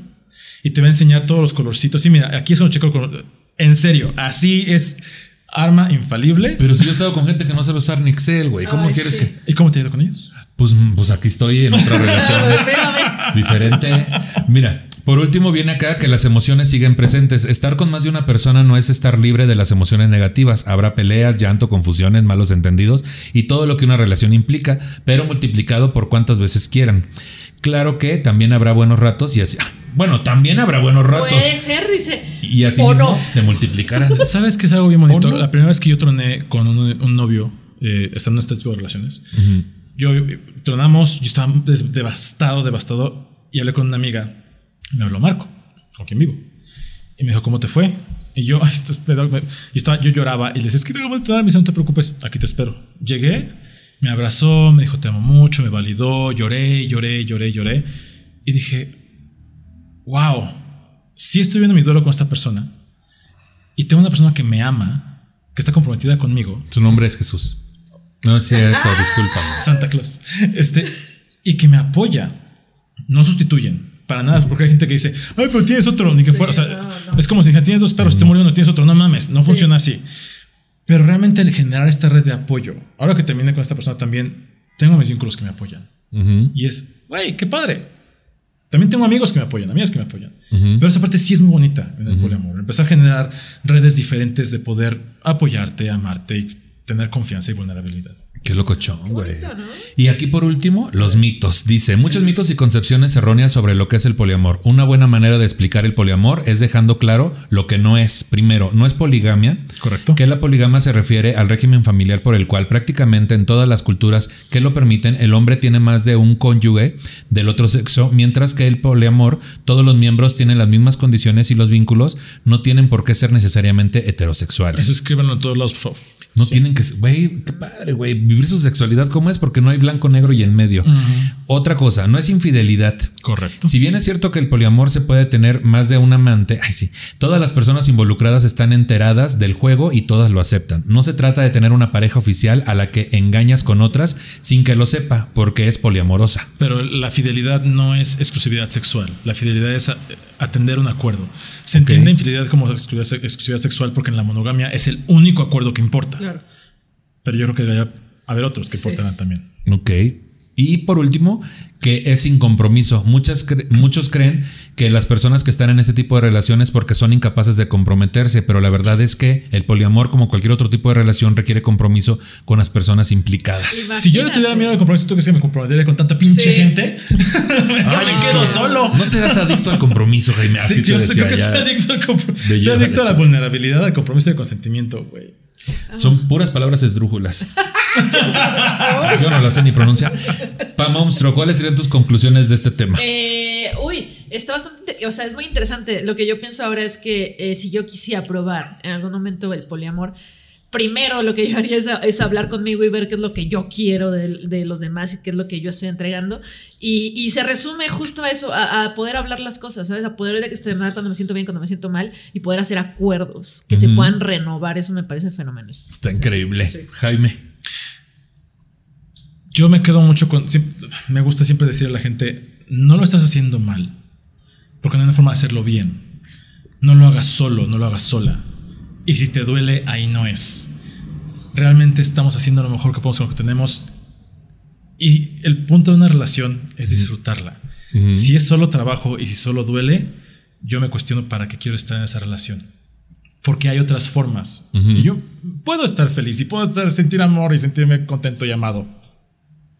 [SPEAKER 3] Y te va a enseñar todos los colorcitos. Sí, mira, aquí es un checo. En serio, así es arma infalible.
[SPEAKER 2] Pero si yo he estado con gente que no sabe usar ni Excel, güey. ¿Cómo
[SPEAKER 4] Ay,
[SPEAKER 2] quieres
[SPEAKER 4] sí.
[SPEAKER 2] que.?
[SPEAKER 3] ¿Y cómo te ha ido con ellos?
[SPEAKER 2] Pues, pues aquí estoy en otra relación diferente. Mira, por último viene acá que las emociones siguen presentes. Estar con más de una persona no es estar libre de las emociones negativas. Habrá peleas, llanto, confusiones, malos entendidos y todo lo que una relación implica, pero multiplicado por cuántas veces quieran. Claro que también habrá buenos ratos y así. Bueno, también habrá buenos ratos.
[SPEAKER 4] Puede ser, dice.
[SPEAKER 2] Y así
[SPEAKER 4] ¿O
[SPEAKER 2] mismo
[SPEAKER 4] no?
[SPEAKER 2] se multiplicarán.
[SPEAKER 3] ¿Sabes que es algo bien bonito?
[SPEAKER 2] ¿O no?
[SPEAKER 3] La primera vez que yo troné con un, un novio, eh, estando en este tipo de relaciones, yo eh, tronamos, yo estaba des- devastado, devastado, y hablé con una amiga, me habló Marco, con quien vivo, y me dijo, ¿cómo te fue? Y yo, ay, esto es pedo, me- y estaba, yo lloraba, y le decía, es que te vamos a tronar, me dice, no te preocupes, aquí te espero. Llegué, me abrazó, me dijo, te amo mucho, me validó, lloré, lloré, lloré, lloré, y dije, wow, sí estoy viendo mi duelo con esta persona, y tengo una persona que me ama, que está comprometida conmigo,
[SPEAKER 2] Su nombre es Jesús. No es cierto, discúlpame.
[SPEAKER 3] Santa Claus, este, y que me apoya, no sustituyen. Para nada, porque hay gente que dice, ay, pero tienes otro, ni que fuera. O sea,
[SPEAKER 4] no, no.
[SPEAKER 3] es como si dijera, tienes dos perros, te murió uno, tienes otro. No mames, no funciona así. Pero realmente el generar esta red de apoyo, ahora que termine con esta persona también, tengo mis vínculos que me apoyan.
[SPEAKER 2] Ujú.
[SPEAKER 3] Y es, güey, qué padre. También tengo amigos que me apoyan, amigas que me apoyan. Pero esa parte sí es muy bonita en el poliamor. Empezar a generar redes diferentes de poder apoyarte, amarte y tener confianza y vulnerabilidad.
[SPEAKER 2] Qué locochón, güey. Y aquí por último, los mitos. Dice, muchos mitos y concepciones erróneas sobre lo que es el poliamor. Una buena manera de explicar el poliamor es dejando claro lo que no es. Primero, no es poligamia.
[SPEAKER 3] Correcto.
[SPEAKER 2] Que la poligamia se refiere al régimen familiar por el cual prácticamente en todas las culturas que lo permiten, el hombre tiene más de un cónyuge del otro sexo, mientras que el poliamor, todos los miembros tienen las mismas condiciones y los vínculos no tienen por qué ser necesariamente heterosexuales.
[SPEAKER 3] Eso escríbanlo en todos lados, por favor.
[SPEAKER 2] No tienen que ser, güey, qué padre, güey, vivir su sexualidad como es porque no hay blanco, negro y en medio. Otra cosa, no es infidelidad.
[SPEAKER 3] Correcto.
[SPEAKER 2] Si bien es cierto que el poliamor se puede tener más de un amante, ay sí, todas las personas involucradas están enteradas del juego y todas lo aceptan. No se trata de tener una pareja oficial a la que engañas con otras sin que lo sepa, porque es poliamorosa.
[SPEAKER 3] Pero la fidelidad no es exclusividad sexual. La fidelidad es a- atender un acuerdo. Se entiende infidelidad como exclusividad, se- exclusividad sexual porque en la monogamia es el único acuerdo que importa.
[SPEAKER 4] Claro.
[SPEAKER 3] Pero yo creo que debe haber otros que importan también.
[SPEAKER 2] Ok. Y por último, que es sin compromiso. Muchas cre- muchos creen que las personas que están en este tipo de relaciones porque son incapaces de comprometerse, pero la verdad es que el poliamor, como cualquier otro tipo de relación, requiere compromiso con las personas implicadas.
[SPEAKER 3] Si yo no tuviera miedo al compromiso, ¿tú crees que me comprometería con tanta pinche
[SPEAKER 4] Sí.
[SPEAKER 3] gente?
[SPEAKER 2] Ay,
[SPEAKER 3] me quedo
[SPEAKER 2] que
[SPEAKER 3] solo.
[SPEAKER 2] No serás adicto al compromiso, Jaime. Así
[SPEAKER 3] Sí,
[SPEAKER 2] te
[SPEAKER 3] yo sé- creo que soy adicto al compro-
[SPEAKER 2] De
[SPEAKER 3] soy adicto a la vulnerabilidad, al compromiso y al consentimiento, güey.
[SPEAKER 2] Son puras palabras esdrújulas. Yo no las sé ni pronunciar. Pa monstruo, ¿cuáles serían tus conclusiones de este tema?
[SPEAKER 4] Eh, uy, está bastante, o sea, es muy interesante. Lo que yo pienso ahora es que eh, si yo quisiera probar en algún momento el poliamor, primero lo que yo haría es, es hablar conmigo y ver qué es lo que yo quiero de, de los demás y qué es lo que yo estoy entregando. Y, y se resume justo a eso, a, a poder hablar las cosas, ¿sabes? A poder externar cuando me siento bien, cuando me siento mal y poder hacer acuerdos que se puedan renovar. Eso me parece fenomenal.
[SPEAKER 2] Está increíble. Jaime.
[SPEAKER 3] Yo me quedo mucho con. siempre- me gusta siempre decirle a la gente: no lo estás haciendo mal. Porque no hay una forma de hacerlo bien. No lo hagas solo, no lo hagas sola. Y si te duele, ahí no es. Realmente estamos haciendo lo mejor que podemos con lo que tenemos. Y el punto de una relación es disfrutarla. Si es solo trabajo y si solo duele, yo me cuestiono para qué quiero estar en esa relación. Porque hay otras formas. Y yo puedo estar feliz y puedo estar, sentir amor y sentirme contento y amado.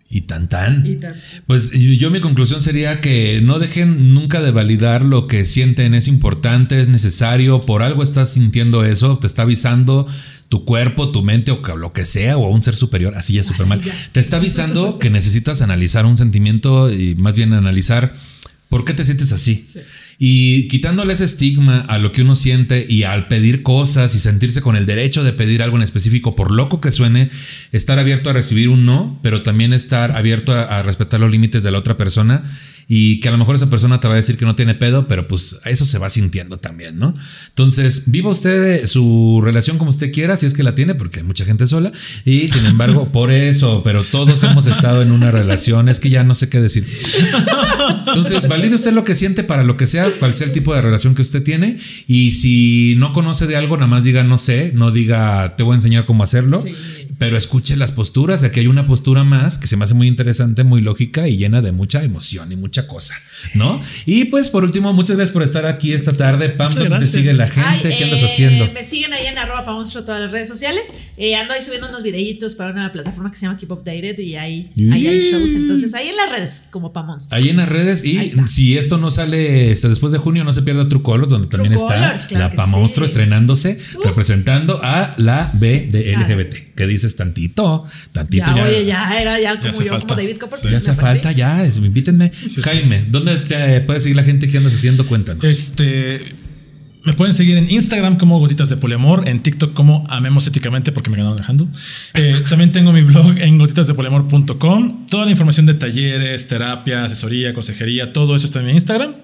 [SPEAKER 2] Y tan tan.
[SPEAKER 4] Y tan.
[SPEAKER 2] Pues yo mi conclusión sería que no dejen nunca de validar lo que sienten, es importante, es necesario, por algo estás sintiendo eso, te está avisando tu cuerpo, tu mente o lo que sea, o un ser superior, así ya súper mal,
[SPEAKER 4] ya.
[SPEAKER 2] te está avisando que necesitas analizar un sentimiento y más bien analizar por qué te sientes así.
[SPEAKER 4] Sí.
[SPEAKER 2] Y quitándole ese estigma a lo que uno siente y al pedir cosas y sentirse con el derecho de pedir algo en específico, por loco que suene, estar abierto a recibir un no, pero también estar abierto a, a respetar los límites de la otra persona y que a lo mejor esa persona te va a decir que no tiene pedo, pero pues eso se va sintiendo también, ¿no? Entonces, viva usted su relación como usted quiera, si es que la tiene, porque hay mucha gente sola y sin embargo, por eso, pero todos hemos estado en una relación, es que ya no sé qué decir. Entonces, valide usted lo que siente para lo que sea, cual sea el tipo de relación que usted tiene. Y si no conoce de algo, nada más diga no sé, no diga te voy a enseñar cómo hacerlo,
[SPEAKER 4] Sí.
[SPEAKER 2] Pero escuche las posturas. Aquí hay una postura más que se me hace muy interesante, muy lógica y llena de mucha emoción y mucha cosa, ¿no? Y pues por último, muchas gracias por estar aquí esta tarde. Pam, ¿dónde te sigue la gente?
[SPEAKER 4] Ay,
[SPEAKER 2] ¿Qué andas
[SPEAKER 4] eh,
[SPEAKER 2] haciendo?
[SPEAKER 4] Me siguen ahí en arroba pamonstro todas las redes sociales. Eh, ando ahí subiendo unos videitos para una plataforma que se llama Keep Updated y ahí, ahí hay shows. Entonces, ahí en las redes, como pamonstro.
[SPEAKER 2] Ahí en las redes y si esto no sale este, después de junio, no se pierda True Colors, donde
[SPEAKER 4] True
[SPEAKER 2] también
[SPEAKER 4] Colors,
[SPEAKER 2] está
[SPEAKER 4] claro
[SPEAKER 2] la
[SPEAKER 4] que
[SPEAKER 2] Pa Monstruo
[SPEAKER 4] sí.
[SPEAKER 2] estrenándose,
[SPEAKER 4] Uf.
[SPEAKER 2] representando a la B de
[SPEAKER 4] Claro.
[SPEAKER 2] LGBT. ¿Qué dices tantito? Tantito
[SPEAKER 4] Ya,
[SPEAKER 2] ya.
[SPEAKER 4] oye, ya era ya como yo,
[SPEAKER 3] falta.
[SPEAKER 4] como David Copperfield.
[SPEAKER 2] Ya hace falta, ya, es- invítenme. Jaime, ¿dónde te puede seguir la gente? ¿Qué andas haciendo? Cuéntanos.
[SPEAKER 3] Este. Me pueden seguir en Instagram como Gotitas de Poliamor, en TikTok como Amemos Éticamente porque me ganaron handle. Eh, también tengo mi blog en gotitasdepoliamor.com. Toda la información de talleres, terapia, asesoría, consejería, todo eso está en mi Instagram.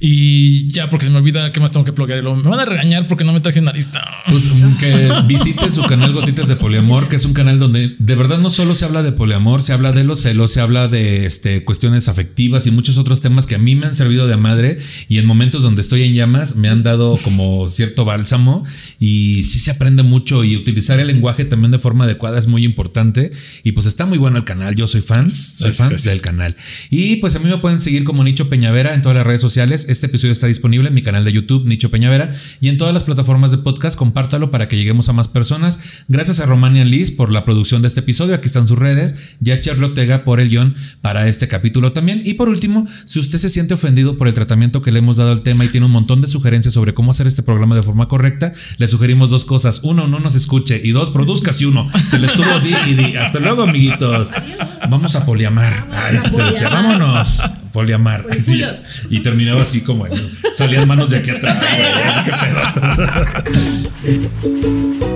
[SPEAKER 3] Y ya, porque se me olvida qué más tengo que plugar. Y luego me van a regañar porque no me traje una lista.
[SPEAKER 2] Pues que visite su canal Gotitas de Poliamor, que es un canal donde de verdad no solo se habla de poliamor, se habla de los celos, se habla de este, cuestiones afectivas y muchos otros temas que a mí me han servido de madre y en momentos donde estoy en llamas me han dado como cierto bálsamo y sí se aprende mucho y utilizar el lenguaje también de forma adecuada es muy importante y pues está muy bueno el canal, yo soy fan, soy fan del canal. Y pues a mí me pueden seguir como Nicho Peñavera en todas las redes sociales. Este episodio está disponible en mi canal de YouTube, Nicho Peñavera, y en todas las plataformas de podcast. Compártalo para que lleguemos a más personas. Gracias a Romania Liz por la producción de este episodio. Aquí están sus redes. Y a por el guion para este capítulo también. Y por último, si usted se siente ofendido por el tratamiento que le hemos dado al tema y tiene un montón de sugerencias sobre cómo hacer este programa de forma correcta, le sugerimos dos cosas. Uno, no nos escuche. Y dos, produzca si uno. Se le estuvo di y di. Hasta luego, amiguitos. Vamos a poliamar. Te decía, vámonos. Poliamar. Sí,
[SPEAKER 4] Polipulos.
[SPEAKER 2] y terminaba así como salían manos de aquí atrás. así que pedo.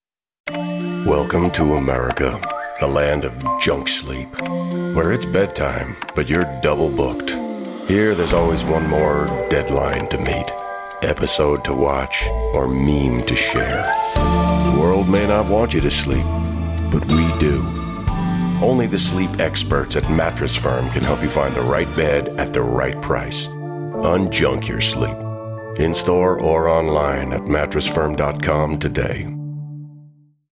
[SPEAKER 5] Welcome to America, the land of junk sleep, where it's bedtime, but you're double booked. Here, there's always one more deadline to meet, episode to watch, or meme to share. The world may not want you to sleep, but we do. Only the sleep experts at Mattress Firm can help you find the right bed at the right price. Unjunk your sleep. In store or online at mattressfirm.com today.